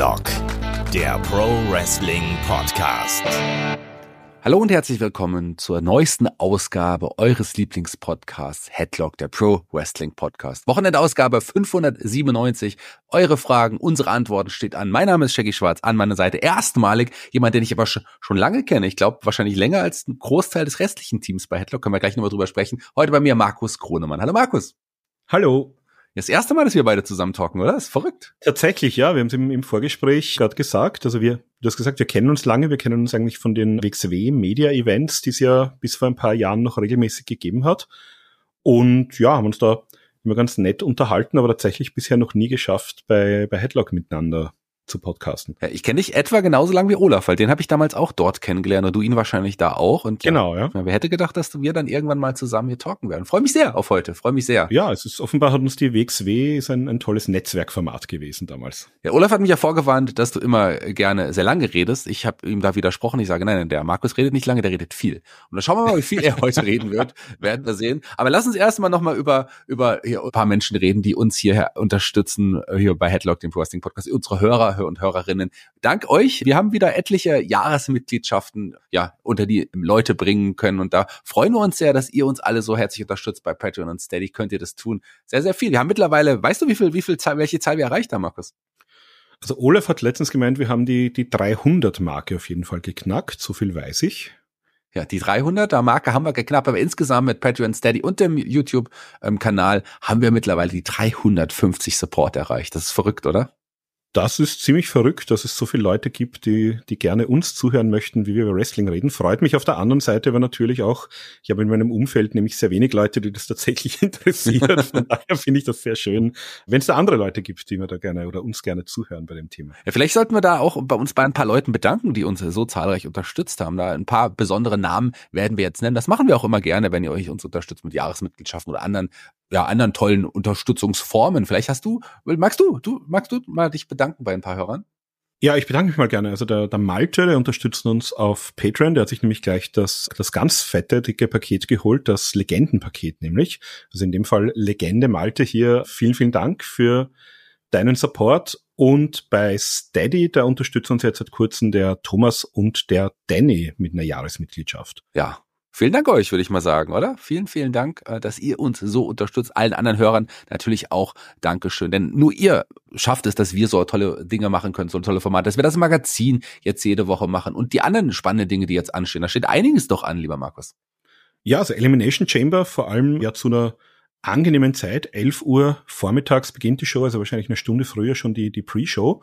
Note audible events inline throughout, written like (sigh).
Headlock, der Pro Wrestling Podcast. Hallo und herzlich willkommen zur neuesten Ausgabe eures Lieblingspodcasts Headlock, der Pro Wrestling Podcast. Wochenendausgabe 597. Eure Fragen, unsere Antworten steht an. Mein Name ist Shaggy Schwarz, an meiner Seite erstmalig jemand, den ich aber schon lange kenne. Ich glaube, wahrscheinlich länger als ein Großteil des restlichen Teams bei Headlock. Können wir gleich nochmal drüber sprechen. Heute bei mir Markus Kronemann. Hallo Markus. Hallo. Das erste Mal, dass wir beide zusammen talken, oder? Das ist verrückt. Tatsächlich, ja. Wir haben es im, im Vorgespräch gerade gesagt. Also wir, du hast gesagt, wir kennen uns lange. Wir kennen uns eigentlich von den WXW Media Events, die es ja bis vor ein paar Jahren noch regelmäßig gegeben hat. Und ja, haben uns da immer ganz nett unterhalten, aber tatsächlich bisher noch nie geschafft, bei, bei Headlock miteinander zu podcasten. Ja, ich kenne dich etwa genauso lang wie Olaf, weil den habe ich damals auch dort kennengelernt und du ihn wahrscheinlich da auch. Und genau, ja. ja. Wer hätte gedacht, dass wir dann irgendwann mal zusammen hier talken werden? Freue mich sehr auf heute, freue mich sehr. Ja, es ist offenbar hat uns die WXW ist ein, ein tolles Netzwerkformat gewesen damals. Ja, Olaf hat mich ja vorgewarnt, dass du immer gerne sehr lange redest. Ich habe ihm da widersprochen. Ich sage, nein, nein, der Markus redet nicht lange, der redet viel. Und dann schauen wir mal, wie viel er (laughs) heute reden wird, werden wir sehen. Aber lass uns erstmal nochmal über über hier ein paar Menschen reden, die uns hier unterstützen hier bei Headlock, dem Wrestling Podcast, unsere Hörer und Hörerinnen dank euch. Wir haben wieder etliche Jahresmitgliedschaften, ja, unter die Leute bringen können. Und da freuen wir uns sehr, dass ihr uns alle so herzlich unterstützt bei Patreon und Steady. Könnt ihr das tun? Sehr, sehr viel. Wir haben mittlerweile, weißt du, wie viel, wie viel Zahl, welche Zahl wir erreicht haben, Markus? Also Olaf hat letztens gemeint, wir haben die, die 300 Marke auf jeden Fall geknackt. So viel weiß ich. Ja, die 300er Marke haben wir geknappt, aber insgesamt mit Patreon Steady und dem YouTube-Kanal haben wir mittlerweile die 350 Support erreicht. Das ist verrückt, oder? Das ist ziemlich verrückt, dass es so viele Leute gibt, die, die gerne uns zuhören möchten, wie wir über Wrestling reden. Freut mich auf der anderen Seite aber natürlich auch, ich habe in meinem Umfeld nämlich sehr wenig Leute, die das tatsächlich (laughs) interessiert. Von daher finde ich das sehr schön, wenn es da andere Leute gibt, die mir da gerne oder uns gerne zuhören bei dem Thema. Ja, vielleicht sollten wir da auch bei uns bei ein paar Leuten bedanken, die uns so zahlreich unterstützt haben. Da ein paar besondere Namen werden wir jetzt nennen. Das machen wir auch immer gerne, wenn ihr euch uns unterstützt mit Jahresmitgliedschaften oder anderen ja, anderen tollen Unterstützungsformen. Vielleicht hast du, magst du, du, magst du mal dich bedanken bei ein paar Hörern? Ja, ich bedanke mich mal gerne. Also der, der Malte, der unterstützt uns auf Patreon, der hat sich nämlich gleich das, das ganz fette, dicke Paket geholt, das Legendenpaket nämlich. Also in dem Fall Legende Malte hier. Vielen, vielen Dank für deinen Support. Und bei Steady, da unterstützt uns jetzt seit kurzem der Thomas und der Danny mit einer Jahresmitgliedschaft. Ja, Vielen Dank euch, würde ich mal sagen, oder? Vielen, vielen Dank, äh, dass ihr uns so unterstützt. Allen anderen Hörern natürlich auch Dankeschön. Denn nur ihr schafft es, dass wir so tolle Dinge machen können, so tolle Formate, dass wir das Magazin jetzt jede Woche machen und die anderen spannenden Dinge, die jetzt anstehen. Da steht einiges doch an, lieber Markus. Ja, also Elimination Chamber, vor allem ja zu einer angenehmen Zeit. 11 Uhr vormittags beginnt die Show, also wahrscheinlich eine Stunde früher schon die, die Pre-Show.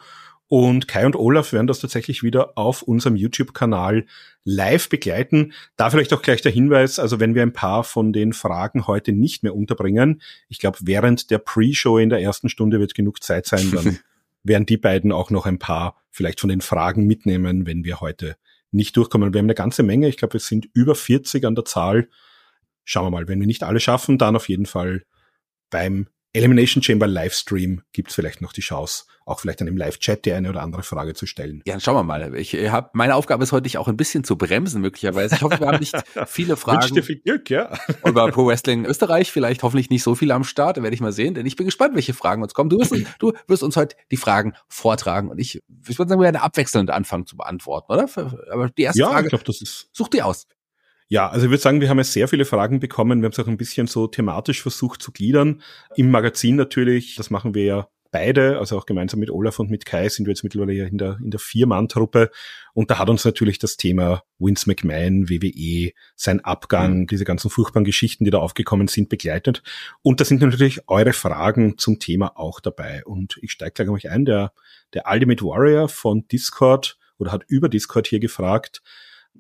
Und Kai und Olaf werden das tatsächlich wieder auf unserem YouTube-Kanal live begleiten. Da vielleicht auch gleich der Hinweis, also wenn wir ein paar von den Fragen heute nicht mehr unterbringen, ich glaube, während der Pre-Show in der ersten Stunde wird genug Zeit sein, dann (laughs) werden die beiden auch noch ein paar vielleicht von den Fragen mitnehmen, wenn wir heute nicht durchkommen. Wir haben eine ganze Menge, ich glaube, es sind über 40 an der Zahl. Schauen wir mal, wenn wir nicht alle schaffen, dann auf jeden Fall beim Elimination Chamber Livestream gibt's vielleicht noch die Chance, auch vielleicht dann im Live-Chat die eine oder andere Frage zu stellen. Ja, schauen wir mal. Ich habe meine Aufgabe ist heute dich auch ein bisschen zu bremsen möglicherweise. Ich hoffe, wir haben nicht (laughs) viele Fragen. Wünsche dir viel Glück, ja. (laughs) über Pro Wrestling Österreich vielleicht hoffentlich nicht so viele am Start, werde ich mal sehen, denn ich bin gespannt, welche Fragen uns kommen. Du wirst, (laughs) du wirst uns heute die Fragen vortragen und ich, ich würde sagen, wir werden abwechselnd anfangen zu beantworten, oder? Aber die erste ja, Frage, ich glaube, das ist such die aus. Ja, also ich würde sagen, wir haben jetzt sehr viele Fragen bekommen. Wir haben es auch ein bisschen so thematisch versucht zu gliedern. Im Magazin natürlich, das machen wir ja beide, also auch gemeinsam mit Olaf und mit Kai sind wir jetzt mittlerweile ja in der, in der Vier-Mann-Truppe. Und da hat uns natürlich das Thema Vince McMahon, WWE, sein Abgang, mhm. diese ganzen furchtbaren Geschichten, die da aufgekommen sind, begleitet. Und da sind natürlich eure Fragen zum Thema auch dabei. Und ich steige gleich mal ein. Der, der Ultimate Warrior von Discord oder hat über Discord hier gefragt,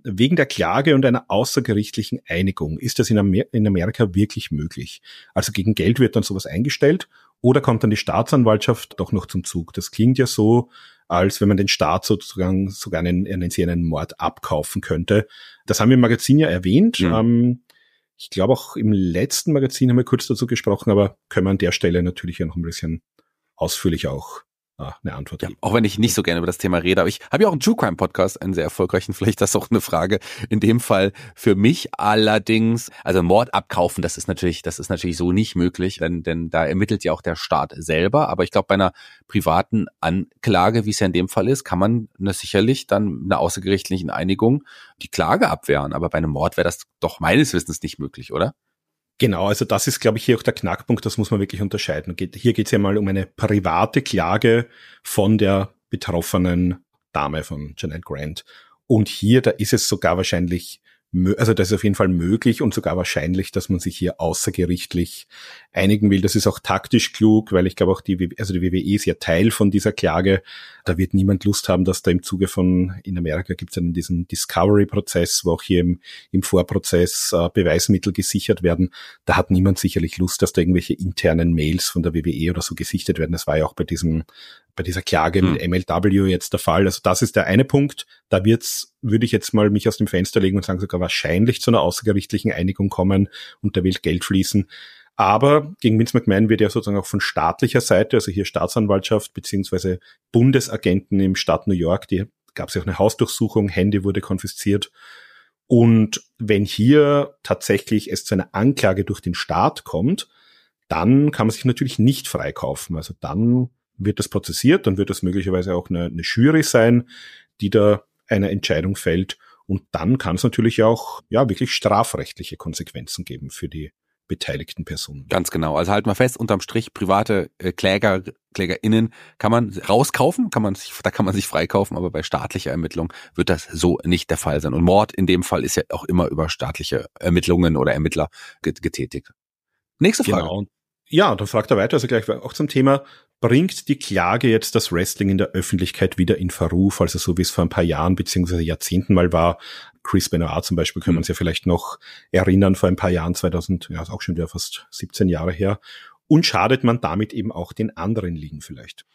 wegen der Klage und einer außergerichtlichen Einigung ist das in, Amer in, Amerika wirklich möglich. Also gegen Geld wird dann sowas eingestellt oder kommt dann die Staatsanwaltschaft doch noch zum Zug. Das klingt ja so, als wenn man den Staat sozusagen sogar einen, einen, einen Mord abkaufen könnte. Das haben wir im Magazin ja erwähnt. Mhm. Ähm, ich glaube auch im letzten Magazin haben wir kurz dazu gesprochen, aber können wir an der Stelle natürlich ja noch ein bisschen ausführlich auch äh, eine Antwort ja, Auch wenn ich nicht so gerne über das Thema rede, aber ich habe ja auch einen True Crime Podcast, einen sehr erfolgreichen, (laughs) vielleicht das auch eine Frage. In dem Fall für mich allerdings, also Mord abkaufen, das ist natürlich, das ist natürlich so nicht möglich, denn, denn da ermittelt ja auch der Staat selber. Aber ich glaube, bei einer privaten Anklage, wie es ja in dem Fall ist, kann man ne, sicherlich dann eine außergerichtlichen Einigung die Klage abwehren. Aber bei einem Mord wäre das doch meines Wissens nicht möglich, oder? Genau, also das ist, glaube ich, hier auch der Knackpunkt, das muss man wirklich unterscheiden. Hier geht es ja mal um eine private Klage von der betroffenen Dame von Janet Grant. Und hier, da ist es sogar wahrscheinlich also das ist auf jeden Fall möglich und sogar wahrscheinlich, dass man sich hier außergerichtlich einigen will. Das ist auch taktisch klug, weil ich glaube auch die, also die WWE ist ja Teil von dieser Klage. Da wird niemand Lust haben, dass da im Zuge von, in Amerika gibt es ja diesen Discovery-Prozess, wo auch hier im, im Vorprozess äh, Beweismittel gesichert werden. Da hat niemand sicherlich Lust, dass da irgendwelche internen Mails von der WWE oder so gesichtet werden. Das war ja auch bei diesem bei dieser Klage hm. mit MLW jetzt der Fall. Also das ist der eine Punkt. Da wird's, würde ich jetzt mal mich aus dem Fenster legen und sagen, sogar wahrscheinlich zu einer außergerichtlichen Einigung kommen und da will Geld fließen. Aber gegen Vince McMahon wird ja sozusagen auch von staatlicher Seite, also hier Staatsanwaltschaft beziehungsweise Bundesagenten im Staat New York, die gab es ja auch eine Hausdurchsuchung, Handy wurde konfisziert. Und wenn hier tatsächlich es zu einer Anklage durch den Staat kommt, dann kann man sich natürlich nicht freikaufen. Also dann wird das prozessiert, dann wird das möglicherweise auch eine, eine Jury sein, die da eine Entscheidung fällt. Und dann kann es natürlich auch ja wirklich strafrechtliche Konsequenzen geben für die beteiligten Personen. Ganz genau. Also halt mal fest, unterm Strich, private äh, Kläger, KlägerInnen kann man rauskaufen, kann man sich, (laughs) da kann man sich freikaufen, aber bei staatlicher Ermittlung wird das so nicht der Fall sein. Und Mord in dem Fall ist ja auch immer über staatliche Ermittlungen oder Ermittler getätigt. Nächste Frage. Genau. Ja, dann fragt er weiter, also gleich auch zum Thema, bringt die Klage jetzt das Wrestling in der Öffentlichkeit wieder in Verruf, also so wie es vor ein paar Jahren beziehungsweise Jahrzehnten mal war. Chris Benoit zum Beispiel können wir uns ja vielleicht noch erinnern, vor ein paar Jahren, 2000, ja, ist auch schon wieder fast 17 Jahre her und schadet man damit eben auch den anderen Ligen vielleicht.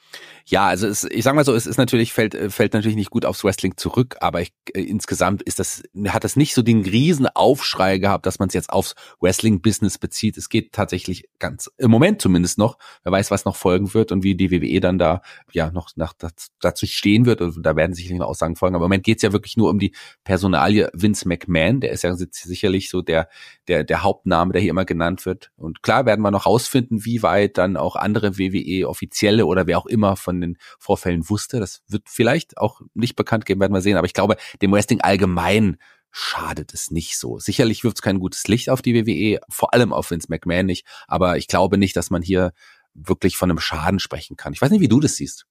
Ja, also es, ich sag mal so, es ist natürlich fällt fällt natürlich nicht gut aufs Wrestling zurück, aber ich, äh, insgesamt ist das hat das nicht so den riesen Aufschrei gehabt, dass man es jetzt aufs Wrestling Business bezieht. Es geht tatsächlich ganz im Moment zumindest noch. Wer weiß, was noch folgen wird und wie die WWE dann da ja noch nach dazu stehen wird. Und da werden sicherlich noch Aussagen folgen. Aber im Moment geht es ja wirklich nur um die Personalie Vince McMahon. Der ist ja sicherlich so der der der Hauptname, der hier immer genannt wird. Und klar werden wir noch rausfinden, wie weit dann auch andere WWE-Offizielle oder wer auch immer von den Vorfällen wusste. Das wird vielleicht auch nicht bekannt geben, werden wir sehen. Aber ich glaube, dem Wrestling allgemein schadet es nicht so. Sicherlich wirft es kein gutes Licht auf die WWE, vor allem auf Vince McMahon nicht. Aber ich glaube nicht, dass man hier wirklich von einem Schaden sprechen kann. Ich weiß nicht, wie du das siehst.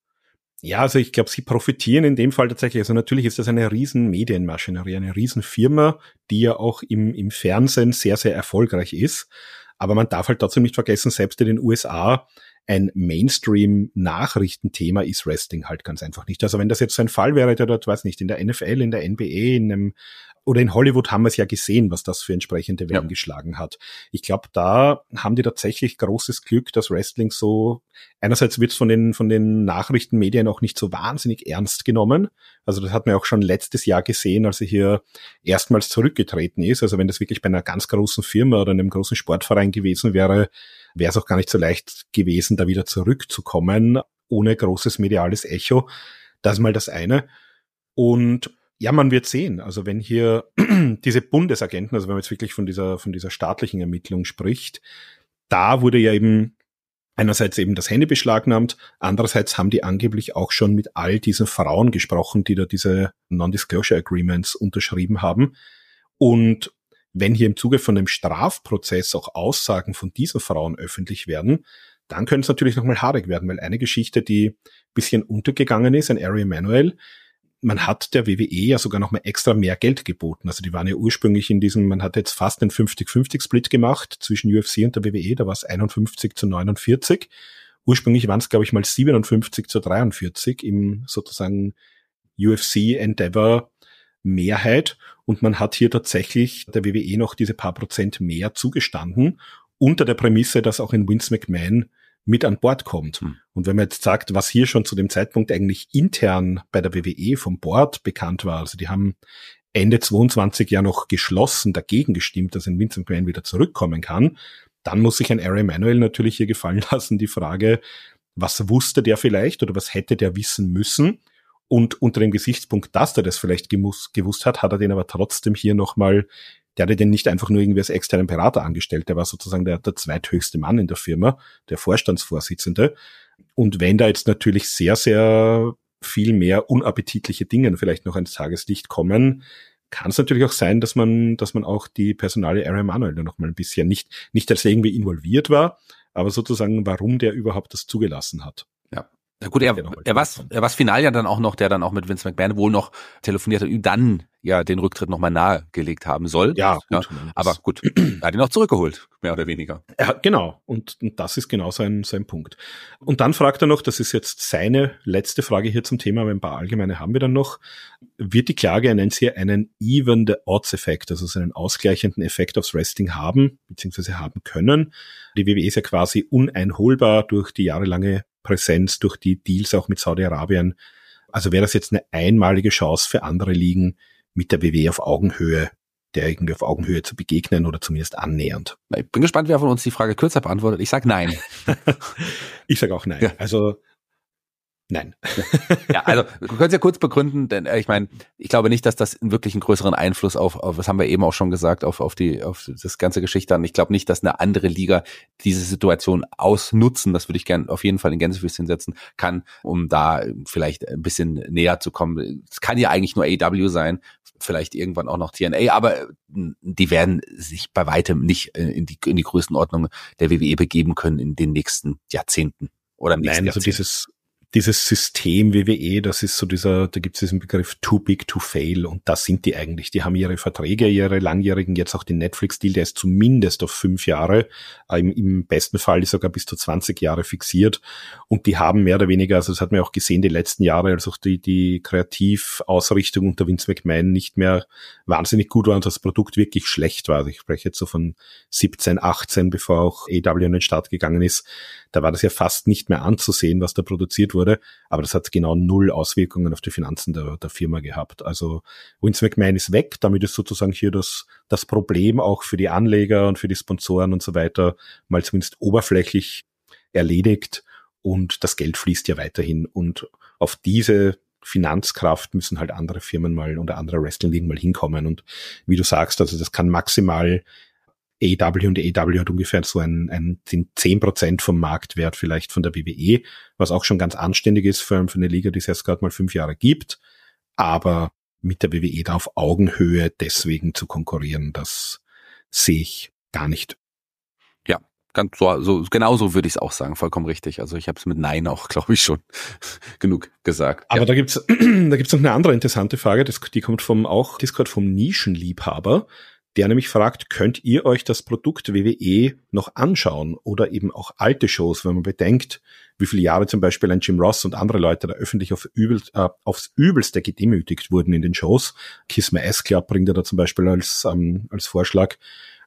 Ja, also ich glaube, sie profitieren in dem Fall tatsächlich. Also natürlich ist das eine riesen Medienmaschinerie, eine riesen Firma, die ja auch im, im Fernsehen sehr, sehr erfolgreich ist. Aber man darf halt trotzdem nicht vergessen, selbst in den USA ein Mainstream-Nachrichtenthema ist Wrestling halt ganz einfach nicht. Also wenn das jetzt so ein Fall wäre, der dort, weiß nicht, in der NFL, in der NBA, in einem oder in Hollywood haben wir es ja gesehen, was das für entsprechende Wellen ja. geschlagen hat. Ich glaube, da haben die tatsächlich großes Glück, dass Wrestling so, einerseits wird es von den, von den Nachrichtenmedien auch nicht so wahnsinnig ernst genommen. Also das hat man auch schon letztes Jahr gesehen, als er hier erstmals zurückgetreten ist. Also wenn das wirklich bei einer ganz großen Firma oder einem großen Sportverein gewesen wäre, wäre es auch gar nicht so leicht gewesen, da wieder zurückzukommen, ohne großes mediales Echo. Das ist mal das eine. Und ja, man wird sehen. Also wenn hier (clears throat) diese Bundesagenten, also wenn man jetzt wirklich von dieser, von dieser staatlichen Ermittlung spricht, da wurde ja eben einerseits eben das Handy beschlagnahmt, andererseits haben die angeblich auch schon mit all diesen Frauen gesprochen, die da diese Non-Disclosure Agreements unterschrieben haben. Und wenn hier im Zuge von dem Strafprozess auch Aussagen von diesen Frauen öffentlich werden, dann könnte es natürlich nochmal haarig werden, weil eine Geschichte, die bisschen untergegangen ist, ein Ari Emanuel, man hat der WWE ja sogar noch mal extra mehr Geld geboten. Also die waren ja ursprünglich in diesem, man hat jetzt fast einen 50-50-Split gemacht zwischen UFC und der WWE, da war es 51 zu 49. Ursprünglich waren es, glaube ich, mal 57 zu 43 im sozusagen UFC Endeavor Mehrheit. Und man hat hier tatsächlich der WWE noch diese paar Prozent mehr zugestanden, unter der Prämisse, dass auch in Vince McMahon mit an Bord kommt. Hm. Und wenn man jetzt sagt, was hier schon zu dem Zeitpunkt eigentlich intern bei der WWE vom Board bekannt war, also die haben Ende 22 ja noch geschlossen dagegen gestimmt, dass ein Vincent McMahon wieder zurückkommen kann, dann muss sich ein Aaron Emanuel natürlich hier gefallen (laughs) lassen, die Frage, was wusste der vielleicht oder was hätte der wissen müssen? Und unter dem Gesichtspunkt, dass er das vielleicht gewusst hat, hat er den aber trotzdem hier nochmal, der hatte den nicht einfach nur irgendwie als externen Berater angestellt, der war sozusagen der, der zweithöchste Mann in der Firma, der Vorstandsvorsitzende. Und wenn da jetzt natürlich sehr, sehr viel mehr unappetitliche Dinge vielleicht noch ans Tageslicht kommen, kann es natürlich auch sein, dass man, dass man auch die Personale Aaron Manuel noch mal ein bisschen nicht, nicht als irgendwie involviert war, aber sozusagen, warum der überhaupt das zugelassen hat. Ja. Ja gut, er, er war er war's final ja dann auch noch, der dann auch mit Vince McMahon wohl noch telefoniert hat, dann ja den Rücktritt nochmal nahegelegt haben soll. Ja, gut. Ja, aber gut, er hat ihn auch zurückgeholt, mehr oder weniger. Ja, genau. Und, und das ist genau sein, sein Punkt. Und dann fragt er noch, das ist jetzt seine letzte Frage hier zum Thema, aber ein paar allgemeine haben wir dann noch. Wird die Klage, er nennt sie einen Even the Odds Effekt, also so einen ausgleichenden Effekt aufs Wrestling haben, beziehungsweise haben können? Die WWE ist ja quasi uneinholbar durch die jahrelange Präsenz durch die Deals auch mit Saudi-Arabien. Also wäre das jetzt eine einmalige Chance für andere Ligen, mit der WWE auf Augenhöhe, der irgendwie auf Augenhöhe zu begegnen oder zumindest annähernd. Ich bin gespannt, wer von uns die Frage kürzer beantwortet. Ich sag nein. (laughs) ich sag auch nein. Ja. Also Nein. ja, also du könntest ja kurz begründen, denn äh, ich meine, ich glaube nicht, dass das wirklich einen größeren Einfluss auf, auf was haben wir eben auch schon gesagt, auf, auf die, auf das ganze Geschichte hat. Ich glaube nicht, dass eine andere Liga diese Situation ausnutzen, das würde ich gerne auf jeden Fall in Gänsefüßchen setzen, kann, um da vielleicht ein bisschen näher zu kommen. Es kann ja eigentlich nur AW sein, vielleicht irgendwann auch noch TNA, aber die werden sich bei weitem nicht äh, in die, in die Größenordnung der WWE begeben können in den nächsten Jahrzehnten oder im nächsten Nein, also dieses dieses System WWE, das ist so dieser, da gibt es diesen Begriff too big to fail und das sind die eigentlich. Die haben ihre Verträge, ihre langjährigen, jetzt auch den Netflix-Deal, der ist zumindest auf fünf Jahre, äh, im, im besten Fall ist sogar bis zu 20 Jahre fixiert und die haben mehr oder weniger, also das hat man auch gesehen die letzten Jahre, als auch die, die Kreativausrichtung unter Vince McMahon nicht mehr wahnsinnig gut war und das Produkt wirklich schlecht war. Also ich spreche jetzt so von 17, 18, bevor auch AW in den Start gegangen ist. Da war das ja fast nicht mehr anzusehen, was da produziert wurde. Aber das hat genau null Auswirkungen auf die Finanzen der, der Firma gehabt. Also Vince McMahon ist weg. Damit ist sozusagen hier das, das Problem auch für die Anleger und für die Sponsoren und so weiter mal zumindest oberflächlich erledigt. Und das Geld fließt ja weiterhin. Und auf diese Finanzkraft müssen halt andere Firmen mal oder andere Wrestling-Ligen mal hinkommen. Und wie du sagst, also das kann maximal AW und AW hat ungefähr so ein, ein zehn Prozent vom Marktwert vielleicht von der WWE, was auch schon ganz anständig ist für, für eine Liga, die es erst gerade mal fünf Jahre gibt. Aber mit der WWE da auf Augenhöhe deswegen zu konkurrieren, das sehe ich gar nicht. Ja, ganz so, so genauso würde ich es auch sagen, vollkommen richtig. Also ich habe es mit Nein auch, (laughs) glaube ich, schon genug gesagt. Aber ja. da gibt's (clears throat) da gibt's noch eine andere interessante Frage, das, die kommt vom auch Discord vom Nischenliebhaber der nämlich fragt, könnt ihr euch das Produkt WWE noch anschauen oder eben auch alte Shows, wenn man bedenkt, wie viele Jahre zum Beispiel ein Jim Ross und andere Leute da öffentlich auf übel, äh, aufs Übelste gedemütigt wurden in den Shows. Kiss My Ass Club bringt er da zum Beispiel als, ähm, als Vorschlag.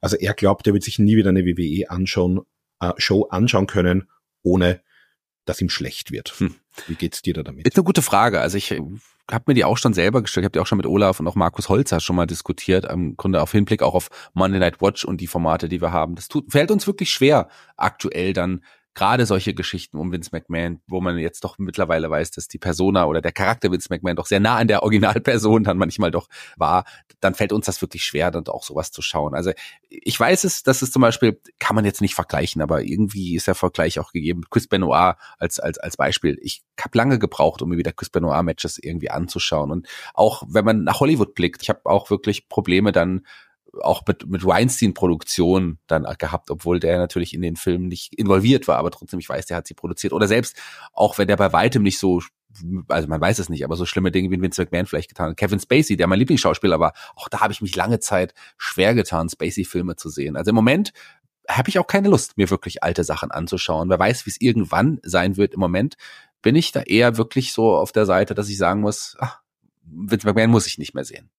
Also er glaubt, er wird sich nie wieder eine WWE anschauen, äh, Show anschauen können, ohne dass ihm schlecht wird. Hm. Wie geht's dir da damit? Ist eine gute Frage. Also ich habe mir die auch schon selber gestellt. Ich habe die auch schon mit Olaf und auch Markus Holzer schon mal diskutiert. Im Grunde auf Hinblick auch auf Monday Night Watch und die Formate, die wir haben. Das tut, fällt uns wirklich schwer, aktuell dann gerade solche Geschichten um Vince McMahon, wo man jetzt doch mittlerweile weiß, dass die Persona oder der Charakter Vince McMahon doch sehr nah an der Originalperson dann manchmal doch war, dann fällt uns das wirklich schwer, dann auch sowas zu schauen. Also ich weiß es, dass es zum Beispiel, kann man jetzt nicht vergleichen, aber irgendwie ist der Vergleich auch gegeben. Chris Benoit als, als, als Beispiel. Ich habe lange gebraucht, um mir wieder Chris Benoit-Matches irgendwie anzuschauen. Und auch wenn man nach Hollywood blickt, ich habe auch wirklich Probleme dann auch mit, mit Weinstein-Produktion dann gehabt, obwohl der natürlich in den Filmen nicht involviert war, aber trotzdem, ich weiß, der hat sie produziert. Oder selbst, auch wenn der bei weitem nicht so, also man weiß es nicht, aber so schlimme Dinge wie Vince McMahon vielleicht getan hat. Kevin Spacey, der mein Lieblingsschauspieler war, auch da habe ich mich lange Zeit schwer getan, Spacey-Filme zu sehen. Also im Moment habe ich auch keine Lust, mir wirklich alte Sachen anzuschauen. Wer weiß, wie es irgendwann sein wird. Im Moment bin ich da eher wirklich so auf der Seite, dass ich sagen muss, ach, Vince McMahon muss ich nicht mehr sehen.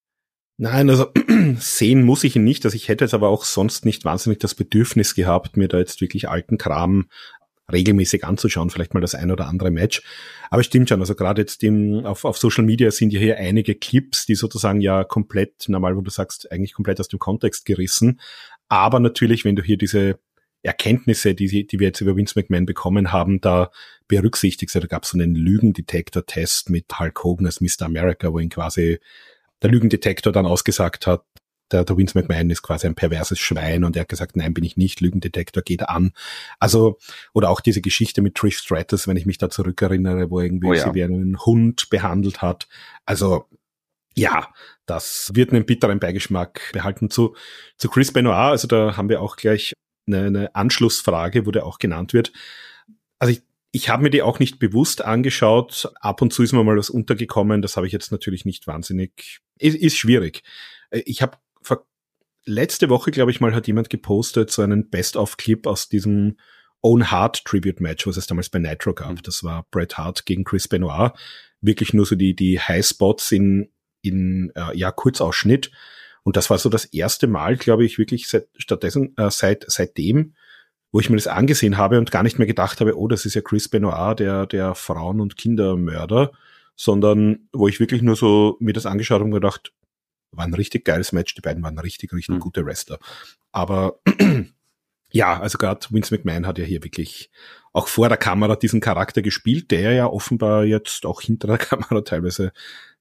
Nein, also (clears throat) sehen muss ich ihn nicht. Also ich hätte jetzt aber auch sonst nicht wahnsinnig das Bedürfnis gehabt, mir da jetzt wirklich alten Kram regelmäßig anzuschauen, vielleicht mal das ein oder andere Match. Aber stimmt schon, also gerade jetzt im, auf, auf Social Media sind ja hier einige Clips, die sozusagen ja komplett, normal, wo du sagst, eigentlich komplett aus dem Kontext gerissen. Aber natürlich, wenn du hier diese Erkenntnisse, die, die wir jetzt über Vince McMahon bekommen haben, da berücksichtigt. Also da gab es so einen Lügendetektor-Test mit Hulk Hogan als Mr. America, wo ihn quasi der Lügendetektor dann ausgesagt hat, der, der Vince McMahon ist quasi ein perverses Schwein und er hat gesagt, nein, bin ich nicht, Lügendetektor geht an. Also, oder auch diese Geschichte mit Trish Stratus, wenn ich mich da zurückerinnere, wo irgendwie oh ja. sie wie einen Hund behandelt hat. Also, ja, das wird einen bitteren Beigeschmack behalten. Zu, zu Chris Benoit, also da haben wir auch gleich eine, eine Anschlussfrage, wo der auch genannt wird. Also ich, ich habe mir die auch nicht bewusst angeschaut. Ab und zu ist mir mal was untergekommen. Das habe ich jetzt natürlich nicht wahnsinnig. Ist, ist schwierig. Ich habe letzte Woche, glaube ich mal, hat jemand gepostet so einen Best-of-Clip aus diesem Own Heart Tribute Match, was es damals bei Nitro gab. Mhm. Das war Bret Hart gegen Chris Benoit. Wirklich nur so die, die High Spots in, in, äh, ja, Kurzausschnitt. Und das war so das erste Mal, glaube ich, wirklich seit, stattdessen, äh, seit, seitdem, wo ich mir das angesehen habe und gar nicht mehr gedacht habe, oh, das ist ja Chris Benoit, der, der Frauen- und Kindermörder, sondern wo ich wirklich nur so mir das angeschaut habe und gedacht, war ein richtig geiles Match. Die beiden waren richtig, richtig mhm. gute Wrestler. Aber (clears throat) ja, also gerade Vince McMahon hat ja hier wirklich auch vor der Kamera diesen Charakter gespielt, der ja offenbar jetzt auch hinter der (laughs) Kamera teilweise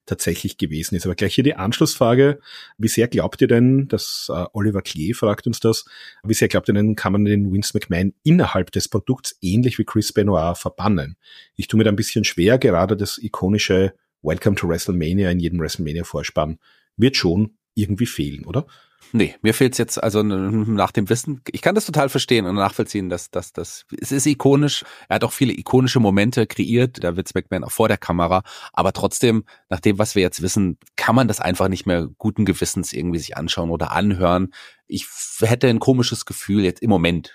tatsächlich gewesen ist. Aber gleich hier die Anschlussfrage, wie sehr glaubt ihr denn, dass äh, Oliver Klee fragt uns das, wie sehr glaubt ihr denn, kann man den Vince McMahon innerhalb des Produkts ähnlich wie Chris Benoit verbannen? Ich tue mir da ein bisschen schwer, gerade das ikonische Welcome to WrestleMania in jedem WrestleMania-Vorspann wird schon irgendwie fehlen, oder? Nee, mir fehlt's jetzt also nach dem Wissen. Ich kann das total verstehen und nachvollziehen, dass dass das es ist ikonisch. Er hat auch viele ikonische Momente kreiert, da Vince McMahon auch vor der Kamera, aber trotzdem nach dem, was wir jetzt wissen, kann man das einfach nicht mehr guten Gewissens irgendwie sich anschauen oder anhören ich hätte ein komisches Gefühl jetzt im Moment.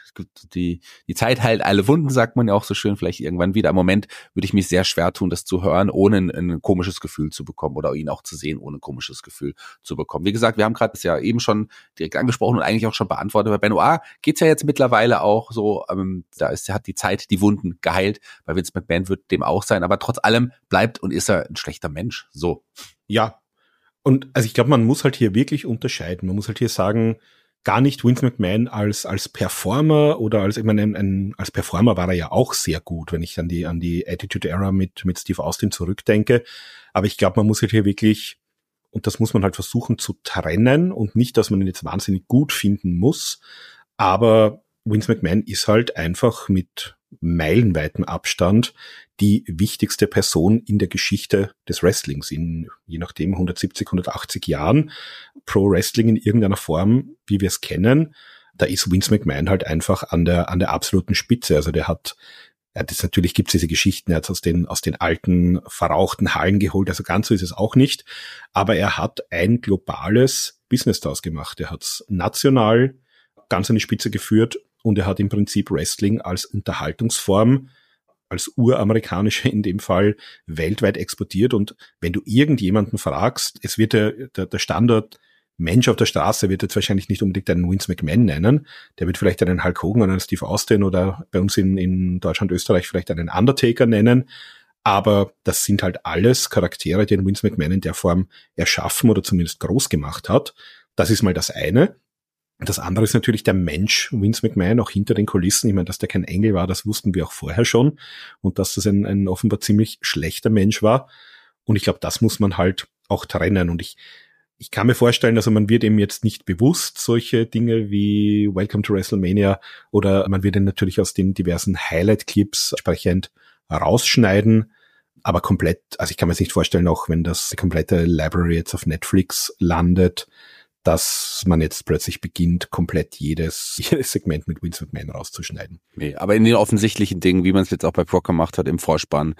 Die, die Zeit heilt alle Wunden, sagt man ja auch so schön, vielleicht irgendwann wieder. Im Moment würde ich mich sehr schwer tun, das zu hören, ohne ein, ein komisches Gefühl zu bekommen oder ihn auch zu sehen, ohne ein komisches Gefühl zu bekommen. Wie gesagt, wir haben gerade das ja eben schon direkt angesprochen und eigentlich auch schon beantwortet. Bei Benoit geht's ja jetzt mittlerweile auch so, ähm, da ist, hat die Zeit die Wunden geheilt. Bei Vince McMahon wird dem auch sein, aber trotz allem bleibt und ist er ein schlechter Mensch. So. Ja. Und also ich glaube, man muss halt hier wirklich unterscheiden. Man muss halt hier sagen, gar nicht Vince McMahon als, als Performer oder als, ich meine, ein, ein, als Performer war er ja auch sehr gut, wenn ich an die, an die Attitude Era mit, mit Steve Austin zurückdenke. Aber ich glaube, man muss halt hier wirklich, und das muss man halt versuchen zu trennen und nicht, dass man ihn jetzt wahnsinnig gut finden muss. Aber Vince McMahon ist halt einfach mit meilenweiten Abstand die wichtigste Person in der Geschichte des Wrestlings in je nachdem 170, 180 Jahren. Pro Wrestling in irgendeiner Form, wie wir es kennen, da ist Vince McMahon halt einfach an der, an der absoluten Spitze. Also der hat, ja, das natürlich gibt's diese Geschichten, er hat aus den, aus den alten, verrauchten Hallen geholt, also ganz so ist es auch nicht. Aber er hat ein globales Business daraus gemacht. Er hat's national ganz an die Spitze geführt und er hat im Prinzip Wrestling als Unterhaltungsform, als uramerikanische in dem Fall, weltweit exportiert. Und wenn du irgendjemanden fragst, es wird der, der, der Standard Mensch auf der Straße wird jetzt wahrscheinlich nicht unbedingt einen Vince McMahon nennen. Der wird vielleicht einen Hulk Hogan oder einen Steve Austin oder bei uns in, in Deutschland, Österreich vielleicht einen Undertaker nennen. Aber das sind halt alles Charaktere, die Vince McMahon in der Form erschaffen oder zumindest groß gemacht hat. Das ist mal das eine. Das andere ist natürlich der Mensch, Vince McMahon, auch hinter den Kulissen. Ich meine, dass der kein Engel war, das wussten wir auch vorher schon. Und dass das ein, ein offenbar ziemlich schlechter Mensch war. Und ich glaube, das muss man halt auch trennen. Und ich, ich kann mir vorstellen, also man wird ihm jetzt nicht bewusst solche Dinge wie Welcome to WrestleMania oder man wird ihn natürlich aus den diversen Highlight-Clips entsprechend rausschneiden. Aber komplett, also ich kann mir jetzt nicht vorstellen, auch wenn das komplette Library jetzt auf Netflix landet, dass man jetzt plötzlich beginnt, komplett jedes, (laughs) jedes Segment mit Vince McMahon rauszuschneiden. Nee, aber in den offensichtlichen Dingen, wie man es jetzt auch bei Brock gemacht hat, im Vorspann,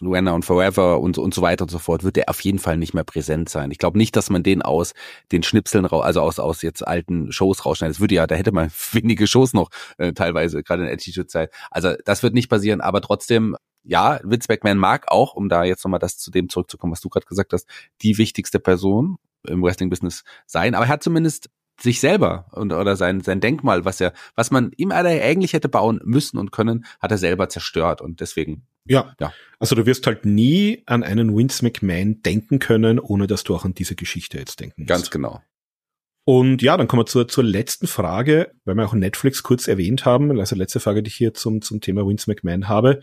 Luana und Forever und, und so weiter und so fort, wird der auf jeden Fall nicht mehr präsent sein. Ich glaube nicht, dass man den aus den Schnipseln, also aus, aus jetzt alten Shows rausschneidet. Das würde ja, da hätte man (laughs) wenige Shows noch äh, teilweise, gerade in Attitude-Zeit. Also das wird nicht passieren, aber trotzdem ja, Vince McMahon mag auch, um da jetzt nochmal das zu dem zurückzukommen, was du gerade gesagt hast, die wichtigste Person im Wrestling-Business sein, aber er hat zumindest sich selber und oder sein sein Denkmal, was er was man ihm eigentlich hätte bauen müssen und können, hat er selber zerstört und deswegen ja. ja. Also du wirst halt nie an einen Vince McMahon denken können, ohne dass du auch an diese Geschichte jetzt denken musst. Ganz genau. Und ja, dann kommen wir zur, zur letzten Frage, weil wir auch Netflix kurz erwähnt haben. Also letzte Frage, die ich hier zum, zum Thema Vince McMahon habe.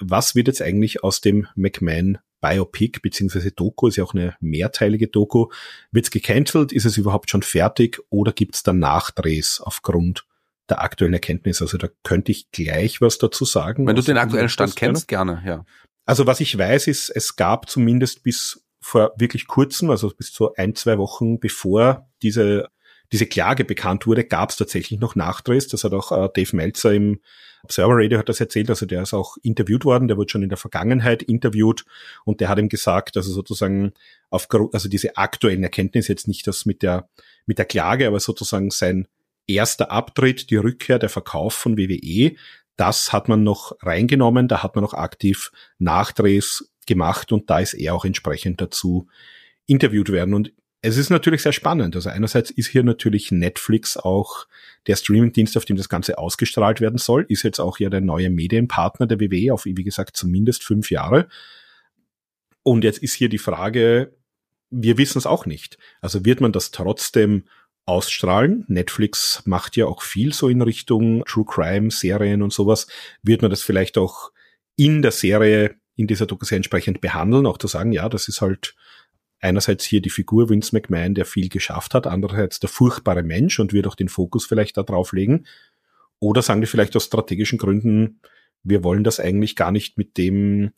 Was wird jetzt eigentlich aus dem McMahon Biopic beziehungsweise Doku, ist ja auch eine mehrteilige Doku. Wird es gecancelt? Ist es überhaupt schon fertig oder gibt es da Nachdrehs aufgrund der aktuellen Erkenntnis? Also da könnte ich gleich was dazu sagen. Wenn du den aktuellen Stand kennst, gerne, ja. Also was ich weiß, ist, es gab zumindest bis vor wirklich kurzem, also bis zu ein, zwei Wochen bevor diese, diese Klage bekannt wurde, gab es tatsächlich noch Nachdrehs. Das hat auch äh, Dave Meltzer im Observer Radio hat das erzählt, also der ist auch interviewt worden, der wurde schon in der Vergangenheit interviewt und der hat ihm gesagt, also sozusagen aufgrund, also diese aktuellen Erkenntnisse jetzt nicht das mit der, mit der Klage, aber sozusagen sein erster Abtritt, die Rückkehr, der Verkauf von WWE, das hat man noch reingenommen, da hat man noch aktiv Nachdrehs gemacht und da ist er auch entsprechend dazu interviewt werden. Und es ist natürlich sehr spannend. Also einerseits ist hier natürlich Netflix auch der Streamingdienst, auf dem das Ganze ausgestrahlt werden soll, ist jetzt auch ja der neue Medienpartner der WWE auf, wie gesagt, zumindest fünf Jahre. Und jetzt ist hier die Frage, wir wissen es auch nicht. Also wird man das trotzdem ausstrahlen? Netflix macht ja auch viel so in Richtung True Crime Serien und sowas. Wird man das vielleicht auch in der Serie in dieser Doku sehr entsprechend behandeln, auch zu sagen, ja, das ist halt einerseits hier die Figur Vince McMahon, der viel geschafft hat, andererseits der furchtbare Mensch und wird auch den Fokus vielleicht da drauf legen. Oder sagen die vielleicht aus strategischen Gründen, wir wollen das eigentlich gar nicht mit dem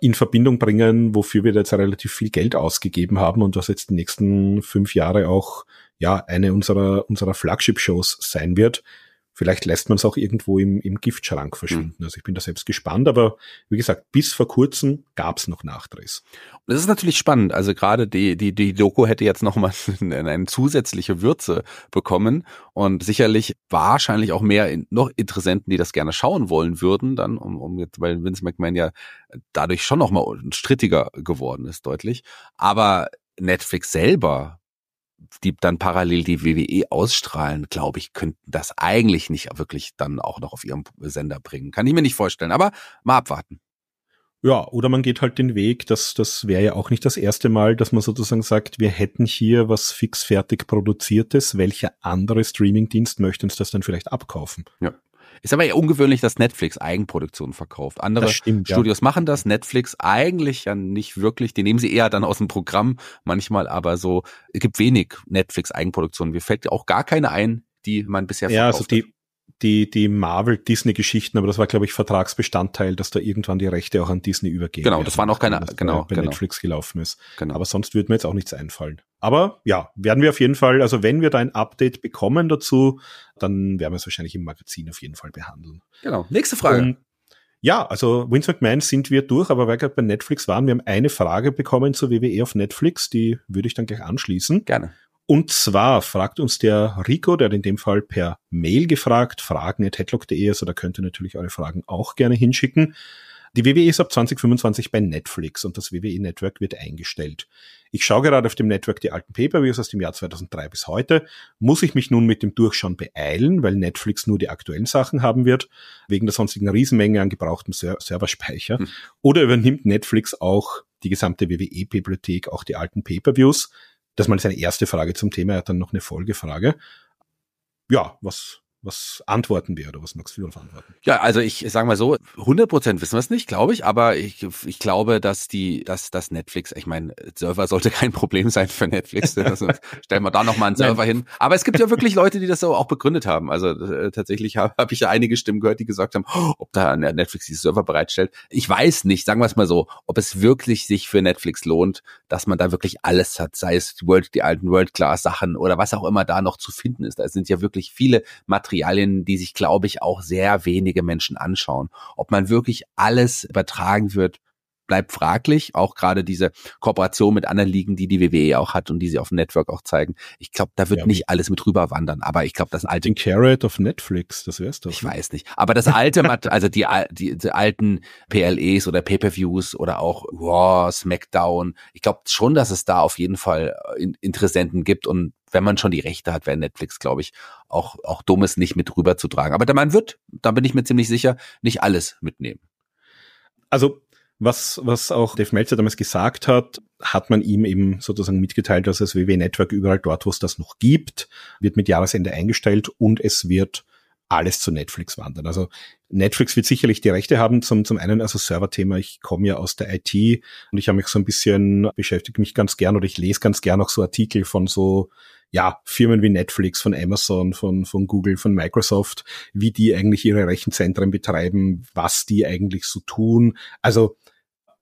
in Verbindung bringen, wofür wir jetzt relativ viel Geld ausgegeben haben und was jetzt die nächsten fünf Jahre auch ja eine unserer unserer Flagship-Shows sein wird. Vielleicht lässt man es auch irgendwo im, im Giftschrank verschwinden. Mhm. Also ich bin da selbst gespannt, aber wie gesagt, bis vor kurzem gab es noch Nachdrehs. Und das ist natürlich spannend. Also gerade die, die, die Doku hätte jetzt nochmal (laughs) eine zusätzliche Würze bekommen und sicherlich wahrscheinlich auch mehr in, noch Interessenten, die das gerne schauen wollen würden, dann, um, um jetzt, weil Vince McMahon ja dadurch schon nochmal strittiger geworden ist, deutlich. Aber Netflix selber die dann parallel die WWE ausstrahlen, glaube ich, könnten das eigentlich nicht wirklich dann auch noch auf ihrem Sender bringen. Kann ich mir nicht vorstellen, aber mal abwarten. Ja, oder man geht halt den Weg, das, das wäre ja auch nicht das erste Mal, dass man sozusagen sagt, wir hätten hier was fix fertig produziertes, welcher andere Streamingdienst möchte uns das dann vielleicht abkaufen? Ja. Ist aber ja ungewöhnlich, dass Netflix Eigenproduktionen verkauft. Andere stimmt, Studios ja. machen das, Netflix eigentlich ja nicht wirklich. Die nehmen sie eher dann aus dem Programm manchmal, aber so, es gibt wenig Netflix Eigenproduktionen. Mir fällt auch gar keine ein, die man bisher ja, verkauft also die, die, die Marvel-Disney-Geschichten, aber das war, glaube ich, Vertragsbestandteil, dass da irgendwann die Rechte auch an Disney übergehen. Genau, das waren auch keine, genau, bei genau. Netflix gelaufen ist. Genau. Aber sonst würde mir jetzt auch nichts einfallen. Aber ja, werden wir auf jeden Fall, also wenn wir da ein Update bekommen dazu, dann werden wir es wahrscheinlich im Magazin auf jeden Fall behandeln. Genau. Nächste Frage. Und ja, also Vince McMahon sind wir durch, aber weil wir bei Netflix waren, wir haben eine Frage bekommen zur WWE auf Netflix, die würde ich dann gleich anschließen. Gerne. Und zwar fragt uns der Rico, der hat in dem Fall per Mail gefragt, fragen at headlock.de, also da könnt ihr natürlich eure Fragen auch gerne hinschicken. Die WWE ist ab 2025 bei Netflix und das WWE Network wird eingestellt. Ich schaue gerade auf dem Network die alten Pay-Per-Views aus dem Jahr 2003 bis heute. Muss ich mich nun mit dem Durchschauen beeilen, weil Netflix nur die aktuellen Sachen haben wird, wegen der sonstigen Riesenmenge an gebrauchtem Ser Serverspeicher? Hm. Oder übernimmt Netflix auch die gesamte WWE-Bibliothek, auch die alten Pay-Per-Views? Das ist mal seine erste Frage zum Thema. Er hat dann noch eine Folgefrage. Ja, was was antworten wir oder was du darauf antworten? Ja, also ich sage mal so, 100 Prozent wissen wir es nicht, glaube ich, aber ich, ich glaube, dass die, dass das Netflix, ich meine, Server sollte (laughs) kein Problem sein für Netflix. (laughs) Also stellen wir da noch mal einen Server hin. Aber es gibt ja wirklich Leute, die das so auch begründet haben. Also äh, tatsächlich habe hab ich ja einige Stimmen gehört, die gesagt haben, oh, ob da Netflix die Server bereitstellt. Ich weiß nicht, sagen wir es mal so, ob es wirklich sich für Netflix lohnt, dass man da wirklich alles hat, sei es World, die alten World Class Sachen oder was auch immer da noch zu finden ist. Da sind ja wirklich viele Materialien Materialien, die sich, glaube ich, auch sehr wenige Menschen anschauen. Ob man wirklich alles übertragen wird, bleibt fraglich. Auch gerade diese Kooperation mit anderen Ligen, die die WWE auch hat und die sie auf dem Network auch zeigen. Ich glaube, da wird ja, nicht alles mit rüberwandern. Aber ich glaube, das alte. Den Carrot auf Netflix, das wär's doch. Ich ne? weiß nicht. Aber das alte, (laughs) also die, die, die alten PLEs oder Pay-per-Views oder auch Raw, SmackDown. Ich glaube schon, dass es da auf jeden Fall äh, Interessenten gibt und wenn man schon die Rechte hat, wäre Netflix, glaube ich, auch, auch dummes nicht mit rüberzutragen. Aber Mann wird, da bin ich mir ziemlich sicher, nicht alles mitnehmen. Also was, was auch Dave Meltzer damals gesagt hat, hat man ihm eben sozusagen mitgeteilt, dass das WWE Network überall dort, wo es das noch gibt, wird mit Jahresende eingestellt und es wird alles zu Netflix wandern. Also Netflix wird sicherlich die Rechte haben, zum, zum einen also Serverthema. Ich komme ja aus der IT und ich habe mich so ein bisschen beschäftigt mich ganz gern oder ich lese ganz gern auch so Artikel von so ja, Firmen wie Netflix, von Amazon, von, von Google, von Microsoft, wie die eigentlich ihre Rechenzentren betreiben, was die eigentlich so tun. Also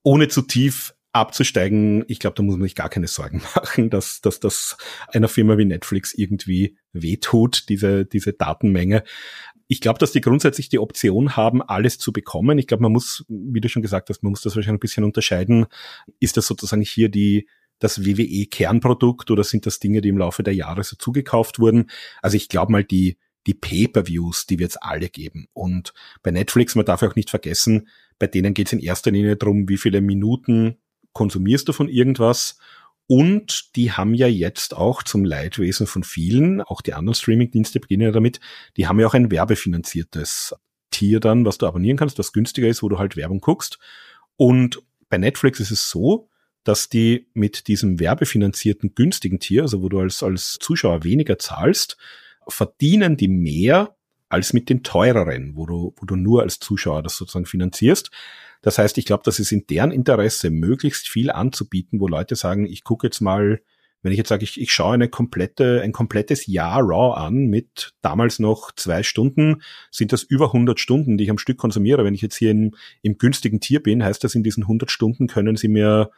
ohne zu tief abzusteigen, ich glaube, da muss man sich gar keine Sorgen (laughs) machen, dass, dass das einer Firma wie Netflix irgendwie wehtut, diese, diese Datenmenge. Ich glaube, dass die grundsätzlich die Option haben, alles zu bekommen. Ich glaube, man muss, wie du schon gesagt hast, man muss das wahrscheinlich ein bisschen unterscheiden. Ist das sozusagen hier die, das WWE-Kernprodukt oder sind das Dinge, die im Laufe der Jahre so zugekauft wurden? Also ich glaube mal, die, die Pay-per-Views, die wird es alle geben. Und bei Netflix, man darf auch nicht vergessen, bei denen geht es in erster Linie darum, wie viele Minuten konsumierst du von irgendwas. Und die haben ja jetzt auch zum Leidwesen von vielen, auch die anderen Streaming-Dienste beginnen ja damit, die haben ja auch ein werbefinanziertes Tier dann, was du abonnieren kannst, was günstiger ist, wo du halt Werbung guckst. Und bei Netflix ist es so, dass die mit diesem werbefinanzierten günstigen Tier, also wo du als, als Zuschauer weniger zahlst, verdienen die mehr als mit den teureren, wo du, wo du nur als Zuschauer das sozusagen finanzierst. Das heißt, ich glaube, das ist in deren Interesse, möglichst viel anzubieten, wo Leute sagen, ich gucke jetzt mal, wenn ich jetzt sage, ich, ich schaue eine komplette, ein komplettes Jahr Raw an mit damals noch zwei Stunden, sind das über 100 Stunden, die ich am Stück konsumiere. Wenn ich jetzt hier in, im günstigen Tier bin, heißt das, in diesen 100 Stunden können sie mir,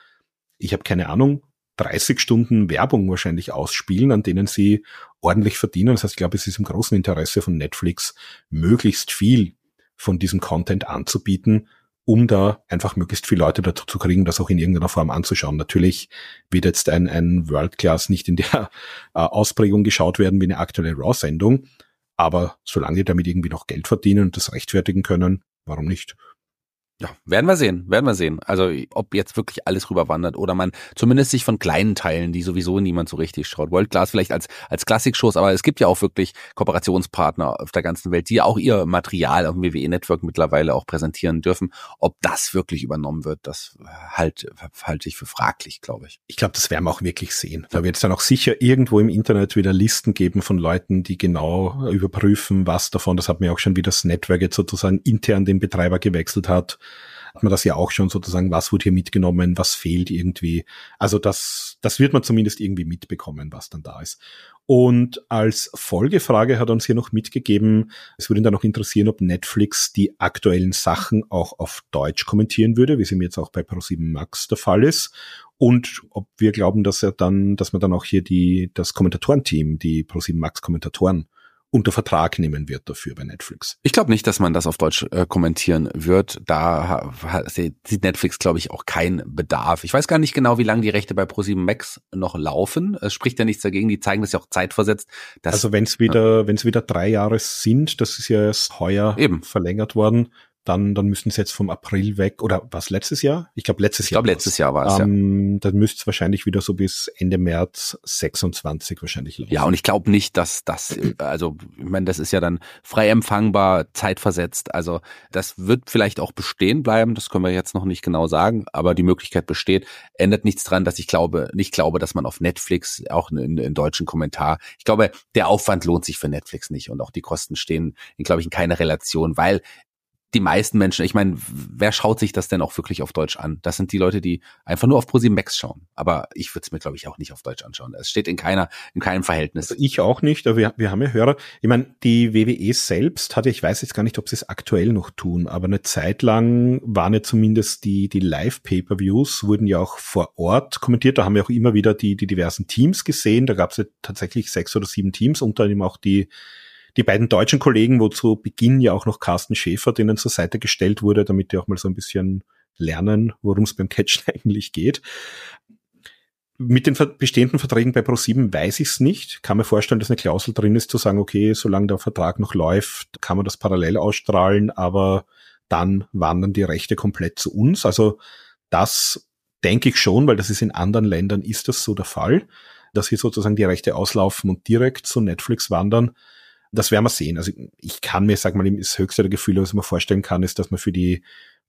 ich habe keine Ahnung, 30 Stunden Werbung wahrscheinlich ausspielen, an denen sie ordentlich verdienen. Das heißt, ich glaube, es ist im großen Interesse von Netflix, möglichst viel von diesem Content anzubieten, um da einfach möglichst viele Leute dazu zu kriegen, das auch in irgendeiner Form anzuschauen. Natürlich wird jetzt ein, ein World Class nicht in der (laughs) äh, Ausprägung geschaut werden wie eine aktuelle Raw-Sendung, aber solange die damit irgendwie noch Geld verdienen und das rechtfertigen können, warum nicht? Ja, werden wir sehen, werden wir sehen. Also ob jetzt wirklich alles rüberwandert oder man zumindest sich von kleinen Teilen, die sowieso niemand so richtig schaut. World Class vielleicht als als Klassik-Shows, aber es gibt ja auch wirklich Kooperationspartner auf der ganzen Welt, die auch ihr Material auf dem WWE Network mittlerweile auch präsentieren dürfen. Ob das wirklich übernommen wird, das halt halte ich für fraglich, glaube ich. Ich glaube, das werden wir auch wirklich sehen. Da wird es dann auch sicher irgendwo im Internet wieder Listen geben von Leuten, die genau überprüfen, was davon. Das hat mir auch schon wieder das Network jetzt sozusagen intern den Betreiber gewechselt hat hat man das ja auch schon sozusagen, was wurde hier mitgenommen, was fehlt irgendwie. Also das, das wird man zumindest irgendwie mitbekommen, was dann da ist. Und als Folgefrage hat er uns hier noch mitgegeben, es würde ihn dann noch interessieren, ob Netflix die aktuellen Sachen auch auf Deutsch kommentieren würde, wie es ihm jetzt auch bei Pro7 Max der Fall ist. Und ob wir glauben, dass er dann, dass man dann auch hier die, das Kommentatorenteam, die Pro7 Max Kommentatoren unter Vertrag nehmen wird dafür bei Netflix. Ich glaube nicht, dass man das auf Deutsch äh, kommentieren wird. Da sieht Netflix, glaube ich, auch keinen Bedarf. Ich weiß gar nicht genau, wie lange die Rechte bei Pro7 Max noch laufen. Es spricht ja nichts dagegen. Die zeigen das ja auch zeitversetzt. also wenn es wieder, wenn es wieder drei Jahre sind, das ist ja erst heuer eben. verlängert worden, dann, dann müssten sie jetzt vom April weg, oder was, letztes Jahr? Ich glaube, letztes Jahr. Ich glaube, letztes Jahr war es, ähm, ja. Dann müsste es wahrscheinlich wieder so bis Ende März 26 wahrscheinlich laufen. Ja, und ich glaube nicht, dass das, also, ich meine, das ist ja dann frei empfangbar, zeitversetzt. Also, das wird vielleicht auch bestehen bleiben, das können wir jetzt noch nicht genau sagen, aber die Möglichkeit besteht. Ändert nichts dran, dass ich glaube, nicht glaube, dass man auf Netflix auch in, in deutschen Kommentar, ich glaube, der Aufwand lohnt sich für Netflix nicht und auch die Kosten stehen, glaube ich, in keiner Relation, weil die meisten Menschen, ich meine, wer schaut sich das denn auch wirklich auf Deutsch an? Das sind die Leute, die einfach nur auf ProSieben Max schauen. Aber ich würde es mir, glaube ich, auch nicht auf Deutsch anschauen. Es steht in keiner, in keinem Verhältnis. Also ich auch nicht, aber wir, wir haben ja Hörer. Ich meine, die WWE selbst hatte, ich weiß jetzt gar nicht, ob sie es aktuell noch tun, aber eine Zeit lang waren ja zumindest die, die Live-Pay-Per-Views, wurden ja auch vor Ort kommentiert. Da haben wir auch immer wieder die, die diversen Teams gesehen. Da gab es ja tatsächlich sechs oder sieben Teams, unter anderem auch die die beiden deutschen Kollegen, wo zu Beginn ja auch noch Carsten Schäfer denen zur Seite gestellt wurde, damit die auch mal so ein bisschen lernen, worum es beim Catchen (laughs) eigentlich geht. Mit den bestehenden Verträgen bei Pro7 weiß ich es nicht. Kann mir vorstellen, dass eine Klausel drin ist, zu sagen, okay, solange der Vertrag noch läuft, kann man das parallel ausstrahlen, aber dann wandern die Rechte komplett zu uns. Also das denke ich schon, weil das ist in anderen Ländern ist das so der Fall, dass hier sozusagen die Rechte auslaufen und direkt zu Netflix wandern das werden wir sehen. Also ich kann mir, sag mal, das höchste der Gefühle, was mir vorstellen kann, ist, dass man für die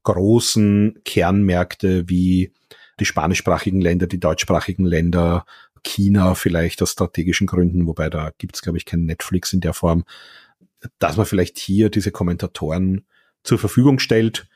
großen Kernmärkte wie die spanischsprachigen Länder, die deutschsprachigen Länder, China vielleicht aus strategischen Gründen, wobei da gibt's glaube ich, kein Netflix in der Form, dass man vielleicht hier diese Kommentatoren zur Verfügung stellt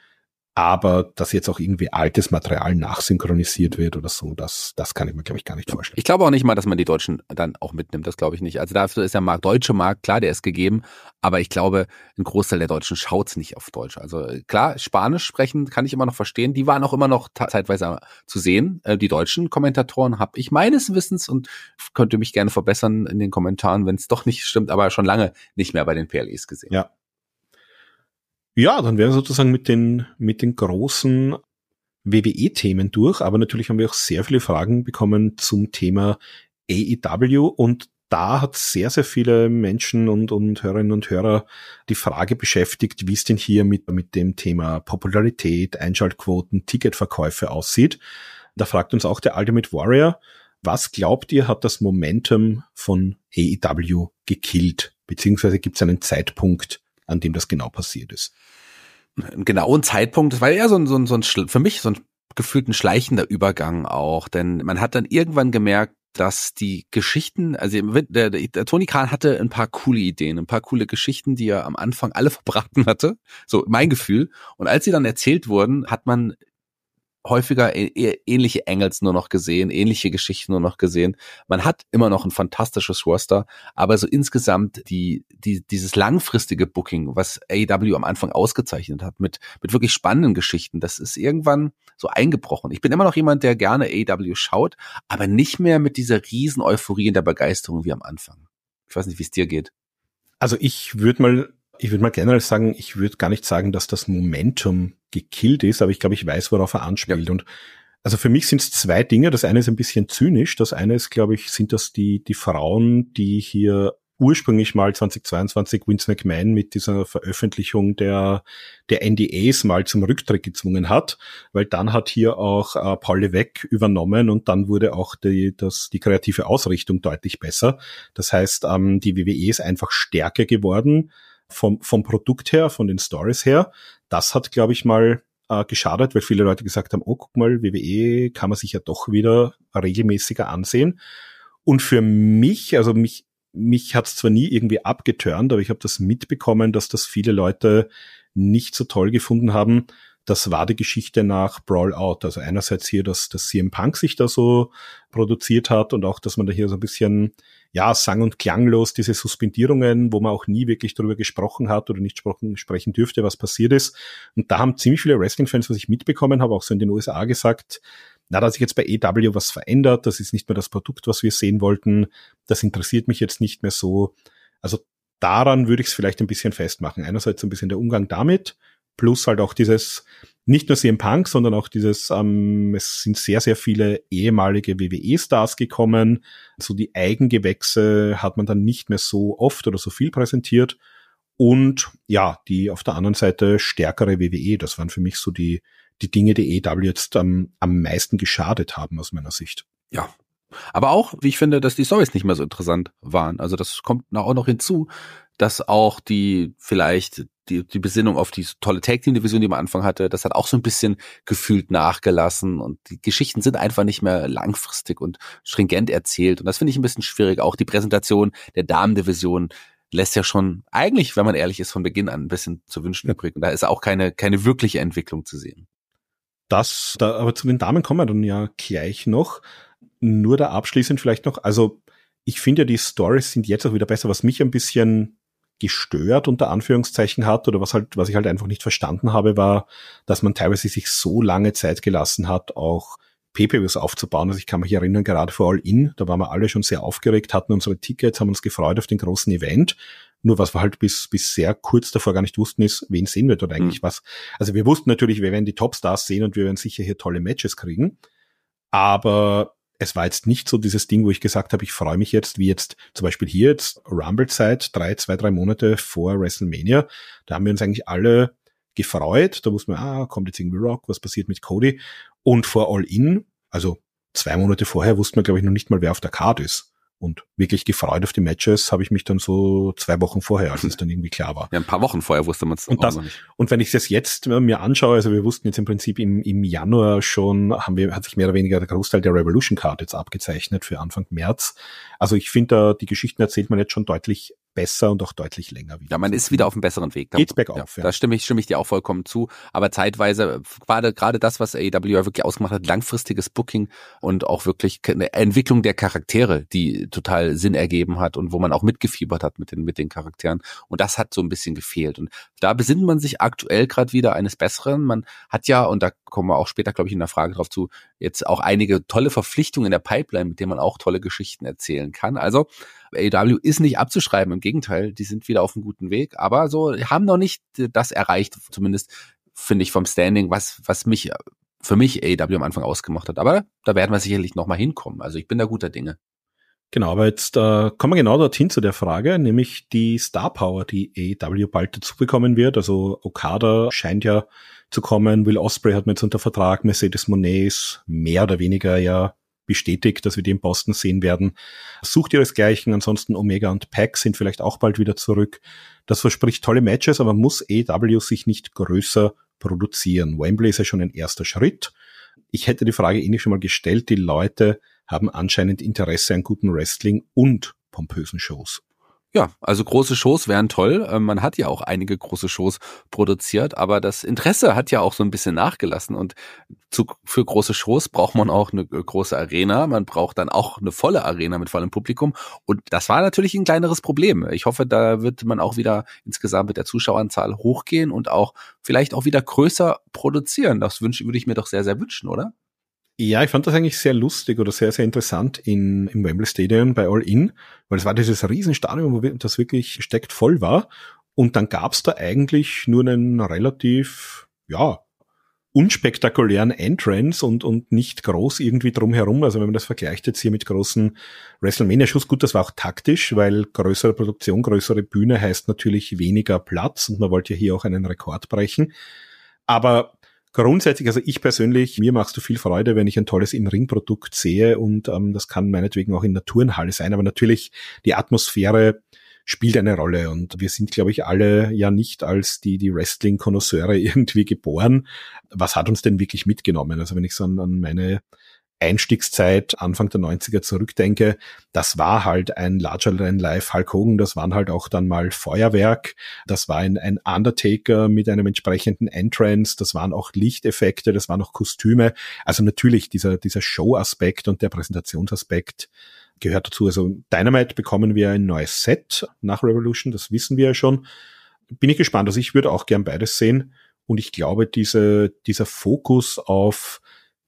aber dass jetzt auch irgendwie altes Material nachsynchronisiert wird oder so, das, das kann ich mir, glaube ich, gar nicht vorstellen. Ich glaube auch nicht mal, dass man die Deutschen dann auch mitnimmt, das glaube ich nicht. Also dafür ist der Markt, deutsche Markt, klar, der ist gegeben, aber ich glaube, ein Großteil der Deutschen schaut's nicht auf Deutsch. Also klar, Spanisch sprechen kann ich immer noch verstehen, die waren auch immer noch zeitweise zu sehen. Äh, die deutschen Kommentatoren habe ich meines Wissens und könnte mich gerne verbessern in den Kommentaren, wenn es doch nicht stimmt, aber schon lange nicht mehr bei den PLEs gesehen. Ja, ja, dann wären wir sozusagen mit den, mit den großen WWE-Themen durch, aber natürlich haben wir auch sehr viele Fragen bekommen zum Thema AEW und da hat sehr, sehr viele Menschen und, und Hörerinnen und Hörer die Frage beschäftigt, wie es denn hier mit, mit dem Thema Popularität, Einschaltquoten, Ticketverkäufe aussieht. Da fragt uns auch der Ultimate Warrior, was glaubt ihr, hat das Momentum von AEW gekillt? Beziehungsweise gibt es einen Zeitpunkt, an dem das genau passiert ist. Einen genauen Zeitpunkt, das war eher so ein, so ein, so ein für mich so ein gefühlt ein schleichender Übergang auch, denn man hat dann irgendwann gemerkt, dass die Geschichten, also der, der, der Tony Khan hatte ein paar coole Ideen, ein paar coole Geschichten, die er am Anfang alle (laughs) verbraten hatte, so mein Gefühl. Und als sie dann erzählt wurden, hat man häufiger ähnliche Angles nur noch gesehen, ähnliche Geschichten nur noch gesehen. Man hat immer noch ein fantastisches Roster, aber so insgesamt die, die, dieses langfristige Booking, was AEW am Anfang ausgezeichnet hat, mit, mit wirklich spannenden Geschichten, das ist irgendwann so eingebrochen. Ich bin immer noch jemand, der gerne AEW schaut, aber nicht mehr mit dieser riesen Euphorie in der Begeisterung wie am Anfang. Ich weiß nicht, wie es dir geht. Also ich würde mal ich würde mal generell sagen, ich würde gar nicht sagen, dass das Momentum gekillt ist, aber ich glaube, ich weiß, worauf er anspielt. Ja. Und also für mich sind es zwei Dinge. Das eine ist ein bisschen zynisch. Das eine ist, glaube ich, sind das die, die Frauen, die hier ursprünglich mal 2022 Vince McMahon mit dieser Veröffentlichung der, der NDAs mal zum Rücktritt gezwungen hat, weil dann hat hier auch äh, Paul Levesque übernommen und dann wurde auch die, das, die kreative Ausrichtung deutlich besser. Das heißt, ähm, die WWE ist einfach stärker geworden vom, vom Produkt her, von den Stories her. Das hat, glaube ich, mal äh, geschadet, weil viele Leute gesagt haben, oh, guck mal, WWE kann man sich ja doch wieder regelmäßiger ansehen. Und für mich, also mich, mich hat es zwar nie irgendwie abgeturnt, aber ich habe das mitbekommen, dass das viele Leute nicht so toll gefunden haben. Das war die Geschichte nach Brawl Out. Also einerseits hier, dass das CM Punk sich da so produziert hat und auch, dass man da hier so ein bisschen ja, sang- und klanglos diese Suspendierungen, wo man auch nie wirklich darüber gesprochen hat oder nicht sprechen, sprechen dürfte, was passiert ist. Und da haben ziemlich viele Wrestling-Fans, was ich mitbekommen habe, auch so in den USA gesagt, na, dass sich jetzt bei EW was verändert, das ist nicht mehr das Produkt, was wir sehen wollten, das interessiert mich jetzt nicht mehr so. Also daran würde ich es vielleicht ein bisschen festmachen. Einerseits ein bisschen der Umgang damit, plus halt auch dieses, nicht nur CM Punk, sondern auch dieses, ähm, es sind sehr, sehr viele ehemalige WWE-Stars gekommen. So die Eigengewächse hat man dann nicht mehr so oft oder so viel präsentiert. Und ja, die auf der anderen Seite stärkere WWE, das waren für mich so die, die Dinge, die EW jetzt ähm, am meisten geschadet haben aus meiner Sicht. Ja, aber auch, wie ich finde, dass die Stories nicht mehr so interessant waren. Also das kommt auch noch hinzu, dass auch die vielleicht die, die Besinnung auf die tolle Tag Team Division, die man am Anfang hatte, das hat auch so ein bisschen gefühlt nachgelassen und die Geschichten sind einfach nicht mehr langfristig und stringent erzählt und das finde ich ein bisschen schwierig. Auch die Präsentation der Damen-Division lässt ja schon eigentlich, wenn man ehrlich ist, von Beginn an ein bisschen zu wünschen übrig und da ist auch keine keine wirkliche Entwicklung zu sehen. Das, da, aber zu den Damen kommen wir dann ja gleich noch. Nur da abschließend vielleicht noch, also ich finde ja, die Stories sind jetzt auch wieder besser, was mich ein bisschen gestört unter Anführungszeichen hat oder was halt, was ich halt einfach nicht verstanden habe, war, dass man teilweise sich so lange Zeit gelassen hat, auch PPVs aufzubauen. Also ich kann mich erinnern, gerade vor All In, da waren wir alle schon sehr aufgeregt, hatten unsere Tickets, haben uns gefreut auf den großen Event. Nur was wir halt bis, bis sehr kurz davor gar nicht wussten, ist, wen sehen wir dort eigentlich mhm. was. Also wir wussten natürlich, wir werden die Topstars sehen und wir werden sicher hier tolle Matches kriegen. Aber es war jetzt nicht so dieses Ding, wo ich gesagt habe, ich freue mich jetzt, wie jetzt zum Beispiel hier jetzt Rumble-Zeit, drei, zwei, drei Monate vor WrestleMania. Da haben wir uns eigentlich alle gefreut. Da wussten wir, ah, kommt jetzt irgendwie Rock, was passiert mit Cody? Und vor All In, also zwei Monate vorher, wussten wir, glaube ich, noch nicht mal, wer auf der Card ist. Und wirklich gefreut auf die Matches habe ich mich dann so zwei Wochen vorher, als (laughs) es dann irgendwie klar war. Ja, ein paar Wochen vorher wusste man es und das, noch nicht. Und wenn ich es jetzt mir anschaue, also wir wussten jetzt im Prinzip im, im Januar schon, haben wir, hat sich mehr oder weniger der Großteil der Revolution Card jetzt abgezeichnet für Anfang März. Also ich finde da, die Geschichten erzählt man jetzt schon deutlich besser und auch deutlich länger wieder. Ja, man ist wieder auf einem besseren Weg. Da, Geht's bergauf, ja. Da stimme ich, stimme ich dir auch vollkommen zu. Aber zeitweise, gerade, gerade das, was AEW wirklich ausgemacht hat, langfristiges Booking und auch wirklich eine Entwicklung der Charaktere, die total Sinn ergeben hat und wo man auch mitgefiebert hat mit den, mit den Charakteren. Und das hat so ein bisschen gefehlt. Und da besinnt man sich aktuell gerade wieder eines Besseren. Man hat ja, und da kommen wir auch später, glaube ich, in der Frage drauf zu, jetzt auch einige tolle Verpflichtungen in der Pipeline, mit denen man auch tolle Geschichten erzählen kann. Also AEW ist nicht abzuschreiben, im Gegenteil, die sind wieder auf einem guten Weg, aber so haben noch nicht das erreicht, zumindest finde ich vom Standing, was, was mich für mich AEW am Anfang ausgemacht hat. Aber da werden wir sicherlich nochmal hinkommen. Also ich bin da guter Dinge. Genau, aber jetzt äh, kommen wir genau dorthin zu der Frage, nämlich die Star Power, die AEW bald dazu bekommen wird. Also Okada scheint ja zu kommen, Will Osprey hat mir jetzt unter Vertrag, Mercedes Monet ist mehr oder weniger ja bestätigt, dass wir die in Boston sehen werden. Sucht ihresgleichen, ansonsten Omega und Pack sind vielleicht auch bald wieder zurück. Das verspricht tolle Matches, aber muss AEW sich nicht größer produzieren. Wembley ist ja schon ein erster Schritt. Ich hätte die Frage ähnlich schon mal gestellt. Die Leute haben anscheinend Interesse an guten Wrestling und pompösen Shows. Ja, also große Shows wären toll. Ähm, man hat ja auch einige große Shows produziert, aber das Interesse hat ja auch so ein bisschen nachgelassen. Und zu, für große Shows braucht man auch eine äh, große Arena. Man braucht dann auch eine volle Arena mit vollem Publikum. Und das war natürlich ein kleineres Problem. Ich hoffe, da wird man auch wieder insgesamt mit der Zuschaueranzahl hochgehen und auch vielleicht auch wieder größer produzieren. Das wünsche, würde ich mir doch sehr, sehr wünschen, oder? Ja, ich fand das eigentlich sehr lustig oder sehr, sehr interessant in, im Wembley Stadium bei All In, weil es war dieses Riesenstadion, wo das wirklich steckt voll war. Und dann gab's da eigentlich nur einen relativ, ja, unspektakulären Entrance und, und nicht groß irgendwie drumherum. Also wenn man das vergleicht jetzt hier mit großen WrestleMania-Shows, gut, das war auch taktisch, weil größere Produktion, größere Bühne heißt natürlich weniger Platz und man wollte ja hier auch einen Rekord brechen. Aber grundsätzlich, also ich persönlich, mir machst du viel Freude, wenn ich ein tolles In-Ring-Produkt sehe und ähm, das kann meinetwegen auch in der Turnhalle sein, aber natürlich die Atmosphäre spielt eine Rolle und wir sind, glaube ich, alle ja nicht als die, die Wrestling-Konnoisseure (laughs) irgendwie geboren. Was hat uns denn wirklich mitgenommen? Also wenn ich so an, an meine Einstiegszeit Anfang der 90er zurückdenke, das war halt ein Larger Than Life Hulk Hogan, das waren halt auch dann mal Feuerwerk, das war ein, ein Undertaker mit einem entsprechenden Entrance, das waren auch Lichteffekte, das waren auch Kostüme. Also natürlich dieser, dieser Show-Aspekt und der Präsentationsaspekt gehört dazu. Also Dynamite bekommen wir ein neues Set nach Revolution, das wissen wir ja schon. Bin ich gespannt. Also ich würde auch gern beides sehen. Und ich glaube, diese, dieser Fokus auf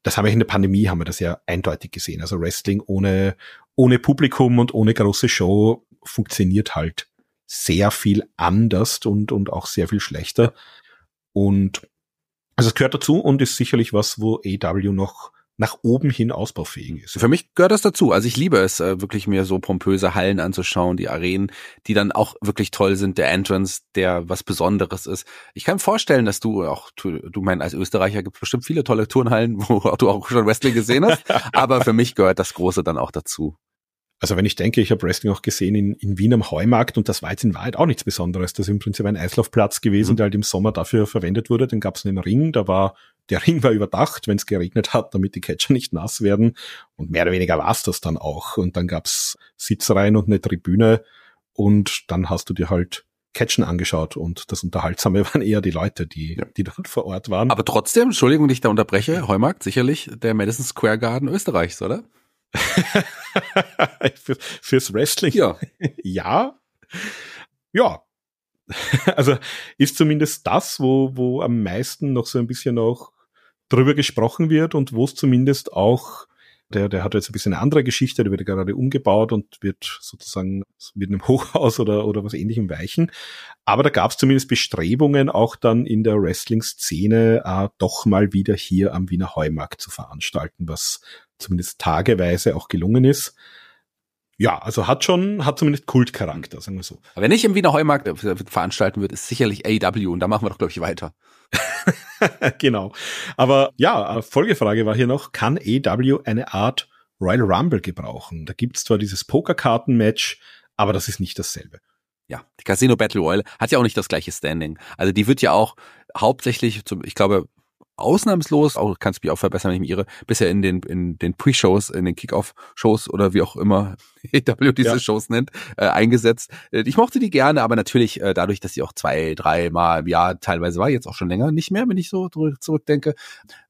das haben wir in der Pandemie, haben wir das ja eindeutig gesehen. Also Wrestling ohne, ohne Publikum und ohne große Show funktioniert halt sehr viel anders und, und auch sehr viel schlechter. Und also es gehört dazu und ist sicherlich was, wo AW noch nach oben hin ausbaufähig ist. Für mich gehört das dazu. Also ich liebe es, äh, wirklich mir so pompöse Hallen anzuschauen, die Arenen, die dann auch wirklich toll sind, der Entrance, der was Besonderes ist. Ich kann mir vorstellen, dass du auch, du, mein, als Österreicher gibt bestimmt viele tolle Turnhallen, wo (laughs) du auch schon Wrestling gesehen hast, aber für mich gehört das Große dann auch dazu. Also wenn ich denke, ich habe Wrestling auch gesehen in, in Wien am Heumarkt und das war jetzt in Wahrheit auch nichts Besonderes. Das ist im Prinzip ein Eislaufplatz gewesen, mhm. der halt im Sommer dafür verwendet wurde. Dann gab es einen Ring, da war der Ring war überdacht, wenn es geregnet hat, damit die Catcher nicht nass werden. Und mehr oder weniger war es das dann auch. Und dann gab's Sitzreihen und eine Tribüne. Und dann hast du dir halt Catchen angeschaut und das Unterhaltsame (laughs) waren eher die Leute, die, ja. die dort vor Ort waren. Aber trotzdem, Entschuldigung, dich da unterbreche, Heumarkt sicherlich der Madison Square Garden Österreichs, oder? (laughs) Für, fürs Wrestling? Ja. (laughs) ja. Ja. Also ist zumindest das, wo, wo am meisten noch so ein bisschen auch drüber gesprochen wird und wo es zumindest auch der, der hat jetzt ein bisschen eine andere Geschichte, der wird gerade umgebaut und wird sozusagen mit einem (laughs) Hochhaus oder, oder was ähnlichem weichen. Aber da gab es zumindest Bestrebungen, auch dann in der Wrestling-Szene äh, doch mal wieder hier am Wiener Heumarkt zu veranstalten, was zumindest tageweise auch gelungen ist. Ja, also hat schon, hat zumindest Kultcharakter, sagen wir so. Aber wenn ich im Wiener Heumarkt äh, veranstalten würde, ist sicherlich AW und da machen wir doch, glaube ich, weiter. (laughs) genau. Aber ja, Folgefrage war hier noch, kann AW eine Art Royal Rumble gebrauchen. Da gibt's zwar dieses Pokerkarten-Match, aber das ist nicht dasselbe. Ja, die Casino Battle Royale hat ja auch nicht das gleiche Standing. Also die wird ja auch hauptsächlich, zum, ich glaube, ausnahmslos, auch kannst mich auch verbessern, wenn ich mich irre, bisher in den in den Pre-Shows, in den Kick-Off-Shows oder wie auch immer (laughs) EW diese ja. Shows nennt, äh, eingesetzt. Äh, ich mochte die gerne, aber natürlich äh, dadurch, dass sie auch zwei, drei Mal im Jahr teilweise war, jetzt auch schon länger nicht mehr, wenn ich so zurückdenke,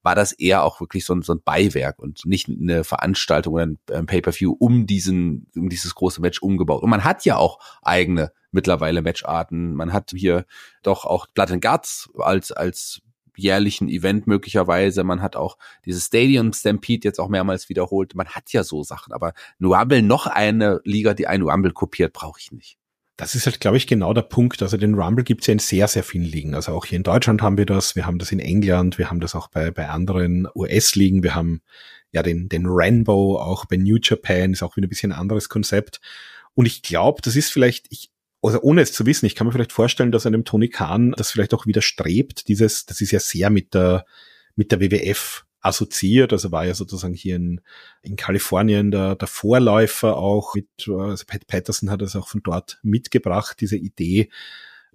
war das eher auch wirklich so ein, so ein Beiwerk und nicht eine Veranstaltung oder ein, ein Pay-per-View um diesen um dieses große Match umgebaut. Und man hat ja auch eigene mittlerweile Matcharten. Man hat hier doch auch Blood Guts als als jährlichen Event möglicherweise. Man hat auch dieses Stadium Stampede jetzt auch mehrmals wiederholt. Man hat ja so Sachen, aber Rumble noch eine Liga, die einen Rumble kopiert, brauche ich nicht. Das ist halt, glaube ich, genau der Punkt. Also den Rumble gibt es ja in sehr, sehr vielen Ligen. Also auch hier in Deutschland haben wir das, wir haben das in England, wir haben das auch bei, bei anderen US-Ligen, wir haben ja den, den Rainbow, auch bei New Japan, ist auch wieder ein bisschen ein anderes Konzept. Und ich glaube, das ist vielleicht, ich, also ohne es zu wissen, ich kann mir vielleicht vorstellen, dass einem Tony Khan das vielleicht auch widerstrebt, dieses, das ist ja sehr mit der, mit der WWF assoziiert, also war ja sozusagen hier in, in Kalifornien der, der Vorläufer auch mit, also Pat Patterson hat das auch von dort mitgebracht, diese Idee.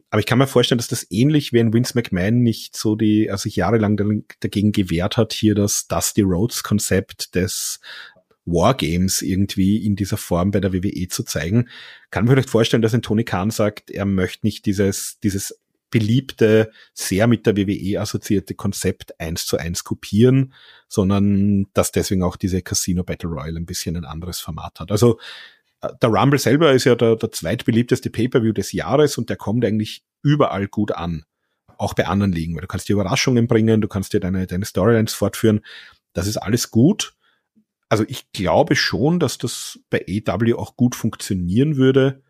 Aber ich kann mir vorstellen, dass das ähnlich wie ein Vince McMahon nicht so die, also sich jahrelang dagegen gewehrt hat, hier das Dusty Rhodes Konzept des Wargames irgendwie in dieser Form bei der WWE zu zeigen. Kann man vielleicht vorstellen, dass ein Tony Khan sagt, er möchte nicht dieses, dieses beliebte, sehr mit der WWE assoziierte Konzept eins zu eins kopieren, sondern dass deswegen auch diese Casino Battle Royale ein bisschen ein anderes Format hat. Also äh, der Rumble selber ist ja der, der zweitbeliebteste Pay-per-View des Jahres und der kommt eigentlich überall gut an. Auch bei anderen Ligen, weil du kannst dir Überraschungen bringen, du kannst dir deine, deine Storylines fortführen. Das ist alles gut. Also ich glaube schon, dass das bei AW auch gut funktionieren würde,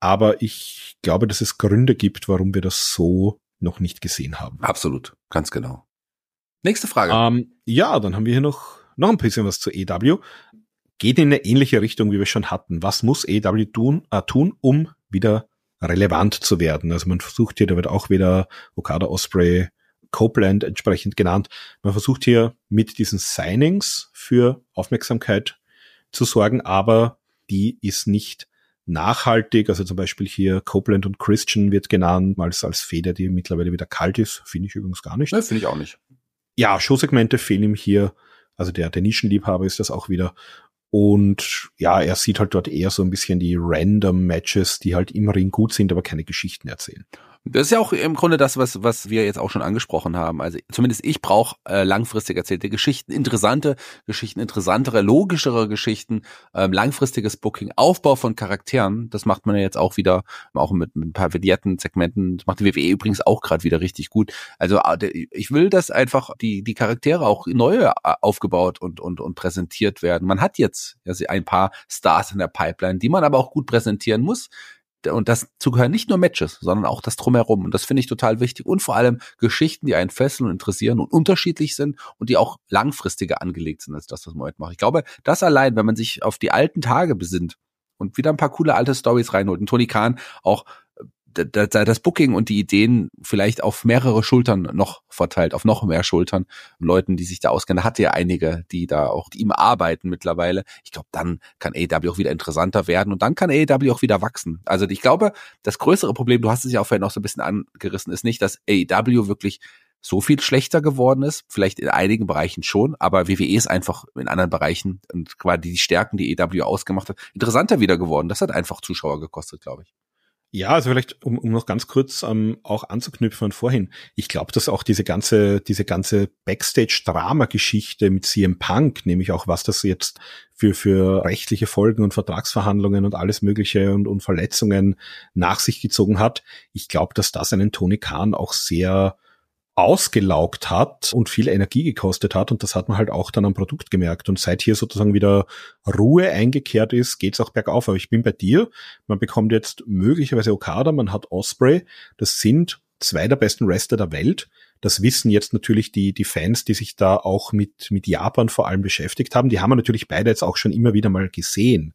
aber ich glaube, dass es Gründe gibt, warum wir das so noch nicht gesehen haben. Absolut, ganz genau. Nächste Frage. Ähm, ja, dann haben wir hier noch, noch ein bisschen was zu AW. Geht in eine ähnliche Richtung, wie wir schon hatten. Was muss AW tun, äh, tun um wieder relevant zu werden? Also man versucht hier, da wird auch wieder Okada Osprey Copeland entsprechend genannt. Man versucht hier mit diesen Signings für Aufmerksamkeit zu sorgen, aber die ist nicht nachhaltig. Also zum Beispiel hier Copeland und Christian wird genannt, als, als Feder, die mittlerweile wieder kalt ist. Finde ich übrigens gar nicht. Ne, finde ich auch nicht. Ja, Showsegmente fehlen ihm hier. Also der, der Nischenliebhaber ist das auch wieder. Und ja, er sieht halt dort eher so ein bisschen die random Matches, die halt im Ring gut sind, aber keine Geschichten erzählen. Das ist ja auch im Grunde das, was, was wir jetzt auch schon angesprochen haben. Also zumindest ich brauche äh, langfristig erzählte Geschichten, interessante Geschichten, interessantere, logischere Geschichten, ähm, langfristiges Booking, Aufbau von Charakteren. Das macht man ja jetzt auch wieder, auch mit, mit ein paar Vignetten, Segmenten. Das macht die WWE übrigens auch gerade wieder richtig gut. Also äh, ich will, dass einfach die, die Charaktere auch neue äh, aufgebaut und, und, und präsentiert werden. Man hat jetzt also ein paar Stars in der Pipeline, die man aber auch gut präsentieren muss und das zu gehören nicht nur Matches, sondern auch das drumherum. Und das finde ich total wichtig. Und vor allem Geschichten, die einen fesseln und interessieren und unterschiedlich sind und die auch langfristiger angelegt sind als das, was man heute macht. Ich glaube, das allein, wenn man sich auf die alten Tage besinnt und wieder ein paar coole alte Stories reinholt und Tony Khan auch das Booking und die Ideen vielleicht auf mehrere Schultern noch verteilt, auf noch mehr Schultern, Leuten, die sich da auskennen. Da hat ja einige, die da auch die ihm arbeiten mittlerweile. Ich glaube, dann kann AEW auch wieder interessanter werden und dann kann AEW auch wieder wachsen. Also ich glaube, das größere Problem, du hast es ja auch vorhin noch so ein bisschen angerissen, ist nicht, dass AEW wirklich so viel schlechter geworden ist. Vielleicht in einigen Bereichen schon, aber WWE ist einfach in anderen Bereichen und quasi die Stärken, die AEW ausgemacht hat, interessanter wieder geworden. Das hat einfach Zuschauer gekostet, glaube ich. Ja, also vielleicht, um, um noch ganz kurz ähm, auch anzuknüpfen vorhin. Ich glaube, dass auch diese ganze, diese ganze Backstage-Drama-Geschichte mit CM Punk, nämlich auch was das jetzt für, für rechtliche Folgen und Vertragsverhandlungen und alles Mögliche und, und Verletzungen nach sich gezogen hat. Ich glaube, dass das einen Tony Khan auch sehr ausgelaugt hat und viel Energie gekostet hat und das hat man halt auch dann am Produkt gemerkt und seit hier sozusagen wieder Ruhe eingekehrt ist, geht's auch bergauf. Aber ich bin bei dir, man bekommt jetzt möglicherweise Okada, man hat Osprey, das sind zwei der besten Wrestler der Welt. Das wissen jetzt natürlich die, die Fans, die sich da auch mit, mit Japan vor allem beschäftigt haben. Die haben wir natürlich beide jetzt auch schon immer wieder mal gesehen.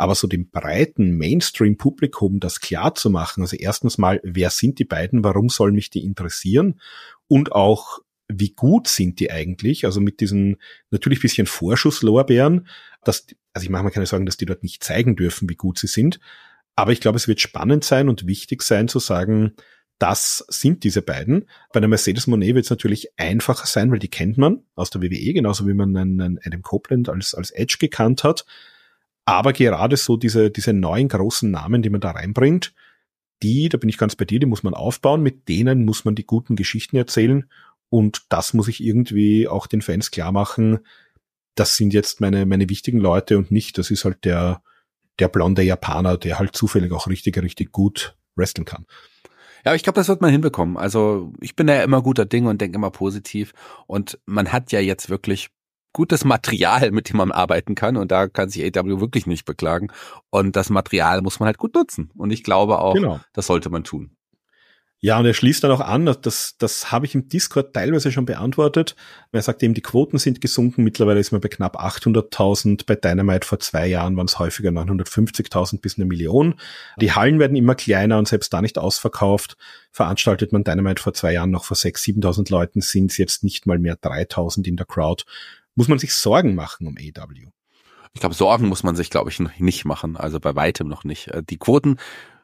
Aber so dem breiten Mainstream-Publikum das klar zu machen, also erstens mal, wer sind die beiden, warum soll mich die interessieren? Und auch, wie gut sind die eigentlich? Also mit diesen natürlich bisschen Vorschusslorbeeren, dass, also ich mache mir keine Sorgen, dass die dort nicht zeigen dürfen, wie gut sie sind. Aber ich glaube, es wird spannend sein und wichtig sein zu sagen, das sind diese beiden. Bei der Mercedes Monet wird es natürlich einfacher sein, weil die kennt man aus der WWE, genauso wie man einen Adam Copeland als, als Edge gekannt hat. Aber gerade so diese, diese neuen großen Namen, die man da reinbringt, die, da bin ich ganz bei dir, die muss man aufbauen, mit denen muss man die guten Geschichten erzählen und das muss ich irgendwie auch den Fans klar machen. Das sind jetzt meine, meine wichtigen Leute und nicht, das ist halt der, der blonde Japaner, der halt zufällig auch richtig, richtig gut wresteln kann. Ja, ich glaube, das wird man hinbekommen. Also ich bin ja immer guter Ding und denke immer positiv. Und man hat ja jetzt wirklich gutes Material, mit dem man arbeiten kann. Und da kann sich AW wirklich nicht beklagen. Und das Material muss man halt gut nutzen. Und ich glaube auch, genau. das sollte man tun. Ja, und er schließt dann auch an, das, das habe ich im Discord teilweise schon beantwortet. Er sagt eben, die Quoten sind gesunken. Mittlerweile ist man bei knapp 800.000. Bei Dynamite vor zwei Jahren waren es häufiger 950.000 bis eine Million. Die Hallen werden immer kleiner und selbst da nicht ausverkauft. Veranstaltet man Dynamite vor zwei Jahren noch vor 6.000, 7.000 Leuten, sind es jetzt nicht mal mehr 3.000 in der Crowd. Muss man sich Sorgen machen um AW? Ich glaube, Sorgen muss man sich, glaube ich, nicht machen. Also bei weitem noch nicht. Äh, die Quoten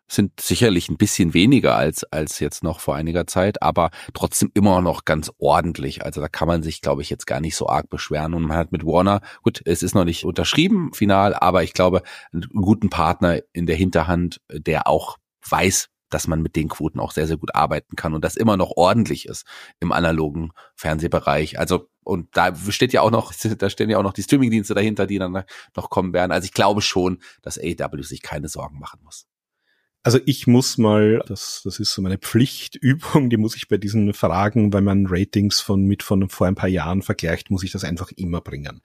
sind sicherlich ein bisschen weniger als, als jetzt noch vor einiger Zeit, aber trotzdem immer noch ganz ordentlich. Also da kann man sich, glaube ich, jetzt gar nicht so arg beschweren. Und man hat mit Warner, gut, es ist noch nicht unterschrieben, final, aber ich glaube, einen guten Partner in der Hinterhand, der auch weiß, dass man mit den Quoten auch sehr, sehr gut arbeiten kann und das immer noch ordentlich ist im analogen Fernsehbereich. Also, und da steht ja auch noch, (laughs) da stehen ja auch noch die Streamingdienste dahinter, die dann noch kommen werden. Also ich glaube schon, dass AW sich keine Sorgen machen muss. Also ich muss mal, das, das ist so meine Pflichtübung, die muss ich bei diesen Fragen, weil man Ratings von mit von vor ein paar Jahren vergleicht, muss ich das einfach immer bringen.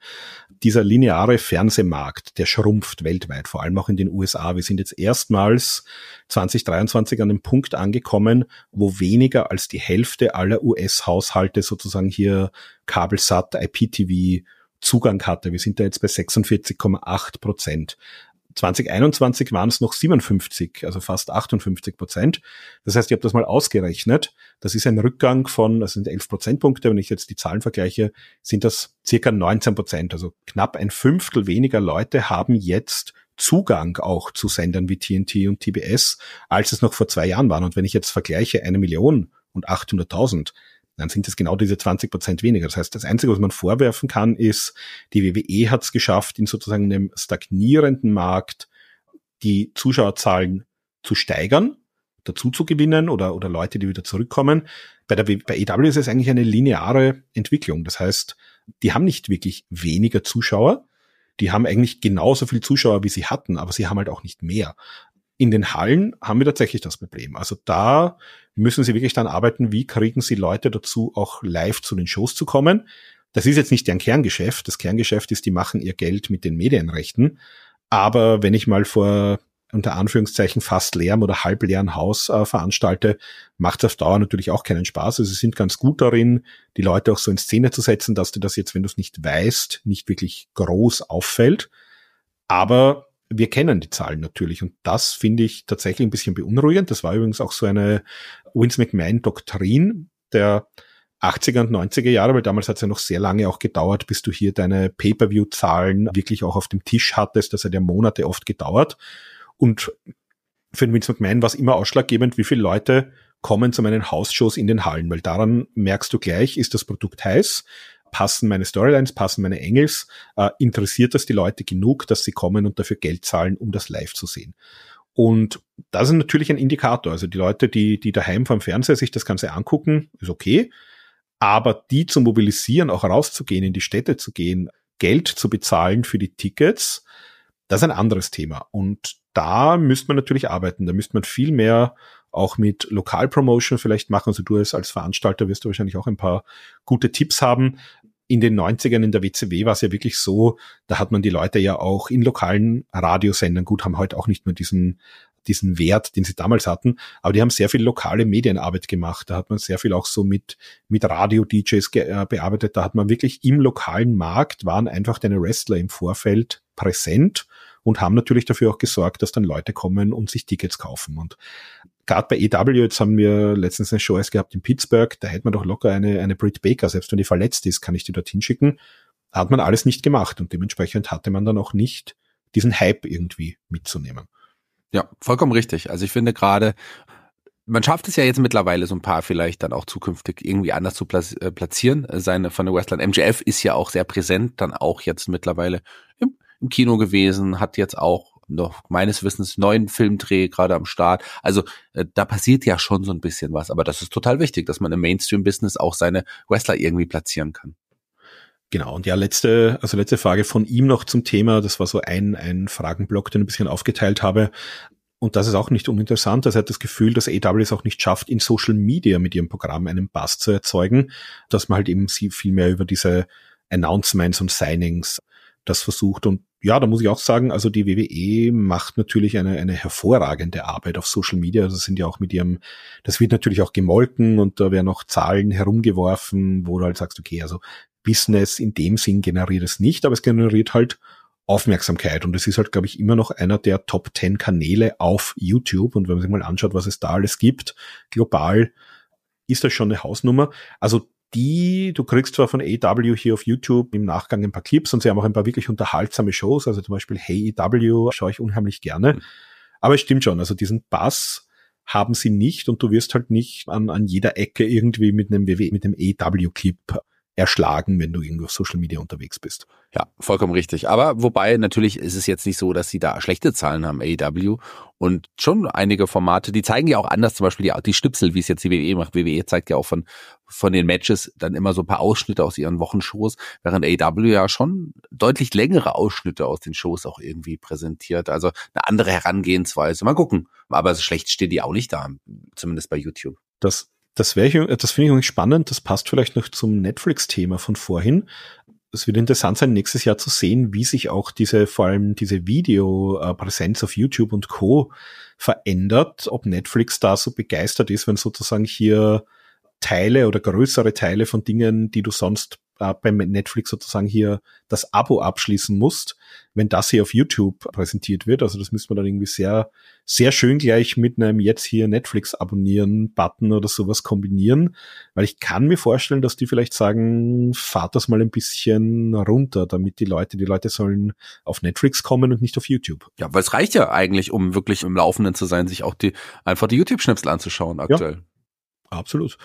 Dieser lineare Fernsehmarkt, der schrumpft weltweit, vor allem auch in den USA. Wir sind jetzt erstmals 2023 an dem Punkt angekommen, wo weniger als die Hälfte aller US-Haushalte sozusagen hier Kabelsat, IPTV Zugang hatte. Wir sind da jetzt bei 46,8 Prozent. 2021 waren es noch 57, also fast 58 Prozent. Das heißt, ich habe das mal ausgerechnet. Das ist ein Rückgang von, das sind 11 Prozentpunkte. Wenn ich jetzt die Zahlen vergleiche, sind das circa 19 Prozent. Also knapp ein Fünftel weniger Leute haben jetzt Zugang auch zu Sendern wie TNT und TBS, als es noch vor zwei Jahren waren. Und wenn ich jetzt vergleiche eine Million und 800.000, dann sind es genau diese 20 Prozent weniger. Das heißt, das Einzige, was man vorwerfen kann, ist, die WWE hat es geschafft, in sozusagen einem stagnierenden Markt die Zuschauerzahlen zu steigern, dazu zu gewinnen oder, oder Leute, die wieder zurückkommen. Bei der bei EW ist es eigentlich eine lineare Entwicklung. Das heißt, die haben nicht wirklich weniger Zuschauer. Die haben eigentlich genauso viel Zuschauer, wie sie hatten, aber sie haben halt auch nicht mehr. In den Hallen haben wir tatsächlich das Problem. Also da müssen sie wirklich dann arbeiten, wie kriegen sie Leute dazu, auch live zu den Shows zu kommen. Das ist jetzt nicht deren Kerngeschäft. Das Kerngeschäft ist, die machen ihr Geld mit den Medienrechten. Aber wenn ich mal vor unter Anführungszeichen fast leerem oder halb leeren Haus äh, veranstalte, macht es auf Dauer natürlich auch keinen Spaß. Also sie sind ganz gut darin, die Leute auch so in Szene zu setzen, dass dir das jetzt, wenn du es nicht weißt, nicht wirklich groß auffällt. Aber wir kennen die Zahlen natürlich und das finde ich tatsächlich ein bisschen beunruhigend. Das war übrigens auch so eine Vince McMahon-Doktrin der 80er und 90er Jahre, weil damals hat es ja noch sehr lange auch gedauert, bis du hier deine Pay-per-view-Zahlen wirklich auch auf dem Tisch hattest. Das hat ja Monate oft gedauert. Und für den Vince McMahon war es immer ausschlaggebend, wie viele Leute kommen zu meinen Hausshows in den Hallen, weil daran merkst du gleich, ist das Produkt heiß, passen meine Storylines, passen meine Engels, äh, interessiert das die Leute genug, dass sie kommen und dafür Geld zahlen, um das live zu sehen. Und das ist natürlich ein Indikator. Also die Leute, die, die daheim vom Fernseher sich das Ganze angucken, ist okay. Aber die zu mobilisieren, auch rauszugehen, in die Städte zu gehen, Geld zu bezahlen für die Tickets, das ist ein anderes Thema. Und da müsste man natürlich arbeiten. Da müsste man viel mehr auch mit Lokalpromotion vielleicht machen. Also du als, als Veranstalter wirst du wahrscheinlich auch ein paar gute Tipps haben in den 90ern in der WCW war es ja wirklich so, da hat man die Leute ja auch in lokalen Radiosendern, gut, haben heute auch nicht mehr diesen, diesen Wert, den sie damals hatten, aber die haben sehr viel lokale Medienarbeit gemacht. Da hat man sehr viel auch so mit, mit Radio-DJs äh, bearbeitet. Da hat man wirklich im lokalen Markt waren einfach deine Wrestler im Vorfeld präsent und haben natürlich dafür auch gesorgt, dass dann Leute kommen und sich Tickets kaufen. Und gerade bei EW, jetzt haben wir letztens eine Show gehabt in Pittsburgh, da hätte man doch locker eine, eine Britt Baker, selbst wenn die verletzt ist, kann ich die dorthin schicken. Hat man alles nicht gemacht und dementsprechend hatte man dann auch nicht diesen Hype irgendwie mitzunehmen. Ja, vollkommen richtig. Also ich finde gerade, man schafft es ja jetzt mittlerweile so ein paar vielleicht dann auch zukünftig irgendwie anders zu äh, platzieren. Seine von der Westland MGF ist ja auch sehr präsent, dann auch jetzt mittlerweile im Kino gewesen, hat jetzt auch noch meines Wissens neuen Filmdreh gerade am Start. Also äh, da passiert ja schon so ein bisschen was, aber das ist total wichtig, dass man im Mainstream-Business auch seine Wrestler irgendwie platzieren kann. Genau, und ja, letzte, also letzte Frage von ihm noch zum Thema. Das war so ein, ein Fragenblock, den ich ein bisschen aufgeteilt habe. Und das ist auch nicht uninteressant. Also er hat das Gefühl, dass AW es auch nicht schafft, in Social Media mit ihrem Programm einen Bass zu erzeugen, dass man halt eben sie viel mehr über diese Announcements und Signings das versucht. Und ja, da muss ich auch sagen, also die WWE macht natürlich eine, eine hervorragende Arbeit auf Social Media. Das sind ja auch mit ihrem, das wird natürlich auch gemolken und da werden auch Zahlen herumgeworfen, wo du halt sagst, okay, also Business in dem Sinn generiert es nicht, aber es generiert halt Aufmerksamkeit. Und es ist halt, glaube ich, immer noch einer der Top 10 Kanäle auf YouTube. Und wenn man sich mal anschaut, was es da alles gibt, global, ist das schon eine Hausnummer. Also die, du kriegst zwar von AW hier auf YouTube im Nachgang ein paar Clips und sie haben auch ein paar wirklich unterhaltsame Shows, also zum Beispiel Hey AW schaue ich unheimlich gerne. Mhm. Aber es stimmt schon, also diesen Bass haben sie nicht und du wirst halt nicht an, an jeder Ecke irgendwie mit einem WW, mit einem AW-Clip erschlagen, wenn du irgendwo auf Social Media unterwegs bist. Ja, vollkommen richtig. Aber wobei natürlich ist es jetzt nicht so, dass sie da schlechte Zahlen haben, AEW. Und schon einige Formate, die zeigen ja auch anders, zum Beispiel die, die Schnipsel, wie es jetzt die WWE macht. WWE zeigt ja auch von, von den Matches dann immer so ein paar Ausschnitte aus ihren Wochenshows, während AEW ja schon deutlich längere Ausschnitte aus den Shows auch irgendwie präsentiert. Also eine andere Herangehensweise. Mal gucken. Aber schlecht stehen die auch nicht da, zumindest bei YouTube. Das das wäre ich, das finde ich irgendwie spannend. Das passt vielleicht noch zum Netflix-Thema von vorhin. Es wird interessant sein, nächstes Jahr zu sehen, wie sich auch diese, vor allem diese Videopräsenz auf YouTube und Co. verändert, ob Netflix da so begeistert ist, wenn sozusagen hier Teile oder größere Teile von Dingen, die du sonst äh, beim Netflix sozusagen hier das Abo abschließen musst, wenn das hier auf YouTube präsentiert wird. Also das müsste man dann irgendwie sehr, sehr schön gleich mit einem jetzt hier Netflix abonnieren Button oder sowas kombinieren, weil ich kann mir vorstellen, dass die vielleicht sagen, fahrt das mal ein bisschen runter, damit die Leute, die Leute sollen auf Netflix kommen und nicht auf YouTube. Ja, weil es reicht ja eigentlich, um wirklich im Laufenden zu sein, sich auch die, einfach die YouTube-Schnipsel anzuschauen aktuell. Ja, absolut.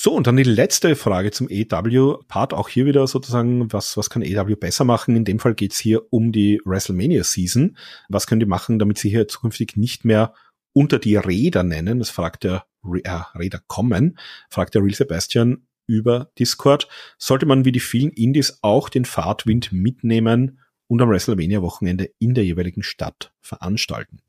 So, und dann die letzte Frage zum EW-Part, auch hier wieder sozusagen, was, was kann EW besser machen? In dem Fall geht's hier um die WrestleMania-Season. Was können die machen, damit sie hier zukünftig nicht mehr unter die Räder nennen? Das fragt der äh, Räder kommen, fragt der Real Sebastian über Discord. Sollte man wie die vielen Indies auch den Fahrtwind mitnehmen und am WrestleMania-Wochenende in der jeweiligen Stadt veranstalten?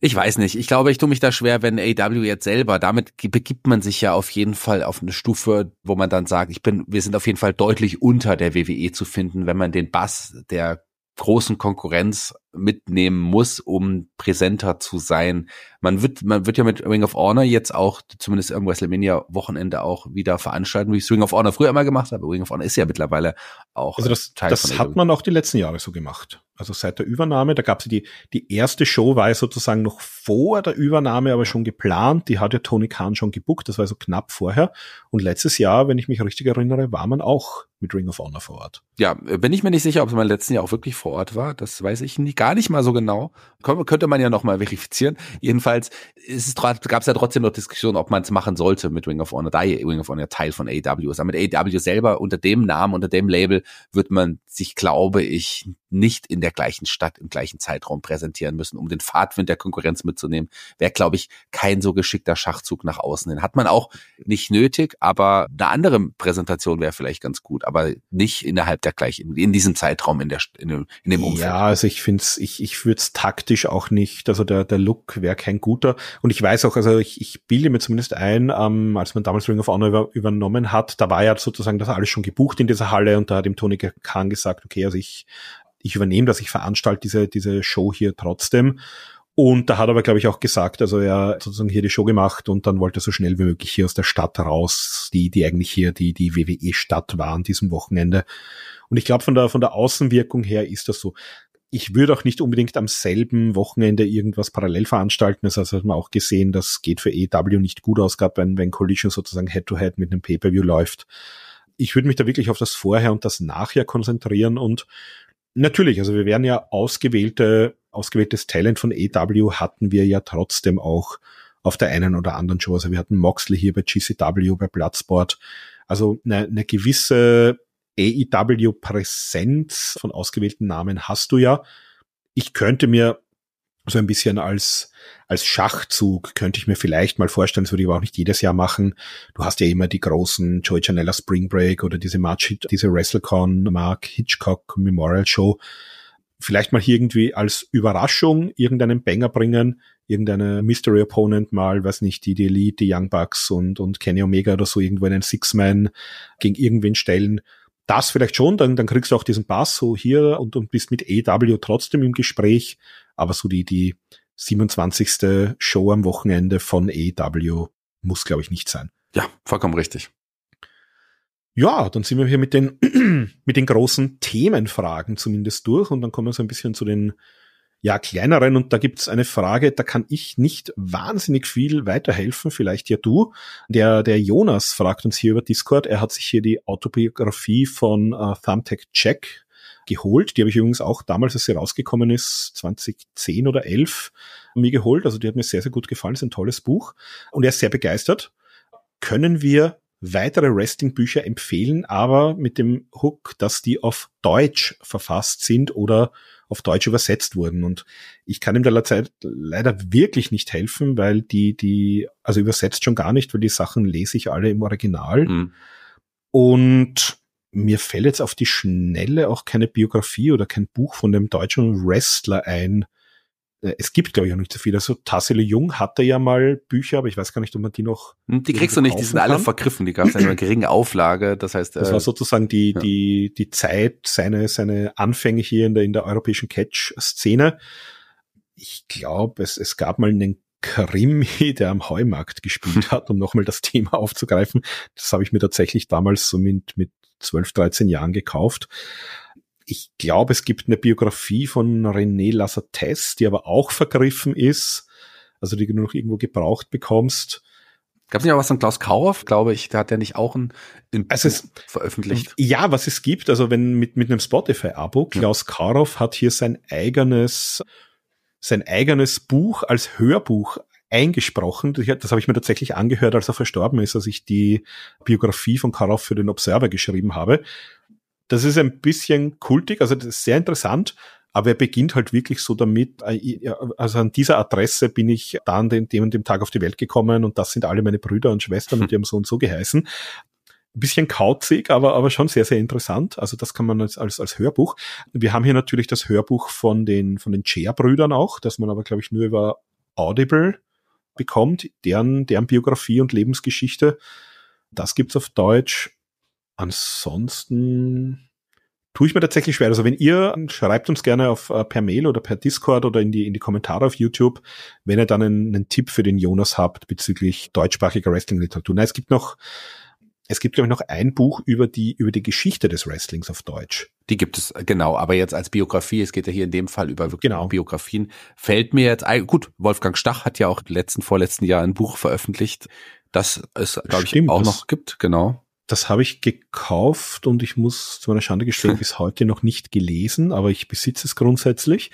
Ich weiß nicht. Ich glaube, ich tue mich da schwer, wenn AW jetzt selber, damit begibt man sich ja auf jeden Fall auf eine Stufe, wo man dann sagt, ich bin, wir sind auf jeden Fall deutlich unter der WWE zu finden, wenn man den Bass der großen Konkurrenz mitnehmen muss, um präsenter zu sein. Man wird, man wird ja mit Ring of Honor jetzt auch, zumindest am WrestleMania Wochenende auch wieder veranstalten, wie ich es Ring of Honor früher immer gemacht habe. Ring of Honor ist ja mittlerweile auch also das, Teil das hat man auch die letzten Jahre so gemacht. Also seit der Übernahme, da gab es die, die erste Show war ja sozusagen noch vor der Übernahme, aber schon geplant. Die hat ja Tony Khan schon gebuckt, das war so knapp vorher. Und letztes Jahr, wenn ich mich richtig erinnere, war man auch mit Ring of Honor vor Ort. Ja, bin ich mir nicht sicher, ob es mal letzten Jahr auch wirklich vor Ort war. Das weiß ich nie, gar nicht mal so genau. Könnte man ja noch mal verifizieren. Jedenfalls gab es ja trotzdem noch Diskussionen, ob man es machen sollte mit Ring of Honor, da Ring of Honor Teil von AW ist. Aber mit AW selber unter dem Namen, unter dem Label wird man sich, glaube ich, nicht in der gleichen Stadt im gleichen Zeitraum präsentieren müssen, um den Fahrtwind der Konkurrenz mitzunehmen. Wäre, glaube ich, kein so geschickter Schachzug nach außen hin. Hat man auch nicht nötig, aber eine andere Präsentation wäre vielleicht ganz gut, aber nicht innerhalb der gleichen, in diesem Zeitraum in der in dem, in dem Umfeld. Ja, also ich finde es, ich, ich würde es taktisch auch nicht, also der, der Look wäre kein guter. Und ich weiß auch, also ich, ich bilde mir zumindest ein, ähm, als man damals Ring of Honor über, übernommen hat, da war ja sozusagen das alles schon gebucht in dieser Halle und da hat ihm Tony Khan gesagt, okay, also ich ich übernehme das, ich veranstalte diese, diese Show hier trotzdem. Und da hat er aber, glaube ich, auch gesagt, also er hat sozusagen hier die Show gemacht und dann wollte er so schnell wie möglich hier aus der Stadt raus, die, die eigentlich hier die, die WWE-Stadt war an diesem Wochenende. Und ich glaube, von der, von der Außenwirkung her ist das so. ich würde auch nicht unbedingt am selben Wochenende irgendwas parallel veranstalten. Das heißt, hat man auch gesehen, das geht für EW nicht gut aus, gerade wenn, wenn Collision sozusagen Head-to-Head -head mit einem Pay-Per-View läuft. Ich würde mich da wirklich auf das Vorher und das Nachher konzentrieren und natürlich, also wir werden ja ausgewählte, ausgewähltes Talent von EW hatten wir ja trotzdem auch auf der einen oder anderen Show. Also wir hatten Moxley hier bei GCW, bei Bloodsport. Also eine, eine gewisse AEW-Präsenz von ausgewählten Namen hast du ja. Ich könnte mir so ein bisschen als, als Schachzug könnte ich mir vielleicht mal vorstellen, das würde ich aber auch nicht jedes Jahr machen. Du hast ja immer die großen Joey Janella Spring Break oder diese March, diese WrestleCon Mark Hitchcock Memorial Show. Vielleicht mal hier irgendwie als Überraschung irgendeinen Banger bringen, irgendeine Mystery Opponent mal, weiß nicht, die, die Elite, die Young Bucks und, und Kenny Omega oder so irgendwo einen Six-Man gegen irgendwen stellen das vielleicht schon, dann, dann kriegst du auch diesen Pass so hier und, und bist mit EW trotzdem im Gespräch. Aber so die, die 27. Show am Wochenende von EW muss, glaube ich, nicht sein. Ja, vollkommen richtig. Ja, dann sind wir hier mit den, (clears throat) mit den großen Themenfragen zumindest durch und dann kommen wir so ein bisschen zu den ja, kleineren. Und da gibt's eine Frage, da kann ich nicht wahnsinnig viel weiterhelfen, vielleicht ja du. Der, der Jonas fragt uns hier über Discord, er hat sich hier die Autobiografie von uh, Thumbtack Jack geholt. Die habe ich übrigens auch damals, als sie rausgekommen ist, 2010 oder 11, mir geholt. Also die hat mir sehr, sehr gut gefallen. ist ein tolles Buch. Und er ist sehr begeistert. Können wir weitere Wrestling-Bücher empfehlen, aber mit dem Hook, dass die auf Deutsch verfasst sind oder auf Deutsch übersetzt wurden. Und ich kann ihm da leider wirklich nicht helfen, weil die, die, also übersetzt schon gar nicht, weil die Sachen lese ich alle im Original. Mhm. Und mir fällt jetzt auf die Schnelle auch keine Biografie oder kein Buch von dem deutschen Wrestler ein, es gibt, glaube ich, auch nicht so viel. Also Tassilo Jung hatte ja mal Bücher, aber ich weiß gar nicht, ob man die noch. Hm, die kriegst du nicht, die sind alle vergriffen, die gab es in einer geringen Auflage. Das heißt, das äh, war sozusagen die, ja. die, die Zeit, seine, seine Anfänge hier in der, in der europäischen Catch-Szene. Ich glaube, es, es gab mal einen Krimi, (laughs) der am Heumarkt gespielt hat, um nochmal das Thema aufzugreifen. Das habe ich mir tatsächlich damals so mit, mit 12, 13 Jahren gekauft ich glaube, es gibt eine Biografie von René Lassates, die aber auch vergriffen ist, also die du noch irgendwo gebraucht bekommst. Gab es nicht auch was von Klaus Kauhoff, glaube ich, da hat er nicht auch ein, ein also es, veröffentlicht? Ja, was es gibt, also wenn mit, mit einem Spotify-Abo, Klaus ja. Kauhoff hat hier sein eigenes, sein eigenes Buch als Hörbuch eingesprochen. Das habe ich mir tatsächlich angehört, als er verstorben ist, als ich die Biografie von Karoff für den Observer geschrieben habe. Das ist ein bisschen kultig, also das ist sehr interessant, aber er beginnt halt wirklich so damit, äh, also an dieser Adresse bin ich dann dem, dem und dem Tag auf die Welt gekommen und das sind alle meine Brüder und Schwestern und die (laughs) haben so und so geheißen. Ein bisschen kauzig, aber, aber schon sehr, sehr interessant. Also das kann man als, als, als Hörbuch. Wir haben hier natürlich das Hörbuch von den, von den Chair-Brüdern auch, das man aber, glaube ich, nur über Audible bekommt, deren, deren Biografie und Lebensgeschichte. Das gibt's auf Deutsch. Ansonsten tue ich mir tatsächlich schwer. Also wenn ihr schreibt uns gerne auf uh, per Mail oder per Discord oder in die in die Kommentare auf YouTube, wenn ihr dann einen, einen Tipp für den Jonas habt bezüglich deutschsprachiger Wrestling-Literatur. Na, es gibt noch es gibt glaube ich noch ein Buch über die über die Geschichte des Wrestlings auf Deutsch. Die gibt es genau, aber jetzt als Biografie. Es geht ja hier in dem Fall über wirklich genau. Biografien. Fällt mir jetzt ein, gut. Wolfgang Stach hat ja auch letzten vorletzten Jahr ein Buch veröffentlicht, das es glaube ich auch noch gibt. Genau das habe ich gekauft und ich muss zu meiner Schande gestehen, (laughs) bis heute noch nicht gelesen, aber ich besitze es grundsätzlich.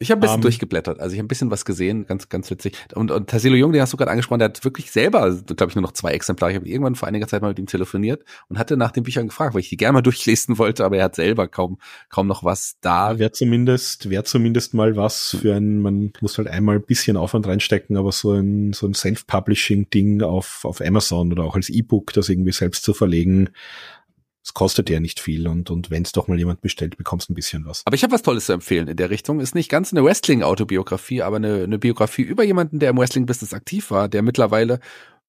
Ich habe ein bisschen um, ähm, durchgeblättert, also ich habe ein bisschen was gesehen, ganz, ganz witzig. Und, und Tassilo Jung, den hast du gerade angesprochen, der hat wirklich selber, glaube ich, nur noch zwei Exemplare. Ich habe irgendwann vor einiger Zeit mal mit ihm telefoniert und hatte nach den Büchern gefragt, weil ich die gerne mal (laughs) durchlesen wollte, aber er hat selber kaum, kaum noch was da. Wäre zumindest, wäre zumindest mal was für ein, man muss halt einmal ein bisschen Aufwand reinstecken, aber so ein, so ein Self-Publishing-Ding auf, auf Amazon oder auch als E-Book, das irgendwie selbst zu verlegen, es kostet ja nicht viel und, und wenn es doch mal jemand bestellt, bekommst ein bisschen was. Aber ich habe was Tolles zu empfehlen in der Richtung. Ist nicht ganz eine Wrestling-Autobiografie, aber eine, eine Biografie über jemanden, der im Wrestling-Business aktiv war, der mittlerweile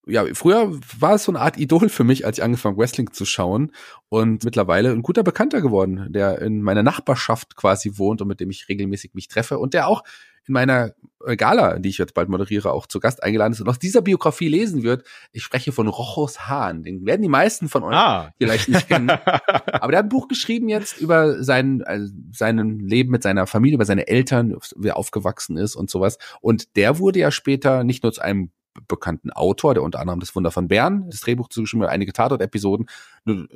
ja, früher war es so eine Art Idol für mich, als ich angefangen Wrestling zu schauen und mittlerweile ein guter Bekannter geworden, der in meiner Nachbarschaft quasi wohnt und mit dem ich regelmäßig mich treffe und der auch in meiner Gala, die ich jetzt bald moderiere, auch zu Gast eingeladen ist und aus dieser Biografie lesen wird. Ich spreche von Rochus Hahn. Den werden die meisten von euch ah. vielleicht nicht kennen. (laughs) Aber der hat ein Buch geschrieben jetzt über sein, äh, seinen Leben mit seiner Familie, über seine Eltern, wie er aufgewachsen ist und sowas. Und der wurde ja später nicht nur zu einem bekannten Autor, der unter anderem das Wunder von Bern, das Drehbuch zugeschrieben hat, einige Tatort-Episoden,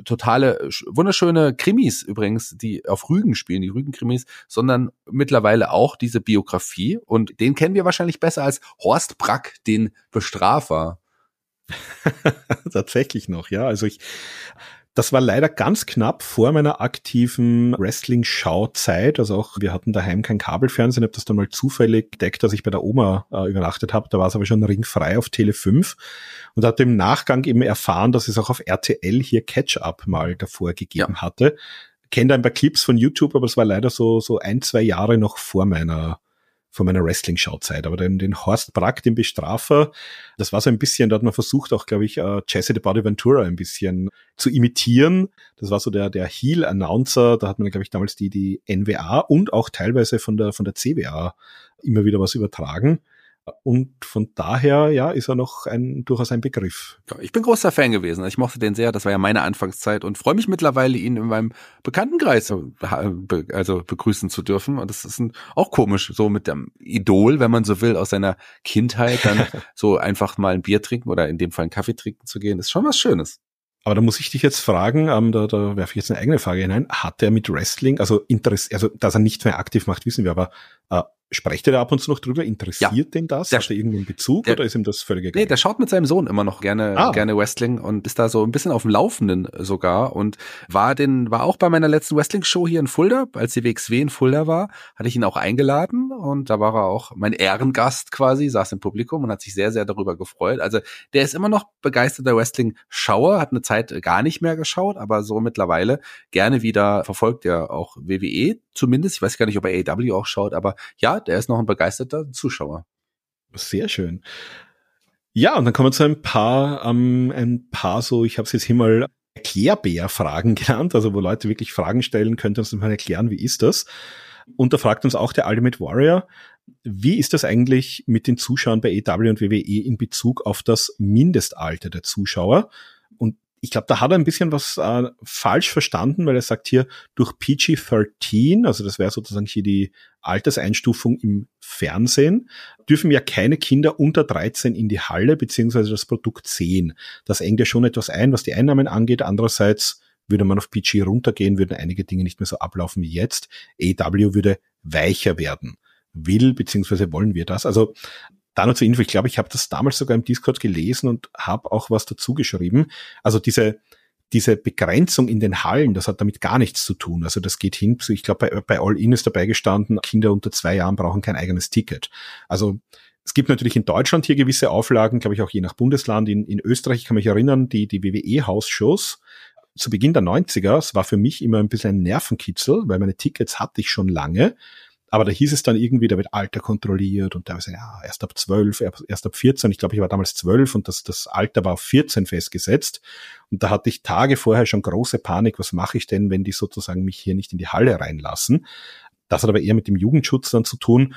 totale, wunderschöne Krimis übrigens, die auf Rügen spielen, die Rügen-Krimis, sondern mittlerweile auch diese Biografie und den kennen wir wahrscheinlich besser als Horst Brack, den Bestrafer. (laughs) Tatsächlich noch, ja. Also ich das war leider ganz knapp vor meiner aktiven Wrestling-Schau-Zeit. Also auch, wir hatten daheim kein Kabelfernsehen, habe das dann mal zufällig entdeckt, dass ich bei der Oma äh, übernachtet habe. Da war es aber schon ringfrei auf Tele 5 und hatte im Nachgang eben erfahren, dass es auch auf RTL hier Catch-Up mal davor gegeben ja. hatte. Kennt ein paar Clips von YouTube, aber es war leider so, so ein, zwei Jahre noch vor meiner von meiner Wrestling-Schauzeit. Aber den, den Horst Brack, den Bestrafer, das war so ein bisschen, da hat man versucht auch, glaube ich, uh, Jesse the Body Ventura ein bisschen zu imitieren. Das war so der, der Heel-Announcer, da hat man, glaube ich, damals die, die NWA und auch teilweise von der, von der CWA immer wieder was übertragen. Und von daher, ja, ist er noch ein, durchaus ein Begriff. Ich bin großer Fan gewesen. Ich mochte den sehr. Das war ja meine Anfangszeit und freue mich mittlerweile, ihn in meinem Bekanntenkreis äh, also begrüßen zu dürfen. Und das ist ein, auch komisch, so mit dem Idol, wenn man so will, aus seiner Kindheit dann (laughs) so einfach mal ein Bier trinken oder in dem Fall einen Kaffee trinken zu gehen. Das ist schon was Schönes. Aber da muss ich dich jetzt fragen, ähm, da, da werfe ich jetzt eine eigene Frage hinein. Hat er mit Wrestling, also Interesse, also dass er nicht mehr aktiv macht, wissen wir, aber äh, Sprecht ihr da ab und zu noch drüber? Interessiert ja. den das? Der, Hat er irgendeinen Bezug der, oder ist ihm das völlig egal? Nee, der schaut mit seinem Sohn immer noch gerne, ah. gerne Wrestling und ist da so ein bisschen auf dem Laufenden sogar und war den, war auch bei meiner letzten Wrestling-Show hier in Fulda, als die WXW in Fulda war, hatte ich ihn auch eingeladen und da war er auch mein Ehrengast quasi, saß im Publikum und hat sich sehr, sehr darüber gefreut. Also der ist immer noch begeisterter Wrestling-Schauer, hat eine Zeit gar nicht mehr geschaut, aber so mittlerweile gerne wieder verfolgt er auch WWE zumindest. Ich weiß gar nicht, ob er AEW auch schaut, aber ja, der ist noch ein begeisterter Zuschauer. Sehr schön. Ja, und dann kommen wir zu ein paar, ähm, ein paar so, ich habe es jetzt hier mal Erklärbär-Fragen (laughs) genannt, also wo Leute wirklich Fragen stellen, könnt ihr uns mal erklären, wie ist das? Und da fragt uns auch der Ultimate Warrior, wie ist das eigentlich mit den Zuschauern bei EW und WWE in Bezug auf das Mindestalter der Zuschauer? Ich glaube, da hat er ein bisschen was äh, falsch verstanden, weil er sagt hier, durch PG-13, also das wäre sozusagen hier die Alterseinstufung im Fernsehen, dürfen ja keine Kinder unter 13 in die Halle, beziehungsweise das Produkt sehen. Das engt ja schon etwas ein, was die Einnahmen angeht. Andererseits würde man auf PG runtergehen, würden einige Dinge nicht mehr so ablaufen wie jetzt. AW würde weicher werden. Will, beziehungsweise wollen wir das. Also da nur zur Info, ich glaube, ich habe das damals sogar im Discord gelesen und habe auch was dazu geschrieben. Also diese, diese Begrenzung in den Hallen, das hat damit gar nichts zu tun. Also das geht hin, ich glaube, bei, bei All In ist dabei gestanden, Kinder unter zwei Jahren brauchen kein eigenes Ticket. Also es gibt natürlich in Deutschland hier gewisse Auflagen, glaube ich auch je nach Bundesland. In, in Österreich ich kann mich erinnern, die, die WWE-Hausshows zu Beginn der 90er, es war für mich immer ein bisschen ein Nervenkitzel, weil meine Tickets hatte ich schon lange. Aber da hieß es dann irgendwie, da wird Alter kontrolliert und da teilweise, ja, erst ab 12, erst ab 14. Ich glaube, ich war damals 12 und das, das Alter war auf 14 festgesetzt. Und da hatte ich Tage vorher schon große Panik, was mache ich denn, wenn die sozusagen mich hier nicht in die Halle reinlassen? Das hat aber eher mit dem Jugendschutz dann zu tun.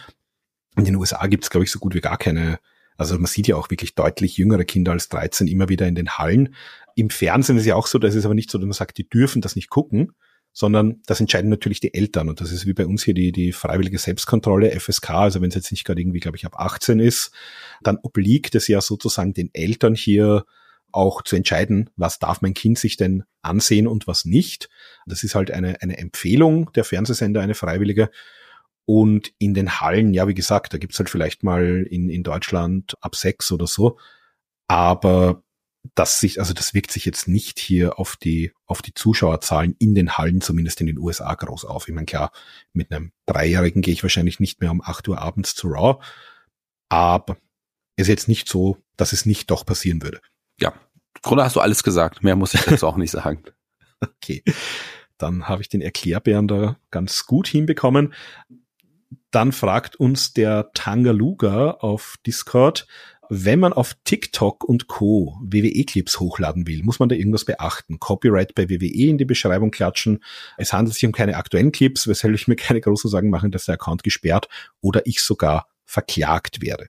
In den USA gibt es, glaube ich, so gut wie gar keine also man sieht ja auch wirklich deutlich jüngere Kinder als 13 immer wieder in den Hallen. Im Fernsehen ist ja auch so, das ist aber nicht so, dass man sagt, die dürfen das nicht gucken, sondern das entscheiden natürlich die Eltern. Und das ist wie bei uns hier die, die freiwillige Selbstkontrolle, FSK, also wenn es jetzt nicht gerade irgendwie, glaube ich, ab 18 ist, dann obliegt es ja sozusagen den Eltern hier auch zu entscheiden, was darf mein Kind sich denn ansehen und was nicht. Das ist halt eine, eine Empfehlung der Fernsehsender, eine freiwillige. Und in den Hallen, ja, wie gesagt, da gibt's halt vielleicht mal in, in Deutschland ab sechs oder so. Aber das sich, also das wirkt sich jetzt nicht hier auf die, auf die Zuschauerzahlen in den Hallen, zumindest in den USA, groß auf. Ich meine, klar, mit einem Dreijährigen gehe ich wahrscheinlich nicht mehr um acht Uhr abends zu Raw, aber ist jetzt nicht so, dass es nicht doch passieren würde. Ja, Grunde hast du alles gesagt. Mehr muss ich jetzt auch nicht sagen. (laughs) Okay. Dann habe ich den Erklärbären da ganz gut hinbekommen. Dann fragt uns der Tangaluga auf Discord, Wenn man auf TikTok und Co. WWE-Clips hochladen will, muss man da irgendwas beachten. Copyright bei WWE in die Beschreibung klatschen. Es handelt sich um keine aktuellen Clips, weshalb ich mir keine großen Sorgen machen, dass der Account gesperrt oder ich sogar verklagt werde.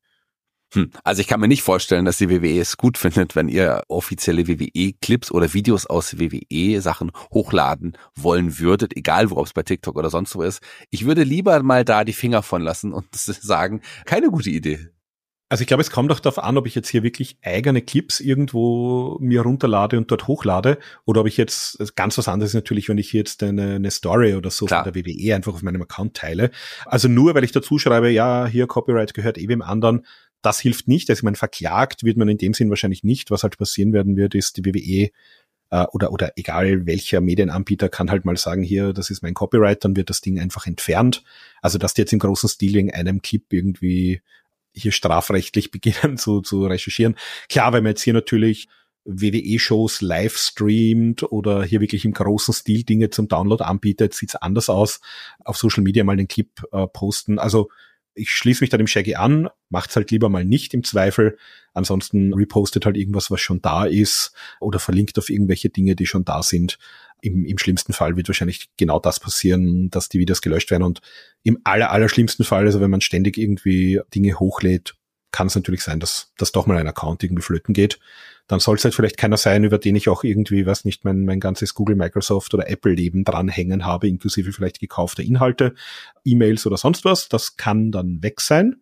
Hm. Also ich kann mir nicht vorstellen, dass die WWE es gut findet, wenn ihr offizielle WWE-Clips oder Videos aus WWE-Sachen hochladen wollen würdet, egal worauf es bei TikTok oder sonst wo ist. Ich würde lieber mal da die Finger von lassen und (laughs) sagen, keine gute Idee. Also ich glaube, es kommt auch darauf an, ob ich jetzt hier wirklich eigene Clips irgendwo mir runterlade und dort hochlade oder ob ich jetzt ganz was anderes natürlich, wenn ich jetzt eine, eine Story oder so Klar. von der WWE einfach auf meinem Account teile. Also nur, weil ich dazu schreibe, ja, hier Copyright gehört eh wem anderen, das hilft nicht. Also ich meine, verklagt wird man in dem Sinn wahrscheinlich nicht. Was halt passieren werden wird, ist die WWE äh, oder, oder egal welcher Medienanbieter kann halt mal sagen, hier, das ist mein Copyright, dann wird das Ding einfach entfernt. Also dass die jetzt im großen Stil in einem Clip irgendwie hier strafrechtlich (laughs) beginnen zu, zu recherchieren. Klar, wenn man jetzt hier natürlich WWE-Shows live streamt oder hier wirklich im großen Stil Dinge zum Download anbietet, sieht's anders aus. Auf Social Media mal den Clip äh, posten. Also ich schließe mich da dem Shaggy an, macht's halt lieber mal nicht im Zweifel. Ansonsten repostet halt irgendwas, was schon da ist oder verlinkt auf irgendwelche Dinge, die schon da sind. Im, Im schlimmsten Fall wird wahrscheinlich genau das passieren, dass die Videos gelöscht werden. Und im aller, aller schlimmsten Fall, also wenn man ständig irgendwie Dinge hochlädt, kann es natürlich sein, dass, dass doch mal ein Account irgendwie flöten geht. Dann soll es halt vielleicht keiner sein, über den ich auch irgendwie, was nicht, mein, mein ganzes Google, Microsoft oder Apple-Leben dranhängen habe, inklusive vielleicht gekaufter Inhalte, E-Mails oder sonst was. Das kann dann weg sein.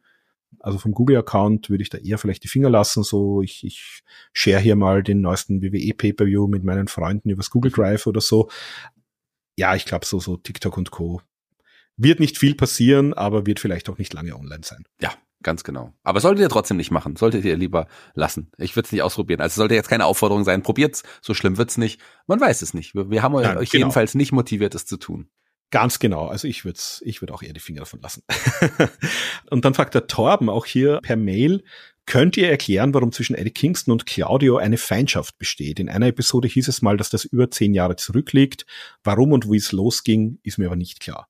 Also vom Google-Account würde ich da eher vielleicht die Finger lassen. So, ich, ich share hier mal den neuesten WWE Pay-Per-View mit meinen Freunden übers Google Drive oder so. Ja, ich glaube so, so TikTok und Co. Wird nicht viel passieren, aber wird vielleicht auch nicht lange online sein. Ja, ganz genau. Aber solltet ihr trotzdem nicht machen. Solltet ihr lieber lassen. Ich würde es nicht ausprobieren. Also sollte jetzt keine Aufforderung sein, probiert's. So schlimm wird's nicht. Man weiß es nicht. Wir, wir haben ja, euch genau. jedenfalls nicht motiviert, es zu tun. Ganz genau. Also ich würde ich würd auch eher die Finger davon lassen. (laughs) und dann fragt der Torben auch hier per Mail, Könnt ihr erklären, warum zwischen Eddie Kingston und Claudio eine Feindschaft besteht? In einer Episode hieß es mal, dass das über zehn Jahre zurückliegt. Warum und wie es losging, ist mir aber nicht klar.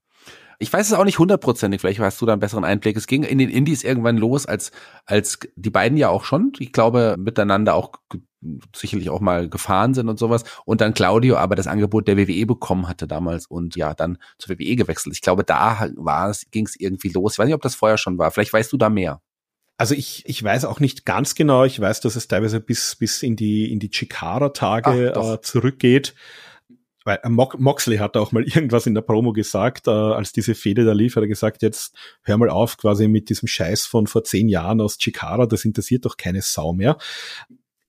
Ich weiß es auch nicht hundertprozentig, vielleicht hast du da einen besseren Einblick. Es ging in den Indies irgendwann los, als, als die beiden ja auch schon, ich glaube, miteinander auch sicherlich auch mal gefahren sind und sowas. Und dann Claudio aber das Angebot der WWE bekommen hatte damals und ja, dann zur WWE gewechselt. Ich glaube, da war es, ging es irgendwie los. Ich weiß nicht, ob das vorher schon war. Vielleicht weißt du da mehr. Also ich, ich weiß auch nicht ganz genau. Ich weiß, dass es teilweise bis, bis in die, in die Chikara-Tage äh, zurückgeht weil äh, Moxley hat auch mal (laughs) irgendwas in der Promo gesagt, äh, als diese Fehde da lief, hat er gesagt, jetzt hör mal auf quasi mit diesem Scheiß von vor zehn Jahren aus Chikara, das interessiert doch keine Sau mehr.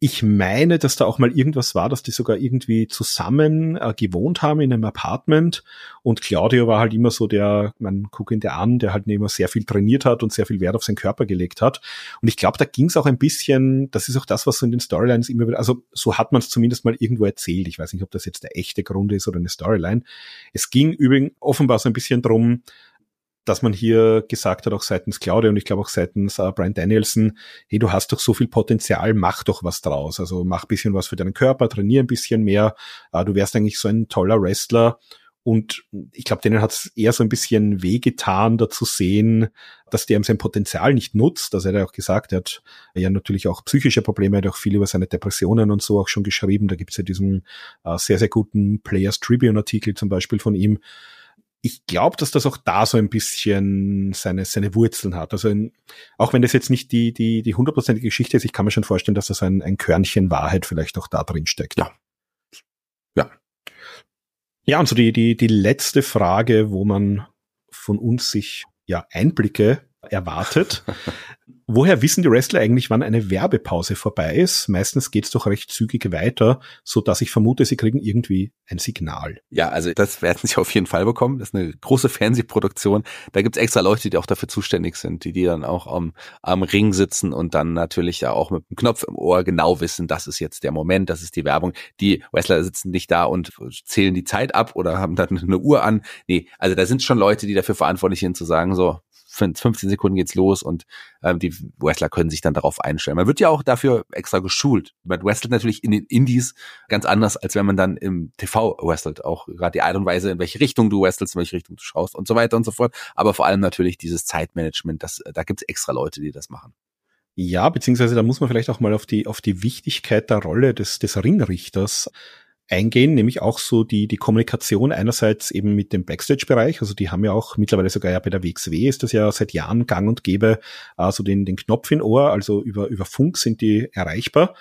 Ich meine, dass da auch mal irgendwas war, dass die sogar irgendwie zusammen äh, gewohnt haben in einem Apartment und Claudio war halt immer so der, man guckt ihn der an, der halt immer sehr viel trainiert hat und sehr viel Wert auf seinen Körper gelegt hat. Und ich glaube, da ging es auch ein bisschen, das ist auch das, was so in den Storylines immer wieder, also so hat man es zumindest mal irgendwo erzählt. Ich weiß nicht, ob das jetzt der echte Grund ist oder eine Storyline. Es ging übrigens offenbar so ein bisschen drum, dass man hier gesagt hat, auch seitens Claudia und ich glaube auch seitens äh, Brian Danielson, hey, du hast doch so viel Potenzial, mach doch was draus. Also mach bisschen was für deinen Körper, trainier ein bisschen mehr. Äh, du wärst eigentlich so ein toller Wrestler. Und ich glaube, denen hat es eher so ein bisschen wehgetan, da zu sehen, dass der sein Potenzial nicht nutzt. Also er hat auch gesagt, er hat ja natürlich auch psychische Probleme, er hat auch viel über seine Depressionen und so auch schon geschrieben. Da gibt es ja diesen äh, sehr, sehr guten Players Tribune Artikel zum Beispiel von ihm, ich glaube, dass das auch da so ein bisschen seine, seine Wurzeln hat. Also in, auch wenn das jetzt nicht die, die, die hundertprozentige Geschichte ist, ich kann mir schon vorstellen, dass das ein, ein Körnchen Wahrheit vielleicht auch da drin steckt. Ja. Ja. Ja, und so die, die, die letzte Frage, wo man von uns sich ja Einblicke erwartet, Woher wissen die Wrestler eigentlich, wann eine Werbepause vorbei ist? Meistens geht's doch recht zügig weiter, so dass ich vermute, sie kriegen irgendwie ein Signal. Ja, also das werden sie auf jeden Fall bekommen. Das ist eine große Fernsehproduktion. Da gibt's extra Leute, die auch dafür zuständig sind, die, die dann auch am, am Ring sitzen und dann natürlich ja auch mit dem Knopf im Ohr genau wissen, das ist jetzt der Moment, das ist die Werbung. Die Wrestler sitzen nicht da und zählen die Zeit ab oder haben dann eine Uhr an. Nee, also da sind schon Leute, die dafür verantwortlich sind zu sagen, so, 15 Sekunden geht's los und ähm, die Wrestler können sich dann darauf einstellen. Man wird ja auch dafür extra geschult. Man wrestelt natürlich in den Indies ganz anders, als wenn man dann im TV wrestelt. Auch gerade die Art und Weise, in welche Richtung du wrestelst, in welche Richtung du schaust und so weiter und so fort. Aber vor allem natürlich dieses Zeitmanagement, das, da gibt's extra Leute, die das machen. Ja, beziehungsweise da muss man vielleicht auch mal auf die, auf die Wichtigkeit der Rolle des, des Ringrichters eingehen, nämlich auch so die, die Kommunikation einerseits eben mit dem Backstage-Bereich, also die haben ja auch mittlerweile sogar ja bei der WXW ist das ja seit Jahren gang und gäbe, also den, den Knopf in Ohr, also über, über Funk sind die erreichbar.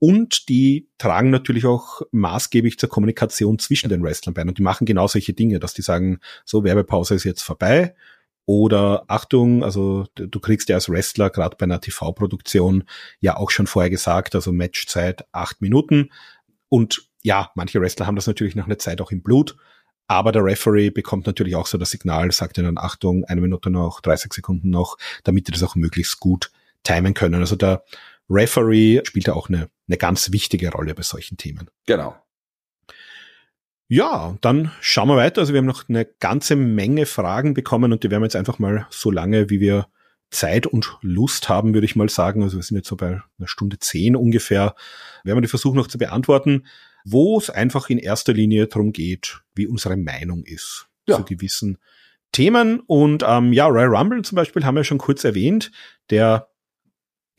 Und die tragen natürlich auch maßgeblich zur Kommunikation zwischen den Wrestlern bei. Und die machen genau solche Dinge, dass die sagen, so Werbepause ist jetzt vorbei. Oder Achtung, also du kriegst ja als Wrestler gerade bei einer TV-Produktion ja auch schon vorher gesagt, also Matchzeit acht Minuten. Und ja, manche Wrestler haben das natürlich nach einer Zeit auch im Blut. Aber der Referee bekommt natürlich auch so das Signal, sagt ihnen Achtung, eine Minute noch, 30 Sekunden noch, damit die das auch möglichst gut timen können. Also der Referee spielt da auch eine, eine ganz wichtige Rolle bei solchen Themen. Genau. Ja, dann schauen wir weiter. Also wir haben noch eine ganze Menge Fragen bekommen und die werden wir jetzt einfach mal so lange, wie wir Zeit und Lust haben, würde ich mal sagen. Also wir sind jetzt so bei einer Stunde zehn ungefähr. Werden wir die versuchen noch zu beantworten, wo es einfach in erster Linie darum geht, wie unsere Meinung ist ja. zu gewissen Themen. Und ähm, ja, Royal Rumble zum Beispiel haben wir schon kurz erwähnt. Der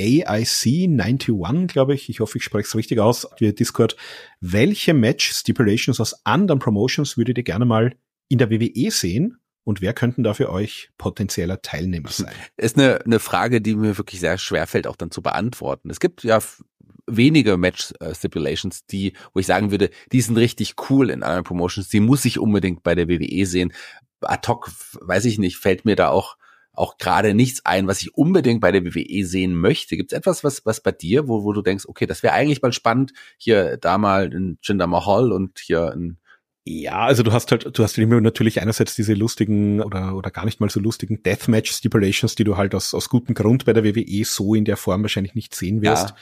AIC91, glaube ich, ich hoffe, ich spreche es richtig aus, via Discord. Welche Match Stipulations aus anderen Promotions würdet ihr gerne mal in der WWE sehen? Und wer könnten da für euch potenzieller Teilnehmer sein? Ist eine, eine Frage, die mir wirklich sehr schwer fällt, auch dann zu beantworten. Es gibt ja wenige Match Stipulations, die, wo ich sagen würde, die sind richtig cool in anderen Promotions, die muss ich unbedingt bei der WWE sehen. Ad hoc, weiß ich nicht, fällt mir da auch auch gerade nichts ein, was ich unbedingt bei der WWE sehen möchte. Gibt es etwas, was, was bei dir, wo, wo du denkst, okay, das wäre eigentlich mal spannend, hier da mal ein Jinder Mahal und hier ein ja, also du hast halt, du hast natürlich einerseits diese lustigen oder, oder gar nicht mal so lustigen Deathmatch Stipulations, die du halt aus, aus gutem Grund bei der WWE so in der Form wahrscheinlich nicht sehen wirst. Ja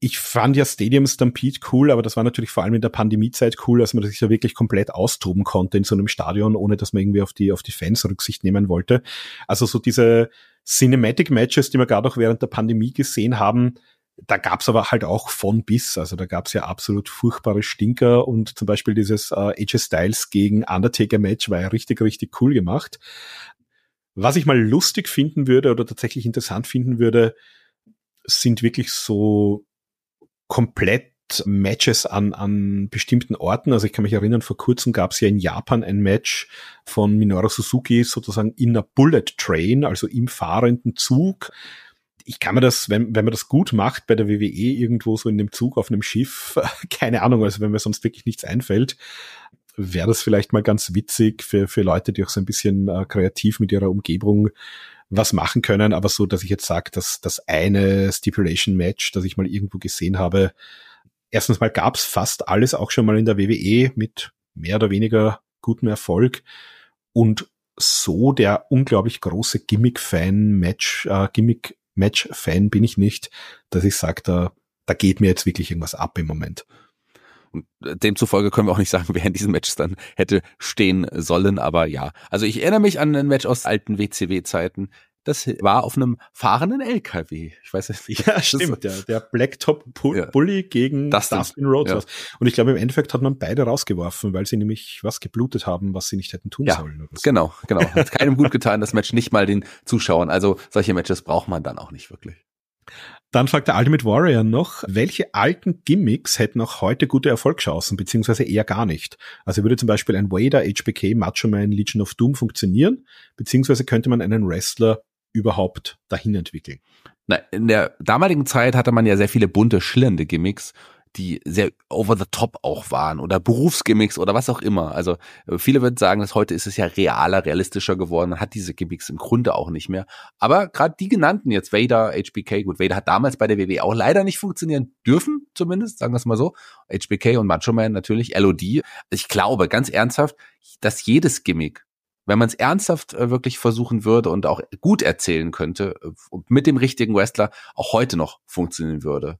ich fand ja Stadium Stampede cool, aber das war natürlich vor allem in der Pandemiezeit cool, als man sich ja wirklich komplett austoben konnte in so einem Stadion, ohne dass man irgendwie auf die, auf die Fans Rücksicht nehmen wollte. Also so diese Cinematic Matches, die wir gerade auch während der Pandemie gesehen haben, da gab's aber halt auch von bis. Also da gab's ja absolut furchtbare Stinker und zum Beispiel dieses äh, AJ Styles gegen Undertaker Match war ja richtig, richtig cool gemacht. Was ich mal lustig finden würde oder tatsächlich interessant finden würde, sind wirklich so komplett Matches an, an bestimmten Orten. Also ich kann mich erinnern, vor kurzem gab es ja in Japan ein Match von Minoru Suzuki sozusagen in einer Bullet Train, also im fahrenden Zug. Ich kann mir das, wenn, wenn man das gut macht bei der WWE irgendwo so in dem Zug auf einem Schiff, (laughs) keine Ahnung, also wenn mir sonst wirklich nichts einfällt, wäre das vielleicht mal ganz witzig für, für Leute, die auch so ein bisschen äh, kreativ mit ihrer Umgebung was machen können, aber so, dass ich jetzt sage, dass das eine Stipulation-Match, das ich mal irgendwo gesehen habe, erstens mal gab's fast alles auch schon mal in der WWE mit mehr oder weniger gutem Erfolg und so der unglaublich große Gimmick-Fan-Match, äh, Gimmick-Match-Fan bin ich nicht, dass ich sage, da, da geht mir jetzt wirklich irgendwas ab im Moment. Und demzufolge können wir auch nicht sagen, (laughs) wer in diesem Match dann hätte stehen sollen. Aber ja, also ich erinnere mich an ein Match aus alten WCW-Zeiten. Das war auf einem fahrenden LKW. Ich weiß jetzt nicht. Ja, stimmt. Der, der Blacktop Bully ja. gegen das Dustin Rhodes. Ja. Und ich glaube, im Endeffekt hat man beide rausgeworfen, weil sie nämlich was geblutet haben, was sie nicht hätten tun ja, sollen. So. Genau, genau. (laughs) Hat keinem gut getan, das Match nicht mal den Zuschauern. Also solche Matches braucht man dann auch nicht wirklich. Dann fragt der Ultimate Warrior noch, welche alten Gimmicks hätten auch heute gute Erfolgschancen, beziehungsweise eher gar nicht? Also würde zum Beispiel ein Wader, HBK, Macho Man, Legion of Doom funktionieren, beziehungsweise könnte man einen Wrestler überhaupt dahin entwickeln? Na, in der damaligen Zeit hatte man ja sehr viele bunte, schillernde Gimmicks die sehr over the top auch waren oder Berufsgimmicks oder was auch immer. Also äh, viele würden sagen, dass heute ist es ja realer, realistischer geworden, hat diese Gimmicks im Grunde auch nicht mehr. Aber gerade die genannten jetzt, Vader, HBK, gut, Vader hat damals bei der WWE auch leider nicht funktionieren dürfen, zumindest, sagen wir es mal so. HBK und Macho Man natürlich, LOD. Ich glaube ganz ernsthaft, dass jedes Gimmick wenn man es ernsthaft äh, wirklich versuchen würde und auch gut erzählen könnte, äh, mit dem richtigen Wrestler auch heute noch funktionieren würde.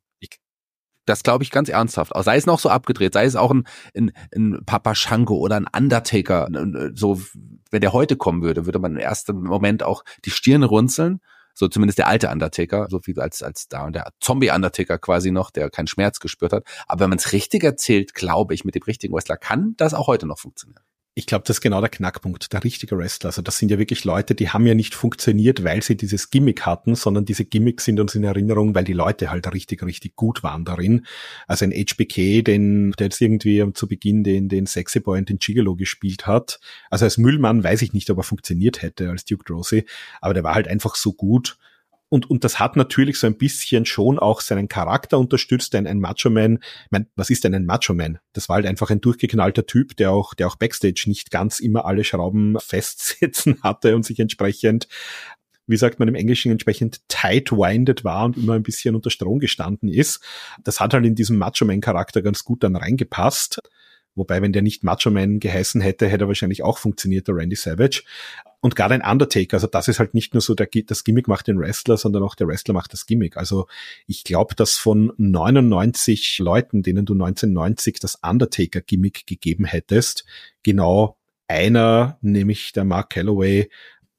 Das glaube ich ganz ernsthaft. Sei es noch so abgedreht, sei es auch ein, ein, ein Papa Shango oder ein Undertaker. So, wenn der heute kommen würde, würde man im ersten Moment auch die Stirn runzeln. So zumindest der alte Undertaker, so wie als, als da und der Zombie-Undertaker quasi noch, der keinen Schmerz gespürt hat. Aber wenn man es richtig erzählt, glaube ich, mit dem richtigen Wrestler kann das auch heute noch funktionieren. Ich glaube, das ist genau der Knackpunkt, der richtige Wrestler. Also das sind ja wirklich Leute, die haben ja nicht funktioniert, weil sie dieses Gimmick hatten, sondern diese Gimmicks sind uns in Erinnerung, weil die Leute halt richtig, richtig gut waren darin. Also ein HBK, den, der jetzt irgendwie zu Beginn den, den Sexy Boy und den Gigolo gespielt hat. Also als Müllmann weiß ich nicht, ob er funktioniert hätte als Duke Drosy, aber der war halt einfach so gut und, und das hat natürlich so ein bisschen schon auch seinen Charakter unterstützt, denn ein Macho-Man, ich mein, was ist denn ein Macho-Man? Das war halt einfach ein durchgeknallter Typ, der auch, der auch Backstage nicht ganz immer alle Schrauben (laughs) festsetzen hatte und sich entsprechend wie sagt man im Englischen, entsprechend tight-winded war und immer ein bisschen unter Strom gestanden ist. Das hat halt in diesem Macho-Man-Charakter ganz gut dann reingepasst. Wobei, wenn der nicht Macho Man geheißen hätte, hätte er wahrscheinlich auch funktioniert, der Randy Savage. Und gerade ein Undertaker, also das ist halt nicht nur so, der, das Gimmick macht den Wrestler, sondern auch der Wrestler macht das Gimmick. Also ich glaube, dass von 99 Leuten, denen du 1990 das Undertaker-Gimmick gegeben hättest, genau einer, nämlich der Mark Calloway,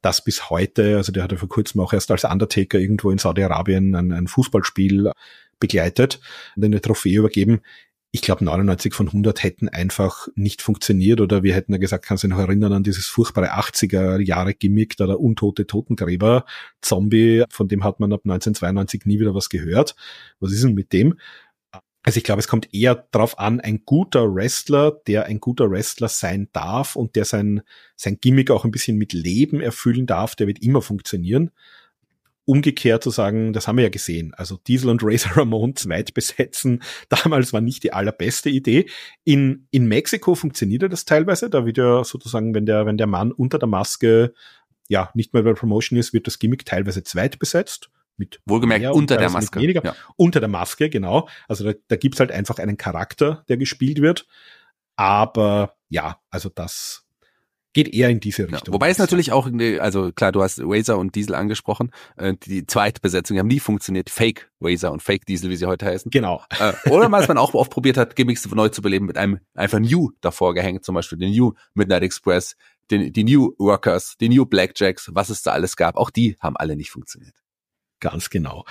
das bis heute, also der hat ja vor kurzem auch erst als Undertaker irgendwo in Saudi-Arabien ein, ein Fußballspiel begleitet und eine Trophäe übergeben ich glaube 99 von 100 hätten einfach nicht funktioniert oder wir hätten ja gesagt, kannst du dich noch erinnern an dieses furchtbare 80er Jahre Gimmick, da der untote Totengräber Zombie, von dem hat man ab 1992 nie wieder was gehört. Was ist denn mit dem? Also ich glaube, es kommt eher darauf an, ein guter Wrestler, der ein guter Wrestler sein darf und der sein, sein Gimmick auch ein bisschen mit Leben erfüllen darf, der wird immer funktionieren umgekehrt zu sagen, das haben wir ja gesehen. Also Diesel und Razor Ramon zweit besetzen, (laughs) damals war nicht die allerbeste Idee. In, in Mexiko funktionierte das teilweise. Da wird ja sozusagen, wenn der, wenn der Mann unter der Maske ja nicht mehr bei Promotion ist, wird das Gimmick teilweise zweit besetzt. Mit Wohlgemerkt mehr, unter der Maske. Weniger. Ja. Unter der Maske, genau. Also da, da gibt's halt einfach einen Charakter, der gespielt wird. Aber ja, also das geht eher in diese Richtung. Ja, wobei es natürlich auch, also klar, du hast Razer und Diesel angesprochen, äh, die Zweitbesetzung die haben nie funktioniert, Fake Razer und Fake Diesel, wie sie heute heißen. Genau. Äh, oder was man auch oft probiert hat, Gimmicks neu zu beleben mit einem einfach New davor gehängt, zum Beispiel den New Midnight Express, den, die New Workers, die New Blackjacks, was es da alles gab, auch die haben alle nicht funktioniert. Ganz genau.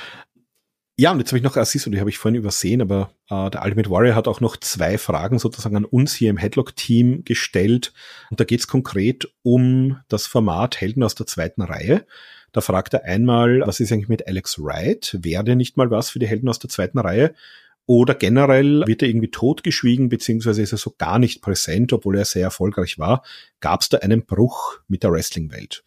Ja, und jetzt habe ich noch, ah, du, die habe ich vorhin übersehen, aber äh, der Ultimate Warrior hat auch noch zwei Fragen sozusagen an uns hier im Headlock-Team gestellt. Und da geht es konkret um das Format Helden aus der zweiten Reihe. Da fragt er einmal, was ist eigentlich mit Alex Wright? Wäre der nicht mal was für die Helden aus der zweiten Reihe? Oder generell wird er irgendwie totgeschwiegen, beziehungsweise ist er so gar nicht präsent, obwohl er sehr erfolgreich war. Gab es da einen Bruch mit der Wrestling-Welt?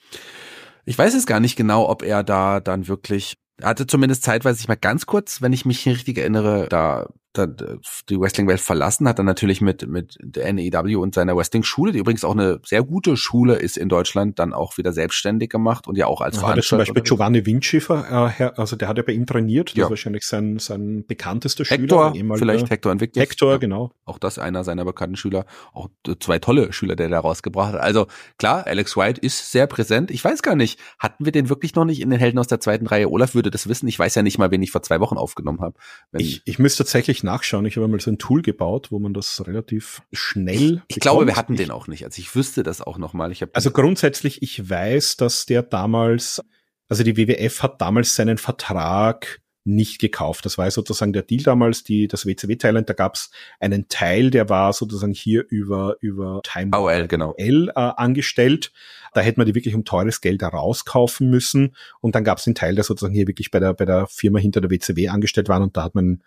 Ich weiß es gar nicht genau, ob er da dann wirklich hatte zumindest zeitweise ich mal ganz kurz, wenn ich mich richtig erinnere, da die Wrestling-Welt verlassen, hat dann natürlich mit, mit der NEW und seiner Wrestling-Schule, die übrigens auch eine sehr gute Schule ist in Deutschland, dann auch wieder selbstständig gemacht und ja auch als Veranstalter. Zum Beispiel Giovanni Vinci, äh, also der hat ja bei ihm trainiert, das ja. ist wahrscheinlich sein, sein bekanntester Hector, Schüler. vielleicht Hector Invictus. Hector, genau. Auch das einer seiner bekannten Schüler, auch zwei tolle Schüler, der da rausgebracht hat. Also klar, Alex White ist sehr präsent. Ich weiß gar nicht, hatten wir den wirklich noch nicht in den Helden aus der zweiten Reihe? Olaf würde das wissen. Ich weiß ja nicht mal, wen ich vor zwei Wochen aufgenommen habe. Ich, ich müsste tatsächlich ich nachschauen. Ich habe mal so ein Tool gebaut, wo man das relativ schnell. Ich, ich glaube, wir hatten den auch nicht. Also ich wüsste das auch noch mal. Ich also grundsätzlich, ich weiß, dass der damals, also die WWF hat damals seinen Vertrag nicht gekauft. Das war sozusagen der Deal damals, die, das WCW Thailand, da gab es einen Teil, der war sozusagen hier über, über Time AOL, genau. L äh, angestellt. Da hätte man die wirklich um teures Geld rauskaufen müssen. Und dann gab es den Teil, der sozusagen hier wirklich bei der, bei der Firma hinter der WCW angestellt war. Und da hat man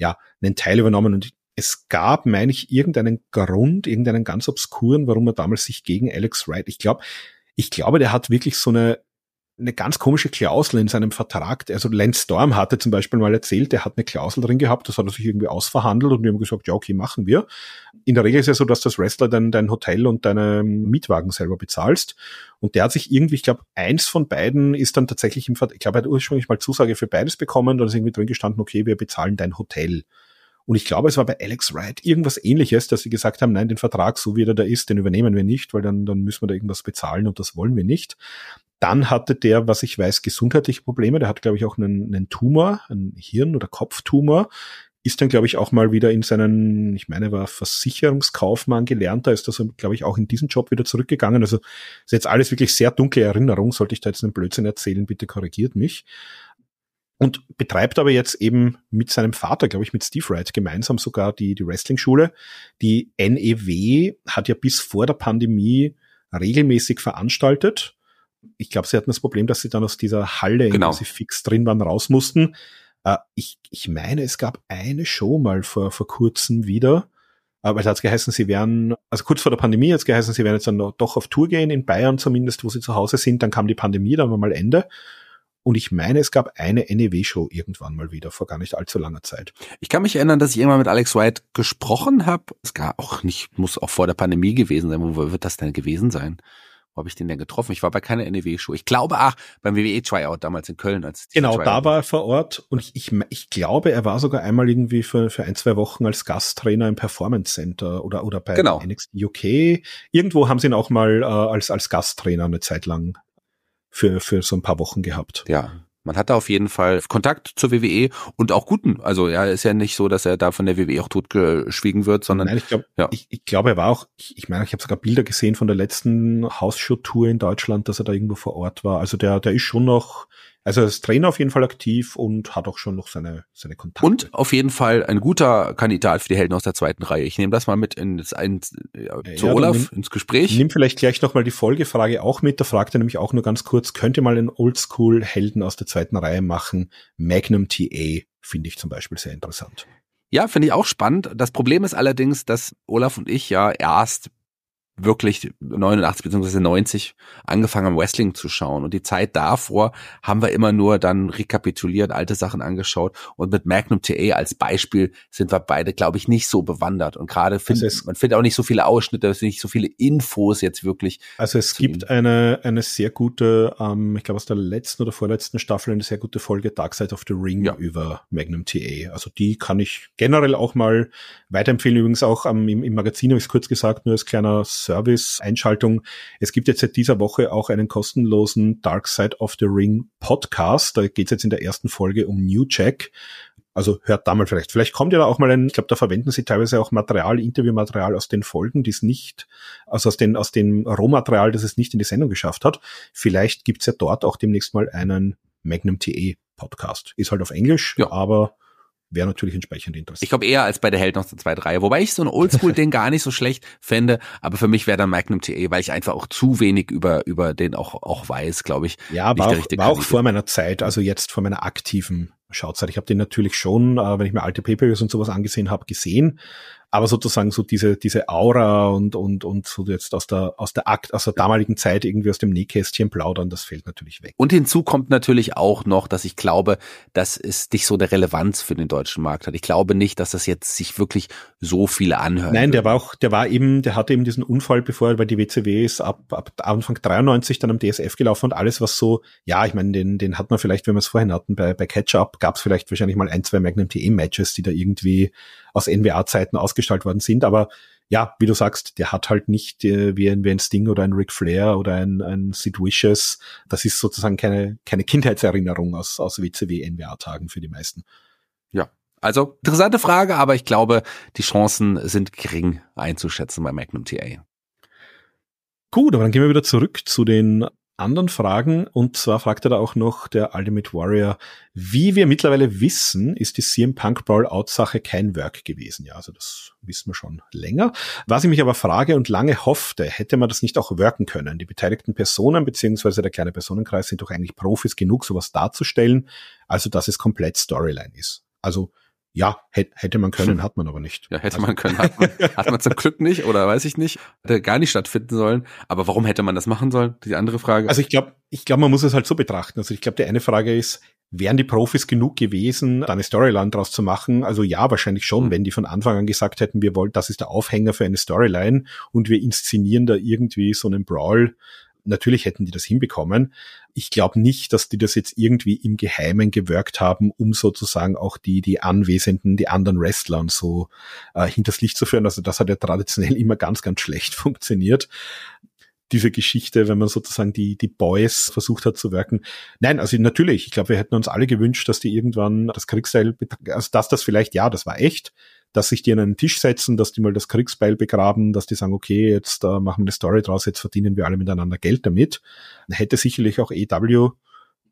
ja, einen Teil übernommen. Und es gab, meine ich, irgendeinen Grund, irgendeinen ganz obskuren, warum er damals sich gegen Alex Wright, ich glaube, ich glaube, der hat wirklich so eine eine ganz komische Klausel in seinem Vertrag. Also Lance Storm hatte zum Beispiel mal erzählt, er hat eine Klausel drin gehabt, das hat er sich irgendwie ausverhandelt und wir haben gesagt, ja, okay, machen wir. In der Regel ist ja so, dass das Wrestler dann dein Hotel und deine Mietwagen selber bezahlst. Und der hat sich irgendwie, ich glaube, eins von beiden ist dann tatsächlich im Vertrag, ich glaube, er hat ursprünglich mal Zusage für beides bekommen, da ist irgendwie drin gestanden, okay, wir bezahlen dein Hotel. Und ich glaube, es war bei Alex Wright irgendwas ähnliches, dass sie gesagt haben, nein, den Vertrag, so wie er da ist, den übernehmen wir nicht, weil dann, dann müssen wir da irgendwas bezahlen und das wollen wir nicht. Dann hatte der, was ich weiß, gesundheitliche Probleme. Der hat, glaube ich, auch einen, einen Tumor, einen Hirn- oder Kopftumor. Ist dann, glaube ich, auch mal wieder in seinen, ich meine, war Versicherungskaufmann gelernt. Da ist er, so, glaube ich, auch in diesen Job wieder zurückgegangen. Also ist jetzt alles wirklich sehr dunkle Erinnerung. Sollte ich da jetzt einen Blödsinn erzählen, bitte korrigiert mich. Und betreibt aber jetzt eben mit seinem Vater, glaube ich, mit Steve Wright gemeinsam sogar die, die Wrestling-Schule. Die NEW hat ja bis vor der Pandemie regelmäßig veranstaltet. Ich glaube, sie hatten das Problem, dass sie dann aus dieser Halle, genau. in der sie fix drin waren, raus mussten. Äh, ich, ich meine, es gab eine Show mal vor, vor kurzem wieder. Aber da hat es geheißen, sie werden, also kurz vor der Pandemie hat es geheißen, sie werden jetzt dann doch auf Tour gehen, in Bayern zumindest, wo sie zu Hause sind. Dann kam die Pandemie, dann war mal Ende. Und ich meine, es gab eine NEW-Show irgendwann mal wieder, vor gar nicht allzu langer Zeit. Ich kann mich erinnern, dass ich irgendwann mit Alex White gesprochen habe. Es gar auch nicht, muss auch vor der Pandemie gewesen sein. Wo wird das denn gewesen sein? Wo habe ich den denn getroffen? Ich war bei keiner NEW-Show. Ich glaube, ach, beim WWE-Tryout damals in Köln. Als genau, da war er vor Ort. Und ich, ich, ich glaube, er war sogar einmal irgendwie für, für ein, zwei Wochen als Gasttrainer im Performance Center oder, oder bei genau. NXT UK. Irgendwo haben sie ihn auch mal äh, als, als Gasttrainer eine Zeit lang für, für so ein paar Wochen gehabt. Ja. Man hatte auf jeden Fall Kontakt zur WWE und auch guten. Also ja, ist ja nicht so, dass er da von der WWE auch totgeschwiegen wird, sondern Nein, ich glaube, ja. ich, ich glaube, er war auch. Ich, ich meine, ich habe sogar Bilder gesehen von der letzten Hausshow-Tour in Deutschland, dass er da irgendwo vor Ort war. Also der, der ist schon noch also als Trainer auf jeden Fall aktiv und hat auch schon noch seine, seine Kontakte. Und auf jeden Fall ein guter Kandidat für die Helden aus der zweiten Reihe. Ich nehme das mal mit ins, ins, äh, zu ja, Olaf nimm, ins Gespräch. Nimm vielleicht gleich nochmal die Folgefrage auch mit. Da fragt er nämlich auch nur ganz kurz, könnte mal einen Oldschool-Helden aus der zweiten Reihe machen? Magnum TA finde ich zum Beispiel sehr interessant. Ja, finde ich auch spannend. Das Problem ist allerdings, dass Olaf und ich ja erst wirklich 89 bzw. 90 angefangen haben, Wrestling zu schauen. Und die Zeit davor haben wir immer nur dann rekapituliert, alte Sachen angeschaut. Und mit Magnum TA als Beispiel sind wir beide, glaube ich, nicht so bewandert. Und gerade findet also man findet auch nicht so viele Ausschnitte, es sind nicht so viele Infos jetzt wirklich. Also es gibt eine, eine sehr gute, ähm, ich glaube aus der letzten oder vorletzten Staffel eine sehr gute Folge Dark Side of the Ring ja. über Magnum TA. Also die kann ich generell auch mal weiterempfehlen. Übrigens auch ähm, im, im Magazin habe ich es kurz gesagt, nur als kleiner Service-Einschaltung. Es gibt jetzt seit dieser Woche auch einen kostenlosen Dark Side of the Ring Podcast. Da geht es jetzt in der ersten Folge um New Jack. Also hört da mal vielleicht. Vielleicht kommt ja da auch mal ein, ich glaube, da verwenden sie teilweise auch Material, Interviewmaterial aus den Folgen, die es nicht, also aus den, aus dem Rohmaterial, das es nicht in die Sendung geschafft hat. Vielleicht gibt's ja dort auch demnächst mal einen Magnum TE Podcast. Ist halt auf Englisch, ja. aber wäre natürlich entsprechend interessant. Ich glaube eher als bei der Held noch der zweite Reihe, wobei ich so ein Oldschool-Ding (laughs) gar nicht so schlecht fände, aber für mich wäre dann Magnum TE, weil ich einfach auch zu wenig über, über den auch, auch weiß, glaube ich. Ja, war, auch, war auch vor meiner Zeit, also jetzt vor meiner aktiven Schauzeit. Ich habe den natürlich schon, äh, wenn ich mir alte Papers und sowas angesehen habe, gesehen, aber sozusagen so diese, diese Aura und, und, und so jetzt aus der, aus der Akt, aus der damaligen Zeit irgendwie aus dem Nähkästchen plaudern, das fällt natürlich weg. Und hinzu kommt natürlich auch noch, dass ich glaube, dass es nicht so der Relevanz für den deutschen Markt hat. Ich glaube nicht, dass das jetzt sich wirklich so viele anhören. Nein, der war auch, der war eben, der hatte eben diesen Unfall, bevor, weil die WCW ist ab, ab Anfang 93 dann am DSF gelaufen und alles, was so, ja, ich meine, den, den hat man vielleicht, wenn wir es vorhin hatten, bei, bei Catch-Up gab es vielleicht wahrscheinlich mal ein, zwei Magnum TE-Matches, die da irgendwie aus NWA-Zeiten ausgestaltet worden sind. Aber ja, wie du sagst, der hat halt nicht äh, wie, ein, wie ein Sting oder ein Ric Flair oder ein, ein Sid Vicious. Das ist sozusagen keine, keine Kindheitserinnerung aus, aus WCW-NWA-Tagen für die meisten. Ja, also interessante Frage, aber ich glaube, die Chancen sind gering einzuschätzen bei Magnum TA. Gut, aber dann gehen wir wieder zurück zu den anderen Fragen. Und zwar fragte da auch noch der Ultimate Warrior, wie wir mittlerweile wissen, ist die CM Punk Brawl Out Sache kein Work gewesen. Ja, also das wissen wir schon länger. Was ich mich aber frage und lange hoffte, hätte man das nicht auch worken können? Die beteiligten Personen beziehungsweise der kleine Personenkreis sind doch eigentlich Profis genug, sowas darzustellen, also dass es komplett Storyline ist. Also ja, hätte man können, hat man aber nicht. Ja, hätte also. man können, hat man, (laughs) hat man zum Glück nicht oder weiß ich nicht. Hätte gar nicht stattfinden sollen. Aber warum hätte man das machen sollen? Die andere Frage. Also ich glaube, ich glaube, man muss es halt so betrachten. Also ich glaube, die eine Frage ist, wären die Profis genug gewesen, da eine Storyline draus zu machen? Also ja, wahrscheinlich schon, mhm. wenn die von Anfang an gesagt hätten, wir wollen, das ist der Aufhänger für eine Storyline und wir inszenieren da irgendwie so einen Brawl natürlich hätten die das hinbekommen. Ich glaube nicht, dass die das jetzt irgendwie im Geheimen gewirkt haben, um sozusagen auch die, die Anwesenden, die anderen Wrestler und so äh, hinters Licht zu führen. Also das hat ja traditionell immer ganz, ganz schlecht (laughs) funktioniert diese Geschichte, wenn man sozusagen die, die Boys versucht hat zu wirken. Nein, also natürlich, ich glaube, wir hätten uns alle gewünscht, dass die irgendwann das Kriegsteil, also dass das vielleicht, ja, das war echt, dass sich die an einen Tisch setzen, dass die mal das Kriegsbeil begraben, dass die sagen, okay, jetzt äh, machen wir eine Story draus, jetzt verdienen wir alle miteinander Geld damit. Hätte sicherlich auch EW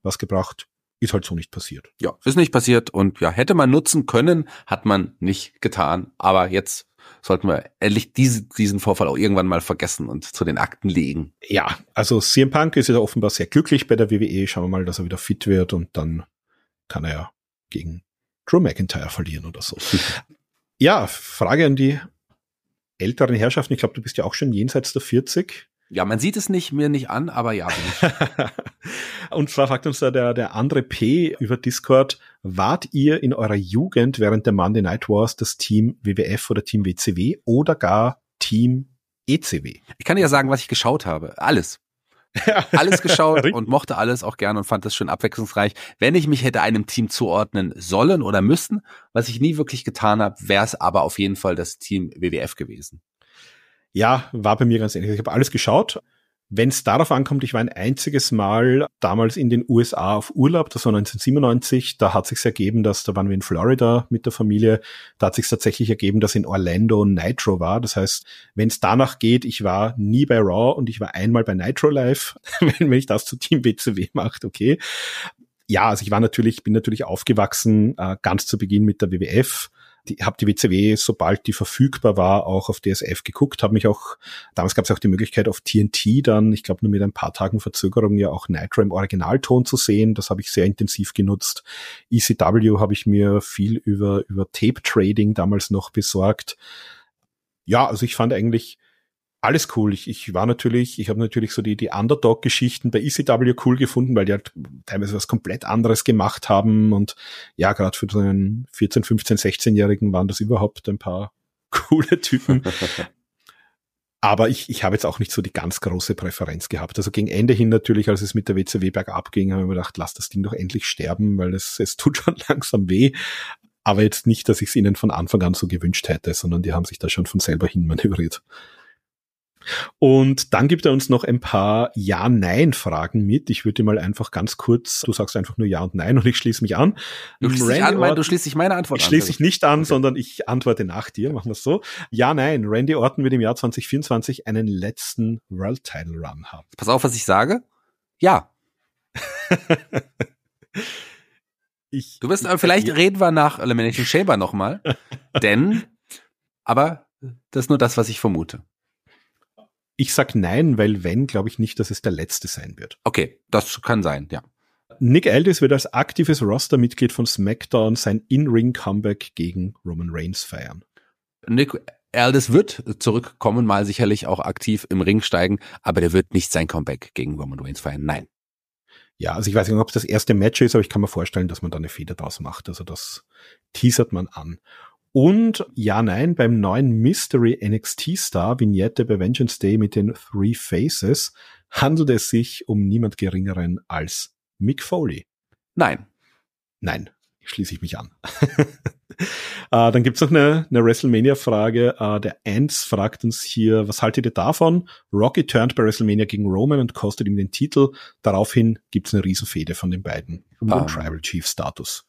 was gebracht. ist halt so nicht passiert. Ja, ist nicht passiert und ja, hätte man nutzen können, hat man nicht getan. Aber jetzt sollten wir endlich diese, diesen Vorfall auch irgendwann mal vergessen und zu den Akten legen. Ja, also CM Punk ist ja offenbar sehr glücklich bei der WWE. Schauen wir mal, dass er wieder fit wird und dann kann er ja gegen Drew McIntyre verlieren oder so. (laughs) ja, Frage an die älteren Herrschaften. Ich glaube, du bist ja auch schon jenseits der 40. Ja, man sieht es nicht, mir nicht an, aber ja. (laughs) und zwar fragt uns da der, der andere P über Discord, wart ihr in eurer Jugend während der Monday Night Wars das Team WWF oder Team WCW oder gar Team ECW? Ich kann dir ja sagen, was ich geschaut habe. Alles. Alles geschaut (laughs) und mochte alles auch gerne und fand das schön abwechslungsreich. Wenn ich mich hätte einem Team zuordnen sollen oder müssen, was ich nie wirklich getan habe, wäre es aber auf jeden Fall das Team WWF gewesen. Ja, war bei mir ganz ähnlich. Ich habe alles geschaut. Wenn es darauf ankommt, ich war ein einziges Mal damals in den USA auf Urlaub, das war 1997, da hat sich ergeben, dass da waren wir in Florida mit der Familie, da hat sich tatsächlich ergeben, dass in Orlando Nitro war. Das heißt, wenn es danach geht, ich war nie bei Raw und ich war einmal bei Nitro Live, (laughs) wenn ich das zu Team WCW macht, okay. Ja, also ich war natürlich, bin natürlich aufgewachsen, äh, ganz zu Beginn mit der WWF die, habe die WCW, sobald die verfügbar war, auch auf DSF geguckt, habe mich auch, damals gab es auch die Möglichkeit auf TNT dann, ich glaube nur mit ein paar Tagen Verzögerung ja auch Nitro im Originalton zu sehen, das habe ich sehr intensiv genutzt. ECW habe ich mir viel über, über Tape Trading damals noch besorgt. Ja, also ich fand eigentlich, alles cool. Ich, ich war natürlich, ich habe natürlich so die, die Underdog-Geschichten bei ECW cool gefunden, weil die halt teilweise was komplett anderes gemacht haben. Und ja, gerade für so einen 14, 15, 16-Jährigen waren das überhaupt ein paar (laughs) coole Typen. Aber ich, ich habe jetzt auch nicht so die ganz große Präferenz gehabt. Also gegen Ende hin natürlich, als es mit der WCW bergab ging, habe ich mir gedacht, lass das Ding doch endlich sterben, weil es, es tut schon (laughs) langsam weh. Aber jetzt nicht, dass ich es ihnen von Anfang an so gewünscht hätte, sondern die haben sich da schon von selber hin manövriert. Und dann gibt er uns noch ein paar Ja-Nein-Fragen mit. Ich würde mal einfach ganz kurz, du sagst einfach nur Ja und Nein und ich schließe mich an. Du schließt, dich an, mein, du schließt dich meine Antwort ich an. Ich schließe dich nicht an, okay. sondern ich antworte nach dir. Machen wir es so. Ja, nein. Randy Orton wird im Jahr 2024 einen letzten World Title Run haben. Pass auf, was ich sage. Ja. (laughs) ich, du bist, aber vielleicht ich, reden wir nach Elimination Chamber nochmal. (laughs) denn, aber das ist nur das, was ich vermute. Ich sag nein, weil wenn, glaube ich nicht, dass es der letzte sein wird. Okay, das kann sein, ja. Nick Aldis wird als aktives Rostermitglied von SmackDown sein In-Ring-Comeback gegen Roman Reigns feiern. Nick Aldis wird zurückkommen, mal sicherlich auch aktiv im Ring steigen, aber der wird nicht sein Comeback gegen Roman Reigns feiern. Nein. Ja, also ich weiß nicht, ob es das erste Match ist, aber ich kann mir vorstellen, dass man da eine Feder draus macht. Also das teasert man an. Und ja, nein, beim neuen Mystery NXT Star Vignette bei Vengeance Day mit den Three Faces handelt es sich um niemand geringeren als Mick Foley. Nein. Nein, schließe ich mich an. (laughs) äh, dann gibt's noch eine, eine WrestleMania-Frage. Äh, der Ants fragt uns hier, was haltet ihr davon? Rocky turned bei WrestleMania gegen Roman und kostet ihm den Titel. Daraufhin gibt's eine Riesenfehde von den beiden um um. den Tribal Chief Status.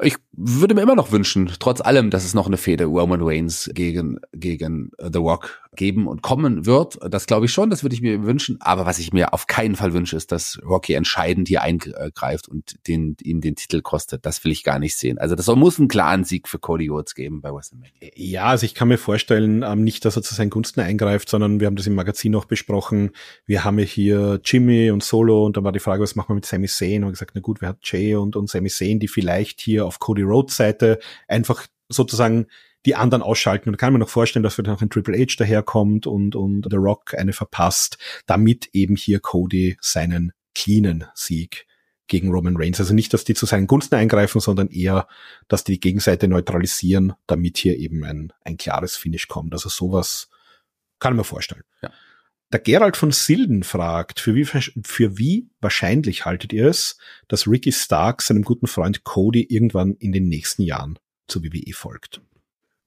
Ich würde mir immer noch wünschen, trotz allem, dass es noch eine Fehde Roman Reigns gegen, gegen The Rock geben und kommen wird. Das glaube ich schon, das würde ich mir wünschen. Aber was ich mir auf keinen Fall wünsche, ist, dass Rocky entscheidend hier eingreift und den, ihm den Titel kostet. Das will ich gar nicht sehen. Also das muss einen klaren Sieg für Cody Rhodes geben bei WrestleMania. Ja, also ich kann mir vorstellen, ähm, nicht, dass er zu seinen Gunsten eingreift, sondern wir haben das im Magazin noch besprochen. Wir haben hier Jimmy und Solo und da war die Frage, was machen wir mit Sami Zayn? Und gesagt, na gut, wir haben Jay und, und Sami Zayn, die vielleicht hier auf Cody Rhodes Seite einfach sozusagen die anderen ausschalten. Und kann man noch vorstellen, dass vielleicht noch ein Triple H daherkommt und, und The Rock eine verpasst, damit eben hier Cody seinen cleanen Sieg gegen Roman Reigns. Also nicht, dass die zu seinen Gunsten eingreifen, sondern eher, dass die die Gegenseite neutralisieren, damit hier eben ein, ein klares Finish kommt. Also sowas kann man vorstellen. Ja. Der Gerald von Silden fragt, für wie, für wie wahrscheinlich haltet ihr es, dass Ricky Stark seinem guten Freund Cody irgendwann in den nächsten Jahren zur WWE folgt?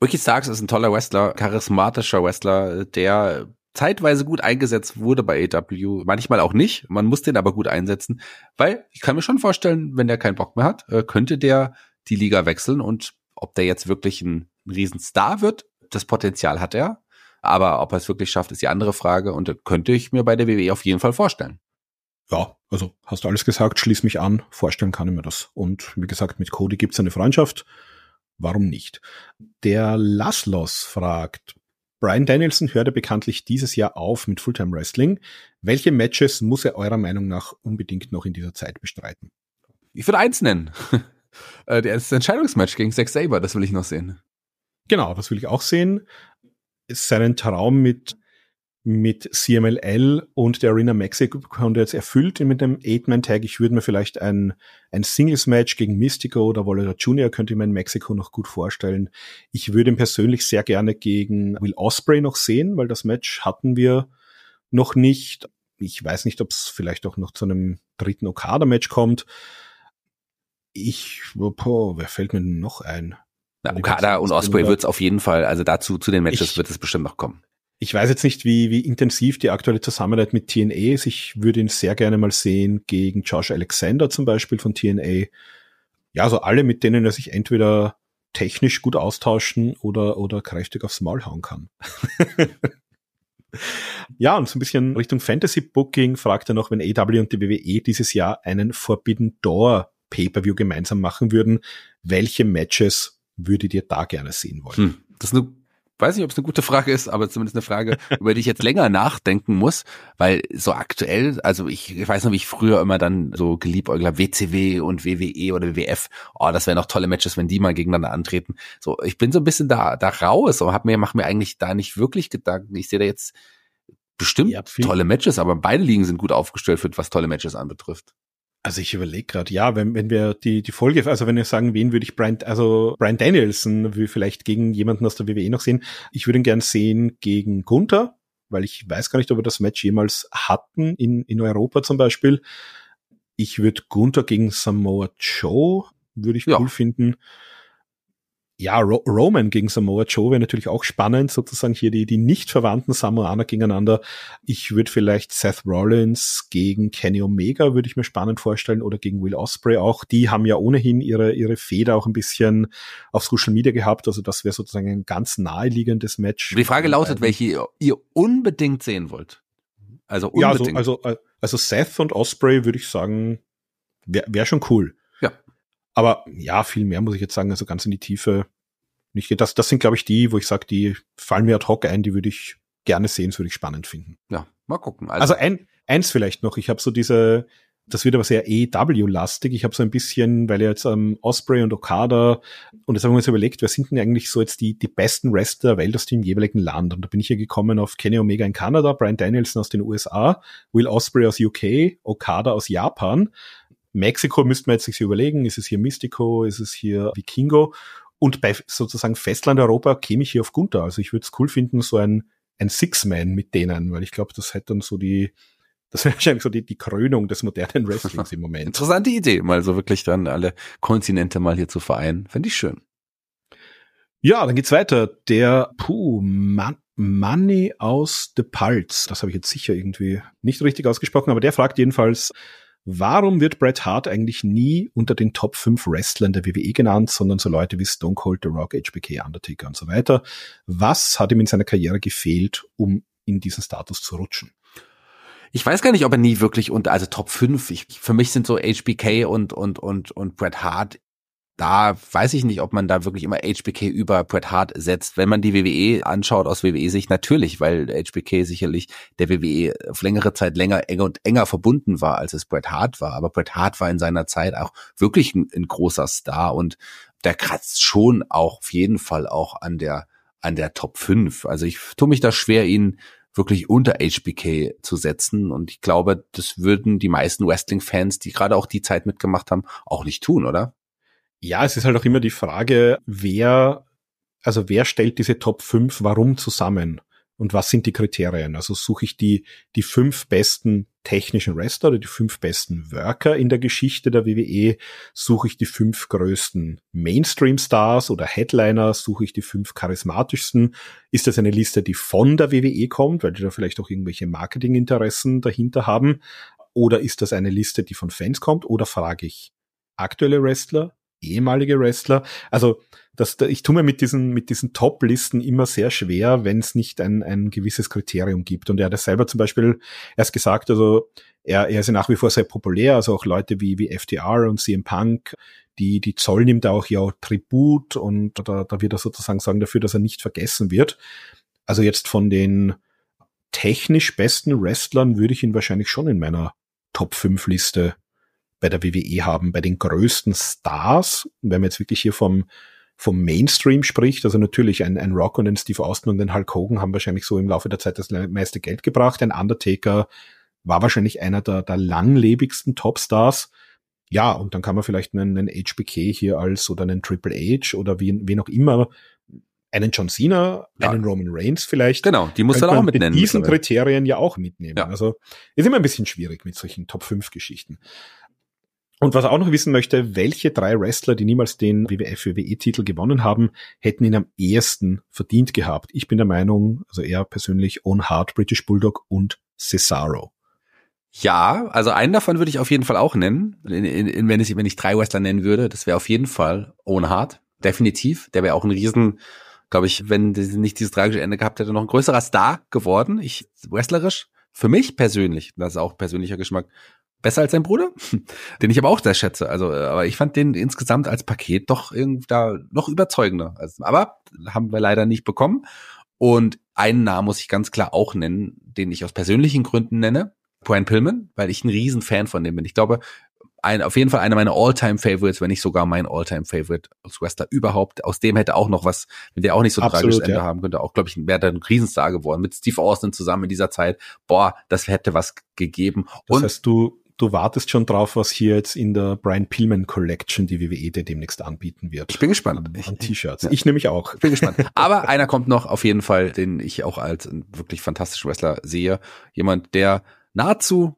Ricky Starks ist ein toller Wrestler, charismatischer Wrestler, der zeitweise gut eingesetzt wurde bei AW, manchmal auch nicht. Man muss den aber gut einsetzen, weil ich kann mir schon vorstellen, wenn der keinen Bock mehr hat, äh, könnte der die Liga wechseln und ob der jetzt wirklich ein, ein Riesenstar wird, das Potenzial hat er. Aber ob er es wirklich schafft, ist die andere Frage und könnte ich mir bei der WWE auf jeden Fall vorstellen. Ja, also hast du alles gesagt, schließ mich an, vorstellen kann ich mir das. Und wie gesagt, mit Cody gibt's eine Freundschaft. Warum nicht? Der Laszlos fragt, Brian Danielson hörte bekanntlich dieses Jahr auf mit Fulltime Wrestling. Welche Matches muss er eurer Meinung nach unbedingt noch in dieser Zeit bestreiten? Ich würde eins nennen. (laughs) Äh, das Entscheidungsmatch gegen Zack Saber, das will ich noch sehen. Genau, das will ich auch sehen. Seinen Traum mit mit CMLL und der Arena Mexico konnte jetzt erfüllt mit dem Eight-Man-Tag. Ich würde mir vielleicht ein, ein Singles-Match gegen Mystico oder Volador Jr. könnte ich mir in Mexiko noch gut vorstellen. Ich würde ihn persönlich sehr gerne gegen Will Osprey noch sehen, weil das Match hatten wir noch nicht. Ich weiß nicht, ob es vielleicht auch noch zu einem dritten Okada-Match kommt. Ich, boah, wer fällt mir denn noch ein? Na, Okada und Osprey wird es auf jeden Fall, also dazu, zu den Matches ich, wird es bestimmt noch kommen. Ich weiß jetzt nicht, wie, wie intensiv die aktuelle Zusammenarbeit mit TNA ist. Ich würde ihn sehr gerne mal sehen gegen Josh Alexander zum Beispiel von TNA. Ja, also alle, mit denen er sich entweder technisch gut austauschen oder, oder kräftig aufs Maul hauen kann. (laughs) ja, und so ein bisschen Richtung Fantasy Booking fragt er noch, wenn AW und die WWE dieses Jahr einen Forbidden Door Pay-Per-View gemeinsam machen würden, welche Matches würdet ihr da gerne sehen wollen? Hm, das ist eine weiß nicht, ob es eine gute Frage ist, aber zumindest eine Frage, (laughs) über die ich jetzt länger nachdenken muss, weil so aktuell, also ich, ich weiß noch, wie ich früher immer dann so geliebäugler WCW und WWE oder WWF, oh, das wären noch tolle Matches, wenn die mal gegeneinander antreten. So, ich bin so ein bisschen da, da raus und hab mir, mach mir eigentlich da nicht wirklich Gedanken. Ich sehe da jetzt bestimmt ja, tolle Matches, aber beide Ligen sind gut aufgestellt, was tolle Matches anbetrifft. Also ich überlege gerade, ja, wenn, wenn wir die, die Folge, also wenn wir sagen, wen würde ich Brian, also Brian Danielson will vielleicht gegen jemanden aus der WWE noch sehen. Ich würde ihn gern sehen gegen Gunther, weil ich weiß gar nicht, ob wir das Match jemals hatten in, in Europa zum Beispiel. Ich würde Gunther gegen Samoa Joe, würde ich ja. cool finden ja, Ro Roman gegen Samoa Joe wäre natürlich auch spannend, sozusagen hier die, die nicht verwandten Samoaner gegeneinander. Ich würde vielleicht Seth Rollins gegen Kenny Omega, würde ich mir spannend vorstellen, oder gegen Will Osprey auch. Die haben ja ohnehin ihre, ihre Feder auch ein bisschen auf Social Media gehabt, also das wäre sozusagen ein ganz naheliegendes Match. Die Frage lautet, welche ihr unbedingt sehen wollt. Also unbedingt. Ja, also, also, also Seth und Osprey würde ich sagen, wäre wär schon cool. Aber ja, viel mehr muss ich jetzt sagen, also ganz in die Tiefe nicht. Das, das sind, glaube ich, die, wo ich sage, die fallen mir ad hoc ein, die würde ich gerne sehen, das würde ich spannend finden. Ja, mal gucken. Also, also ein, eins vielleicht noch, ich habe so diese, das wird aber sehr EW-lastig. Ich habe so ein bisschen, weil jetzt ähm, Osprey und Okada und jetzt haben wir uns überlegt, wer sind denn eigentlich so jetzt die, die besten Wrestler der Welt aus dem jeweiligen Land? Und da bin ich hier gekommen auf Kenny Omega in Kanada, Brian Danielson aus den USA, Will Osprey aus UK, Okada aus Japan. Mexiko müsste man jetzt sich überlegen, ist es hier Mystico, ist es hier Vikingo? Und bei sozusagen Festland Europa käme ich hier auf Gunther. Also ich würde es cool finden, so ein, ein Six-Man mit denen, weil ich glaube, das hätte dann so die, das wäre wahrscheinlich so die, die Krönung des modernen Wrestlings im Moment. Interessante Idee, mal so wirklich dann alle Kontinente mal hier zu vereinen. Fände ich schön. Ja, dann geht's weiter. Der Puh, Man Money aus The Pulse. Das habe ich jetzt sicher irgendwie nicht richtig ausgesprochen, aber der fragt jedenfalls, Warum wird Bret Hart eigentlich nie unter den Top 5 Wrestlern der WWE genannt, sondern so Leute wie Stone Cold, The Rock, HBK, Undertaker und so weiter? Was hat ihm in seiner Karriere gefehlt, um in diesen Status zu rutschen? Ich weiß gar nicht, ob er nie wirklich unter, also Top 5, ich, für mich sind so HBK und, und, und, und Bret Hart da weiß ich nicht, ob man da wirklich immer HBK über Bret Hart setzt. Wenn man die WWE anschaut aus WWE-Sicht, natürlich, weil HBK sicherlich der WWE auf längere Zeit länger enger und enger verbunden war, als es Bret Hart war. Aber Bret Hart war in seiner Zeit auch wirklich ein, ein großer Star und der kratzt schon auch auf jeden Fall auch an der an der Top 5. Also ich tue mich da schwer, ihn wirklich unter HBK zu setzen. Und ich glaube, das würden die meisten Wrestling-Fans, die gerade auch die Zeit mitgemacht haben, auch nicht tun, oder? Ja, es ist halt auch immer die Frage, wer, also wer stellt diese Top 5 warum zusammen? Und was sind die Kriterien? Also suche ich die, die fünf besten technischen Wrestler oder die fünf besten Worker in der Geschichte der WWE? Suche ich die fünf größten Mainstream-Stars oder Headliner? Suche ich die fünf charismatischsten? Ist das eine Liste, die von der WWE kommt, weil die da vielleicht auch irgendwelche Marketinginteressen dahinter haben? Oder ist das eine Liste, die von Fans kommt? Oder frage ich aktuelle Wrestler, ehemalige Wrestler. Also das, ich tue mir mit diesen, mit diesen Top-Listen immer sehr schwer, wenn es nicht ein, ein gewisses Kriterium gibt. Und er hat das selber zum Beispiel erst gesagt, also er, er ist ja nach wie vor sehr populär, also auch Leute wie, wie FTR und CM Punk, die, die zollen ihm da auch ja Tribut und da, da wird er sozusagen sagen dafür, dass er nicht vergessen wird. Also jetzt von den technisch besten Wrestlern würde ich ihn wahrscheinlich schon in meiner Top 5 Liste bei der WWE haben, bei den größten Stars, wenn man jetzt wirklich hier vom, vom Mainstream spricht, also natürlich ein, ein Rock und ein Steve Austin und ein Hulk Hogan haben wahrscheinlich so im Laufe der Zeit das meiste Geld gebracht. Ein Undertaker war wahrscheinlich einer der, der langlebigsten Topstars. Ja, und dann kann man vielleicht einen, einen HBK hier als oder einen Triple H oder wie, wen auch immer einen John Cena, ja. einen Roman Reigns vielleicht. Genau, die muss man auch mitnehmen. Mit diesen Kriterien ja auch mitnehmen. Ja. Also ist immer ein bisschen schwierig mit solchen Top 5 Geschichten. Und was er auch noch wissen möchte, welche drei Wrestler, die niemals den WWF-WWE-Titel gewonnen haben, hätten ihn am ehesten verdient gehabt. Ich bin der Meinung, also er persönlich, Owen Hart, British Bulldog und Cesaro. Ja, also einen davon würde ich auf jeden Fall auch nennen. In, in, in, wenn, ich, wenn ich drei Wrestler nennen würde, das wäre auf jeden Fall Owen Hart. Definitiv. Der wäre auch ein riesen, glaube ich, wenn nicht dieses tragische Ende gehabt hätte, noch ein größerer Star geworden. Ich, wrestlerisch, für mich persönlich, das ist auch persönlicher Geschmack, besser als sein Bruder, (laughs) den ich aber auch sehr schätze. Also, aber ich fand den insgesamt als Paket doch irgendwie da noch überzeugender. Also, aber haben wir leider nicht bekommen. Und einen Namen muss ich ganz klar auch nennen, den ich aus persönlichen Gründen nenne. Brian Pillman, weil ich ein Riesenfan von dem bin. Ich glaube, ein, auf jeden Fall einer meiner All-Time-Favorites, wenn nicht sogar mein All-Time-Favorite als Wrestler überhaupt. Aus dem hätte auch noch was, wenn der auch nicht so ein tragisches Ende ja. haben könnte, auch, glaube ich, wäre ein Riesenstar geworden. Mit Steve Austin zusammen in dieser Zeit. Boah, das hätte was gegeben. Das Und heißt, du, du wartest schon drauf, was hier jetzt in der Brian Pillman Collection die WWE dir demnächst anbieten wird. Ich bin gespannt. An T-Shirts. Ja. Ich nämlich auch. Ich bin gespannt. (laughs) Aber einer kommt noch auf jeden Fall, den ich auch als wirklich fantastischen Wrestler sehe. Jemand, der nahezu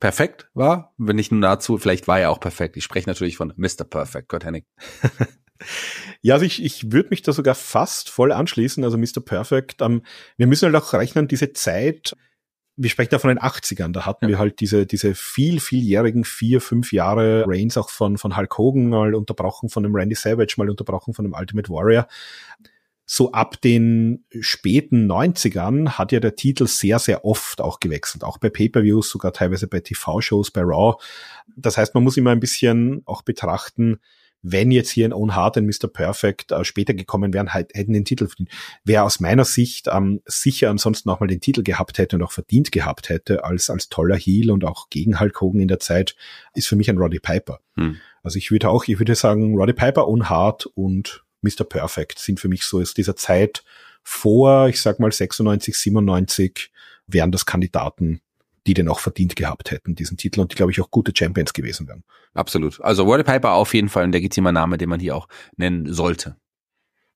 perfekt war. Wenn nicht nur nahezu, vielleicht war er auch perfekt. Ich spreche natürlich von Mr. Perfect, Kurt Hennig. (laughs) ja, also ich, ich würde mich da sogar fast voll anschließen, also Mr. Perfect. Ähm, wir müssen halt auch rechnen, diese Zeit, wir sprechen da von den 80ern, da hatten ja. wir halt diese, diese viel, vieljährigen vier, fünf Jahre Reigns auch von, von Hulk Hogan mal unterbrochen, von dem Randy Savage mal unterbrochen, von dem Ultimate Warrior so ab den späten 90ern hat ja der Titel sehr, sehr oft auch gewechselt, auch bei Pay-per-Views, sogar teilweise bei TV-Shows, bei Raw. Das heißt, man muss immer ein bisschen auch betrachten, wenn jetzt hier ein Own Hart und Mr. Perfect äh, später gekommen wären, halt, hätten den Titel verdient. Wer aus meiner Sicht ähm, sicher ansonsten auch mal den Titel gehabt hätte und auch verdient gehabt hätte als, als toller Heel und auch gegen Hulk Hogan in der Zeit, ist für mich ein Roddy Piper. Hm. Also ich würde auch, ich würde sagen, Roddy Piper, Own Hart und Mr. Perfect sind für mich so aus dieser Zeit vor, ich sag mal 96, 97, wären das Kandidaten, die den auch verdient gehabt hätten, diesen Titel und die, glaube ich, auch gute Champions gewesen wären. Absolut. Also World Piper auf jeden Fall ein legitimer Name, den man hier auch nennen sollte.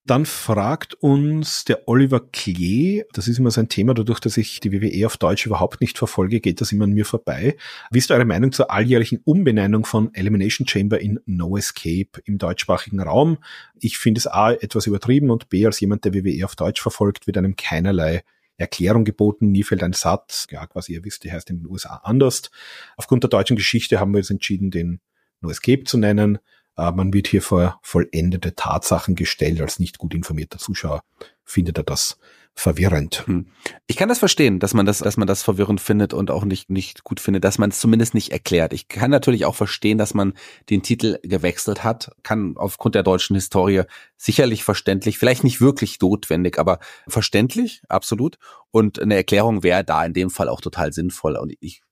Dann fragt uns der Oliver Klee, das ist immer sein Thema, dadurch, dass ich die WWE auf Deutsch überhaupt nicht verfolge, geht das immer an mir vorbei. Wie ist eure Meinung zur alljährlichen Umbenennung von Elimination Chamber in No Escape im deutschsprachigen Raum? Ich finde es A etwas übertrieben und B als jemand, der WWE auf Deutsch verfolgt, wird einem keinerlei Erklärung geboten. Nie fällt ein Satz. Ja, quasi ihr wisst, die heißt in den USA anders. Aufgrund der deutschen Geschichte haben wir uns entschieden, den No Escape zu nennen. Äh, man wird hier vor vollendete Tatsachen gestellt. Als nicht gut informierter Zuschauer findet er das verwirrend. Hm. Ich kann das verstehen, dass man das, dass man das verwirrend findet und auch nicht, nicht gut findet, dass man es zumindest nicht erklärt. Ich kann natürlich auch verstehen, dass man den Titel gewechselt hat, kann aufgrund der deutschen Historie sicherlich verständlich, vielleicht nicht wirklich notwendig, aber verständlich, absolut. Und eine Erklärung wäre da in dem Fall auch total sinnvoll. Und ich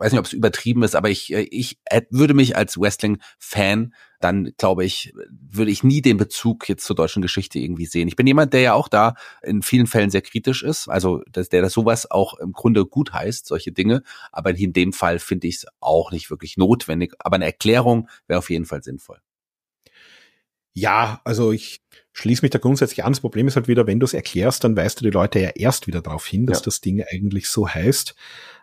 weiß nicht, ob es übertrieben ist, aber ich, äh, ich würde mich als Wrestling-Fan dann glaube ich, würde ich nie den Bezug jetzt zur deutschen Geschichte irgendwie sehen. Ich bin jemand, der ja auch da in vielen Fällen sehr kritisch ist, also dass der das sowas auch im Grunde gut heißt, solche Dinge, aber in dem Fall finde ich es auch nicht wirklich notwendig, aber eine Erklärung wäre auf jeden Fall sinnvoll. Ja, also ich schließe mich da grundsätzlich an. Das Problem ist halt wieder, wenn du es erklärst, dann weist du die Leute ja erst wieder darauf hin, dass ja. das Ding eigentlich so heißt.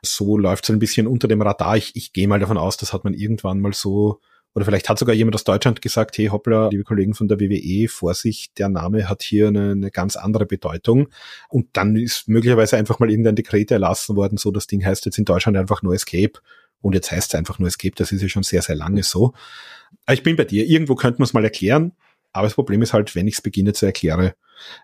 So läuft es ein bisschen unter dem Radar. Ich, ich gehe mal davon aus, das hat man irgendwann mal so, oder vielleicht hat sogar jemand aus Deutschland gesagt, hey hoppla, liebe Kollegen von der WWE, Vorsicht, der Name hat hier eine, eine ganz andere Bedeutung. Und dann ist möglicherweise einfach mal irgendein Dekret erlassen worden, so das Ding heißt jetzt in Deutschland einfach nur Escape Und jetzt heißt es einfach nur, es gibt, das ist ja schon sehr, sehr lange so. Ich bin bei dir. Irgendwo könnte man es mal erklären. Aber das Problem ist halt, wenn ich es beginne zu erkläre,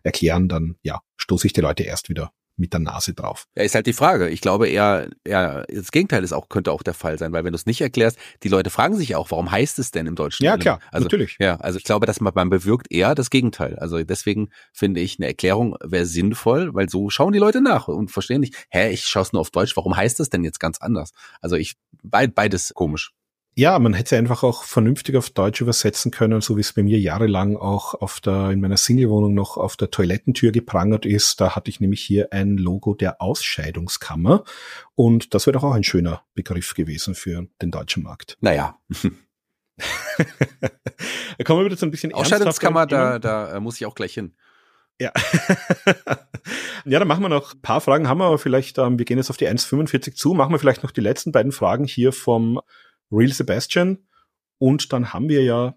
erklären, dann ja, stoße ich die Leute erst wieder mit der Nase drauf. Ja, ist halt die Frage. Ich glaube eher, eher das Gegenteil ist auch, könnte auch der Fall sein, weil wenn du es nicht erklärst, die Leute fragen sich auch, warum heißt es denn im Deutschen? Ja, klar, also, natürlich. Ja, also ich glaube, dass man, man bewirkt eher das Gegenteil. Also deswegen finde ich, eine Erklärung wäre sinnvoll, weil so schauen die Leute nach und verstehen nicht, hä, ich schaue es nur auf Deutsch, warum heißt es denn jetzt ganz anders? Also ich, beides komisch. Ja, man hätte einfach auch vernünftig auf Deutsch übersetzen können, so wie es bei mir jahrelang auch auf der, in meiner Singlewohnung noch auf der Toilettentür geprangert ist. Da hatte ich nämlich hier ein Logo der Ausscheidungskammer. Und das wäre doch auch ein schöner Begriff gewesen für den deutschen Markt. Naja. (laughs) da kommen wir wieder zu ein bisschen Ausscheidungskammer, da, da äh, muss ich auch gleich hin. Ja. (laughs) ja, dann machen wir noch ein paar Fragen, haben wir aber vielleicht, ähm, wir gehen jetzt auf die 1,45 zu, machen wir vielleicht noch die letzten beiden Fragen hier vom Real Sebastian. Und dann haben wir ja,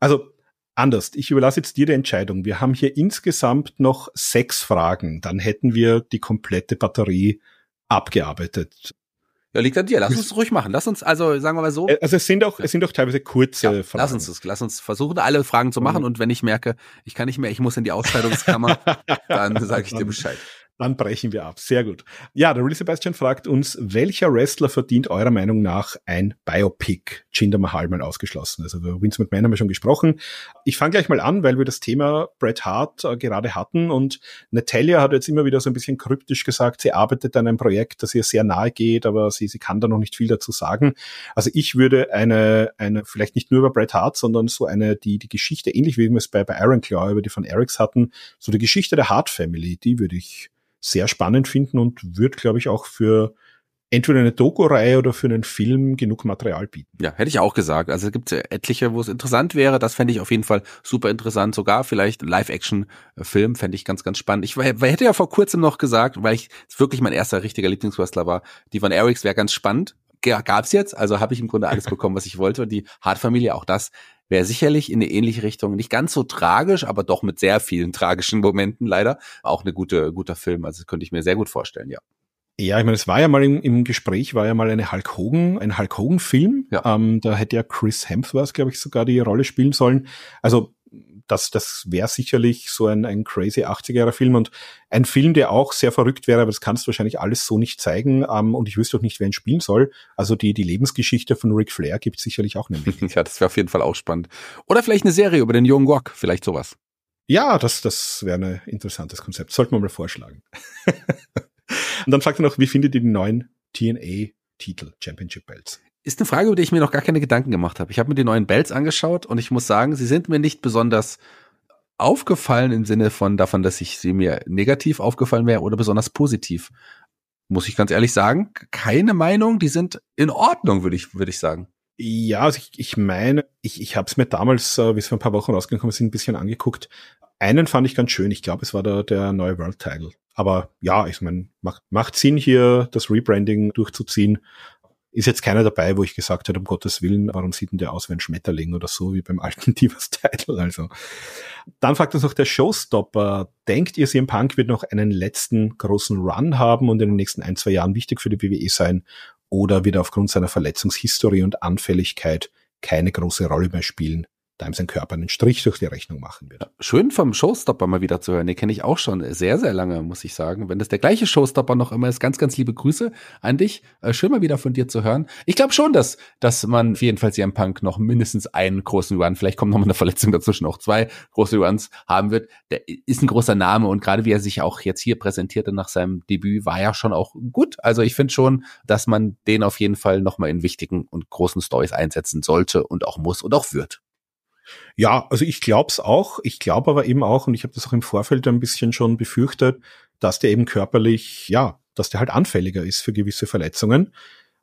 also anders, ich überlasse jetzt dir die Entscheidung. Wir haben hier insgesamt noch sechs Fragen. Dann hätten wir die komplette Batterie abgearbeitet. Ja, liegt an dir. Lass uns ruhig machen. Lass uns, also sagen wir mal so. Äh, also es sind auch, es sind auch teilweise kurze ja, Fragen. Lass uns das, lass uns versuchen, alle Fragen zu machen. Mhm. Und wenn ich merke, ich kann nicht mehr, ich muss in die Ausscheidungskammer, (laughs) dann sage ich dir Bescheid. Dann brechen wir ab. Sehr gut. Ja, der Real Sebastian fragt uns, welcher Wrestler verdient eurer Meinung nach ein Biopic? Jinder Mahal mal ausgeschlossen. Also über Vince McMahon haben wir schon gesprochen. Ich fange gleich mal an, weil wir das Thema Bret Hart äh, gerade hatten und Natalia hat jetzt immer wieder so ein bisschen kryptisch gesagt, sie arbeitet an einem Projekt, das ihr sehr nahe geht, aber sie, sie kann da noch nicht viel dazu sagen. Also ich würde eine, eine, vielleicht nicht nur über Bret Hart, sondern so eine, die, die Geschichte, ähnlich wie wir es bei, bei Iron Claw über die von Erics hatten, so die Geschichte der Hart Family, die würde ich sehr spannend finden und wird, glaube ich, auch für entweder eine Doku-Reihe oder für einen Film genug Material bieten. Ja, hätte ich auch gesagt. Also es gibt etliche, wo es interessant wäre. Das fände ich auf jeden Fall super interessant. Sogar vielleicht Live-Action-Film fände ich ganz, ganz spannend. Ich hätte ja vor kurzem noch gesagt, weil ich wirklich mein erster richtiger Lieblingswrestler war, die von Erics wäre ganz spannend. Gab's jetzt, also habe ich im Grunde alles bekommen, was ich wollte. Und die Hart-Familie, auch das wäre sicherlich in eine ähnliche Richtung, nicht ganz so tragisch, aber doch mit sehr vielen (laughs) tragischen Momenten leider, auch eine gute, guter Film. Also könnte ich mir sehr gut vorstellen, ja. Ja, ich meine, es war ja mal im, im Gespräch, war ja mal eine Hulk Hogan, ein Hulk Hogan-Film. Ja. Ähm, da hätte ja Chris Hemsworth, glaube ich, sogar die Rolle spielen sollen. Also das, das wäre sicherlich so ein, ein crazy 80er-Jahre-Film und ein Film, der auch sehr verrückt wäre, aber das kannst du wahrscheinlich alles so nicht zeigen ähm, und ich wüsste auch nicht, wer ihn spielen soll. Also die, die Lebensgeschichte von Ric Flair gibt sicherlich auch eine (laughs) Ja, das wäre auf jeden Fall auch spannend. Oder vielleicht eine Serie über den jungen Wok, vielleicht sowas. Ja, das, das wäre ein interessantes Konzept. Sollten wir mal vorschlagen. (laughs) und dann fragt er noch, wie findet ihr die neuen TNA-Titel, Championship Belts? Ist eine Frage, über die ich mir noch gar keine Gedanken gemacht habe. Ich habe mir die neuen Bells angeschaut und ich muss sagen, sie sind mir nicht besonders aufgefallen im Sinne von davon, dass ich sie mir negativ aufgefallen wäre oder besonders positiv. Muss ich ganz ehrlich sagen, keine Meinung, die sind in Ordnung, würde ich, würde ich sagen. Ja, also ich, ich meine, ich, ich habe es mir damals, äh, wie es vor ein paar Wochen rausgekommen sind, ein bisschen angeguckt. Einen fand ich ganz schön. Ich glaube, es war der, der neue World Title. Aber ja, ich meine, macht, macht Sinn hier, das Rebranding durchzuziehen ist jetzt keiner dabei, wo ich gesagt hätte, um Gottes Willen, warum sieht denn der aus wie ein Schmetterling oder so, wie beim alten (laughs) Divas Title, also. Dann fragt uns noch der Showstopper, denkt ihr, CM Punk wird noch einen letzten großen Run haben und in den nächsten ein, zwei Jahren wichtig für die WWE sein? Oder wird er aufgrund seiner Verletzungshistorie und Anfälligkeit keine große Rolle mehr spielen? Ihm sein Körper einen Strich durch die Rechnung machen wird. Schön vom Showstopper mal wieder zu hören. Den kenne ich auch schon sehr, sehr lange, muss ich sagen. Wenn das der gleiche Showstopper noch immer ist, ganz, ganz liebe Grüße an dich. Äh, schön mal wieder von dir zu hören. Ich glaube schon, dass, dass man jedenfalls hier im Punk noch mindestens einen großen Run, vielleicht kommt noch mal eine Verletzung dazwischen, auch zwei große Runs haben wird. Der ist ein großer Name und gerade wie er sich auch jetzt hier präsentierte nach seinem Debüt, war ja schon auch gut. Also ich finde schon, dass man den auf jeden Fall noch mal in wichtigen und großen Stories einsetzen sollte und auch muss und auch wird. Ja, also ich glaube es auch. Ich glaube aber eben auch, und ich habe das auch im Vorfeld ein bisschen schon befürchtet, dass der eben körperlich, ja, dass der halt anfälliger ist für gewisse Verletzungen,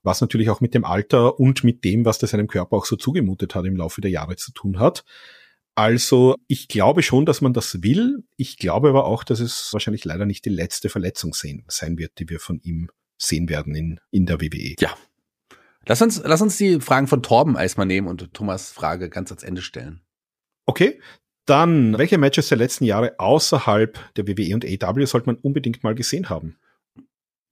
was natürlich auch mit dem Alter und mit dem, was der seinem Körper auch so zugemutet hat im Laufe der Jahre zu tun hat. Also ich glaube schon, dass man das will. Ich glaube aber auch, dass es wahrscheinlich leider nicht die letzte Verletzung sein wird, die wir von ihm sehen werden in, in der WWE. Ja, Lass uns, lass uns die Fragen von Torben erstmal nehmen und Thomas Frage ganz ans Ende stellen. Okay. Dann, welche Matches der letzten Jahre außerhalb der WWE und AW sollte man unbedingt mal gesehen haben?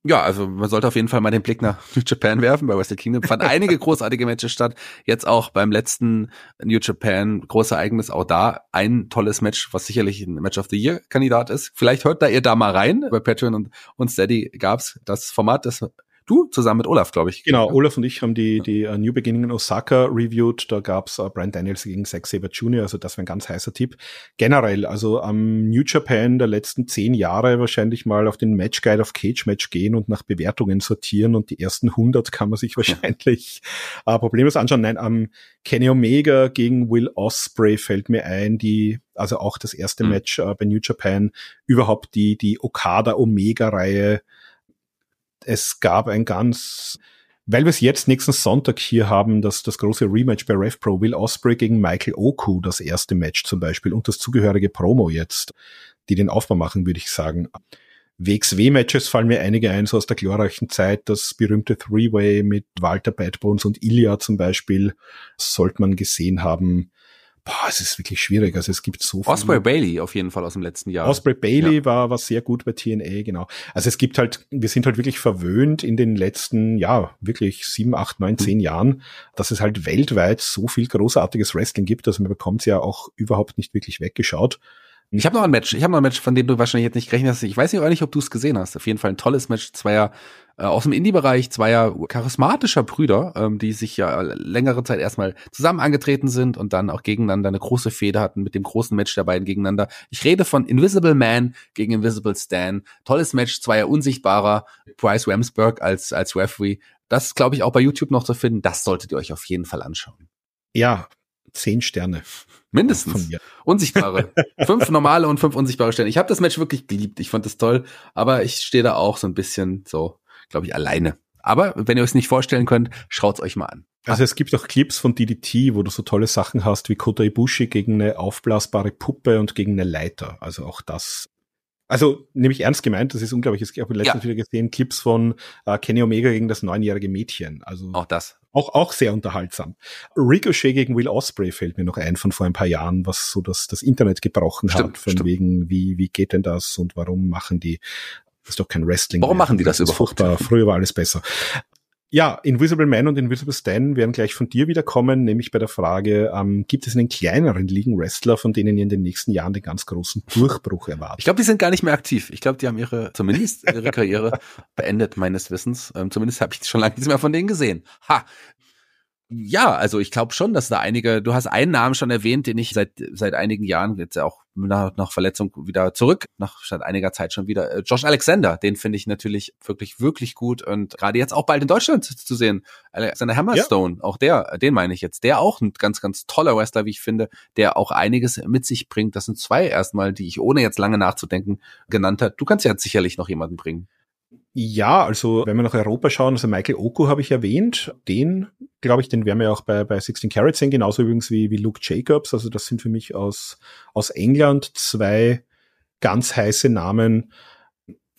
Ja, also man sollte auf jeden Fall mal den Blick nach (laughs) New Japan werfen. Bei Wrestle Kingdom fanden einige (laughs) großartige Matches statt. Jetzt auch beim letzten New Japan große Ereignis auch da ein tolles Match, was sicherlich ein Match of the Year Kandidat ist. Vielleicht hört da ihr da mal rein. Bei Patreon und, und Steady gab's das Format, das du zusammen mit Olaf, glaube ich. Genau, Olaf und ich haben die, die uh, New Beginning in Osaka reviewed. Da gab's uh, Brian Daniels gegen Zack Saber Jr., also das war ein ganz heißer Tipp. Generell, also am um, New Japan der letzten zehn Jahre wahrscheinlich mal auf den Match Guide of Cage Match gehen und nach Bewertungen sortieren und die ersten 100 kann man sich wahrscheinlich uh, problemlos anschauen. Nein, am um, Kenny Omega gegen Will Osprey fällt mir ein, die also auch das erste mhm. Match uh, bei New Japan, überhaupt die, die Okada-Omega-Reihe es gab ein ganz, weil wir es jetzt nächsten Sonntag hier haben, das, das große Rematch bei RevPro, Will Osprey gegen Michael Oku, das erste Match zum Beispiel und das zugehörige Promo jetzt, die den Aufbau machen, würde ich sagen. WXW-Matches fallen mir einige ein, so aus der glorreichen Zeit. Das berühmte Three-Way mit Walter Bad Bones und Ilya zum Beispiel, sollte man gesehen haben boah, es ist wirklich schwierig. Also es gibt so viel. Osprey Bailey auf jeden Fall aus dem letzten Jahr. Osprey Bailey ja. war, war sehr gut bei TNA, genau. Also es gibt halt, wir sind halt wirklich verwöhnt in den letzten, ja, wirklich sieben, acht, neun, zehn mhm. Jahren, dass es halt weltweit so viel großartiges Wrestling gibt. Also man bekommt es ja auch überhaupt nicht wirklich weggeschaut. Ich habe noch ein Match. Ich habe noch ein Match, von dem du wahrscheinlich jetzt nicht gerechnet hast. Ich weiß nicht nicht, ob du es gesehen hast. Auf jeden Fall ein tolles Match zweier äh, aus dem Indie-Bereich, zweier charismatischer Brüder, ähm, die sich ja längere Zeit erstmal zusammen angetreten sind und dann auch gegeneinander eine große Fehde hatten mit dem großen Match der beiden gegeneinander. Ich rede von Invisible Man gegen Invisible Stan. Tolles Match, zweier unsichtbarer. Bryce Ramsberg als als Referee. Das glaube ich auch bei YouTube noch zu finden. Das solltet ihr euch auf jeden Fall anschauen. Ja, zehn Sterne. Mindestens. Unsichtbare. (laughs) fünf normale und fünf unsichtbare Sterne. Ich habe das Match wirklich geliebt. Ich fand das toll. Aber ich stehe da auch so ein bisschen so, glaube ich, alleine. Aber wenn ihr euch nicht vorstellen könnt, schaut's euch mal an. Also es gibt auch Clips von DDT, wo du so tolle Sachen hast wie Kota Ibushi gegen eine aufblasbare Puppe und gegen eine Leiter. Also auch das. Also nämlich ernst gemeint, das ist unglaublich. Ich habe letztens ja. wieder gesehen, Clips von äh, Kenny Omega gegen das neunjährige Mädchen. Also auch das. Auch, auch sehr unterhaltsam. Ricochet gegen Will Osprey fällt mir noch ein von vor ein paar Jahren, was so das, das Internet gebrochen stimmt, hat, von stimmt. wegen, wie, wie geht denn das und warum machen die, das ist doch kein Wrestling. Warum mehr. machen die das, das überhaupt? Furchtbar. Früher war alles besser. Ja, Invisible Man und Invisible Stan werden gleich von dir wiederkommen, nämlich bei der Frage, ähm, gibt es in den kleineren Ligen Wrestler, von denen ihr in den nächsten Jahren den ganz großen Durchbruch erwartet? Ich glaube, die sind gar nicht mehr aktiv. Ich glaube, die haben ihre, zumindest ihre Karriere (laughs) beendet, meines Wissens. Ähm, zumindest habe ich schon lange nichts mehr von denen gesehen. Ha, ja, also ich glaube schon, dass da einige, du hast einen Namen schon erwähnt, den ich seit seit einigen Jahren jetzt auch nach, nach Verletzung wieder zurück, nach seit einiger Zeit schon wieder. Äh, Josh Alexander, den finde ich natürlich wirklich wirklich gut und gerade jetzt auch bald in Deutschland zu, sehen. Alexander Hammerstone, ja. auch der, den meine ich jetzt, der auch ein ganz ganz toller Wrestler, wie ich finde, der auch einiges mit sich bringt. Das sind zwei erstmal, die ich ohne jetzt lange nachzudenken genannt hat. Du kannst ja sicherlich noch jemanden bringen. Ja, also wenn wir nach Europa schauen, also Michael Oku habe ich erwähnt, den glaube ich, den werden wir auch bei, bei 16 Carat sehen, genauso übrigens wie, wie Luke Jacobs. Also das sind für mich aus, aus England zwei ganz heiße Namen.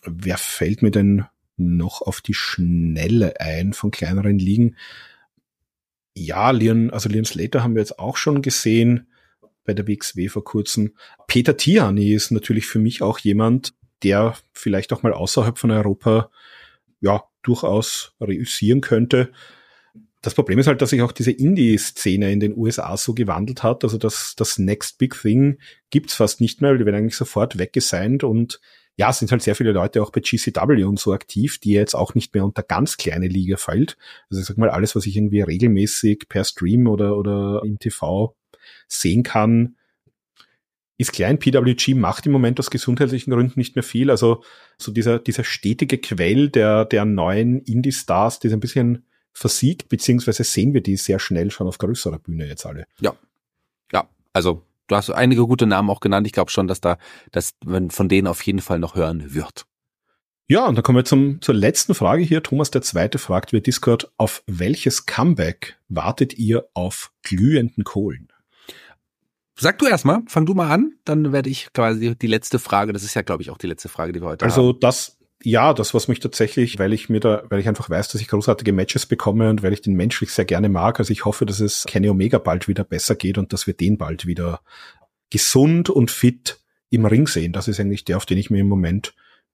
Wer fällt mir denn noch auf die Schnelle ein von kleineren Ligen? Ja, Leon, also Leon Slater haben wir jetzt auch schon gesehen bei der WXW vor kurzem. Peter Tiani ist natürlich für mich auch jemand, der vielleicht auch mal außerhalb von Europa ja durchaus reüssieren könnte. Das Problem ist halt, dass sich auch diese Indie-Szene in den USA so gewandelt hat. Also das, das Next Big Thing gibt's fast nicht mehr, weil die werden eigentlich sofort weggesigned und ja, es sind halt sehr viele Leute auch bei GCW und so aktiv, die jetzt auch nicht mehr unter ganz kleine Liga fällt. Also ich sag mal, alles, was ich irgendwie regelmäßig per Stream oder, oder im TV sehen kann, ist klein. PWG macht im Moment aus gesundheitlichen Gründen nicht mehr viel. Also so dieser, dieser stetige Quell der, der neuen Indie-Stars, die ist ein bisschen versiegt, beziehungsweise sehen wir die sehr schnell schon auf größerer Bühne jetzt alle. Ja. Ja, also du hast einige gute Namen auch genannt. Ich glaube schon, dass da, dass man von denen auf jeden Fall noch hören wird. Ja, und dann kommen wir zum, zur letzten Frage hier. Thomas der Zweite fragt via Discord, auf welches Comeback wartet ihr auf glühenden Kohlen? Sag du erstmal, fang du mal an, dann werde ich quasi die letzte Frage, das ist ja, glaube ich, auch die letzte Frage, die wir heute also haben. Also das, ja, das, was mich tatsächlich, weil ich mir da, weil ich einfach weiß, dass ich großartige Matches bekomme und weil ich den menschlich sehr gerne mag, also ich hoffe, dass es Kenny Omega bald wieder besser geht und dass wir den bald wieder gesund und fit im Ring sehen. Das ist eigentlich der, auf den ich mir im Moment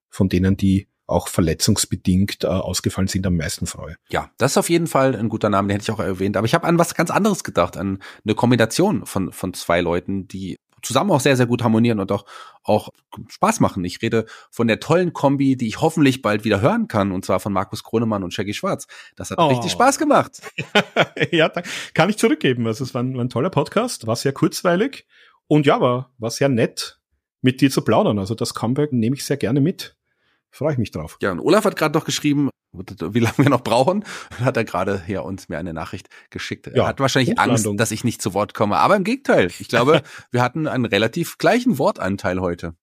von denen, die auch verletzungsbedingt äh, ausgefallen sind, am meisten freue. Ja, das ist auf jeden Fall ein guter Name, den hätte ich auch erwähnt. Aber ich habe an was ganz anderes gedacht, an eine Kombination von, von zwei Leuten, die zusammen auch sehr, sehr gut harmonieren und auch, auch Spaß machen. Ich rede von der tollen Kombi, die ich hoffentlich bald wieder hören kann, und zwar von Markus Kronemann und Shaggy Schwarz. Das hat oh. richtig Spaß gemacht. (laughs) ja, kann ich zurückgeben. Also es war ein, war ein toller Podcast, war sehr kurzweilig und ja, war, war sehr nett, mit dir zu plaudern. Also das Comeback nehme ich sehr gerne mit. Freue ich mich drauf. Ja, und Olaf hat gerade noch geschrieben, wie lange wir noch brauchen, (laughs) hat er gerade hier uns mir eine Nachricht geschickt. Er hat wahrscheinlich Angst, dass ich nicht zu Wort komme. Aber im Gegenteil, ich glaube, (laughs) wir hatten einen relativ gleichen Wortanteil heute.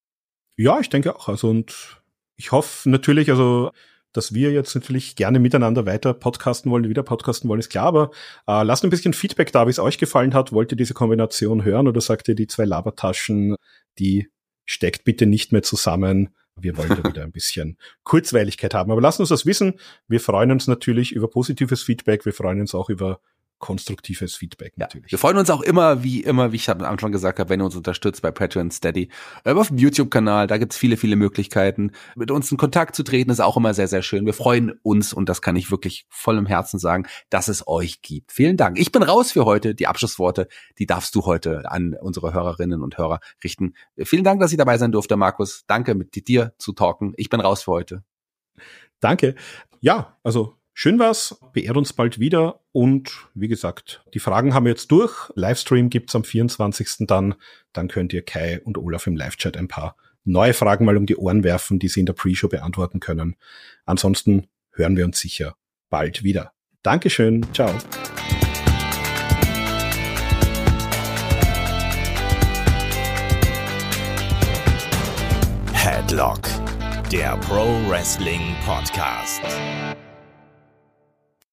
Ja, ich denke auch. Also und ich hoffe natürlich, also dass wir jetzt natürlich gerne miteinander weiter podcasten wollen, wieder podcasten wollen, ist klar, aber äh, lasst ein bisschen Feedback da, wie es euch gefallen hat. Wollt ihr diese Kombination hören oder sagt ihr, die zwei Labertaschen, die steckt bitte nicht mehr zusammen? Wir wollen da wieder ein bisschen Kurzweiligkeit haben. Aber lasst uns das wissen. Wir freuen uns natürlich über positives Feedback. Wir freuen uns auch über konstruktives Feedback natürlich. Ja, wir freuen uns auch immer, wie immer, wie ich am Anfang gesagt habe, wenn ihr uns unterstützt bei Patreon Steady, äh, auf dem YouTube-Kanal, da gibt's viele, viele Möglichkeiten. Mit uns in Kontakt zu treten, ist auch immer sehr, sehr schön. Wir freuen uns, und das kann ich wirklich voll im Herzen sagen, dass es euch gibt. Vielen Dank. Ich bin raus für heute. Die Abschlussworte, die darfst du heute an unsere Hörerinnen und Hörer richten. Vielen Dank, dass ich dabei sein durfte, Markus. Danke, mit dir zu talken. Ich bin raus für heute. Danke. Ja, also Schön war's, beehrt uns bald wieder und wie gesagt, die Fragen haben wir jetzt durch. Livestream gibt's am 24. dann. Dann könnt ihr Kai und Olaf im Live-Chat ein paar neue Fragen mal um die Ohren werfen, die sie in der Pre-Show beantworten können. Ansonsten hören wir uns sicher bald wieder. Dankeschön, ciao. Headlock, der Pro Wrestling Podcast.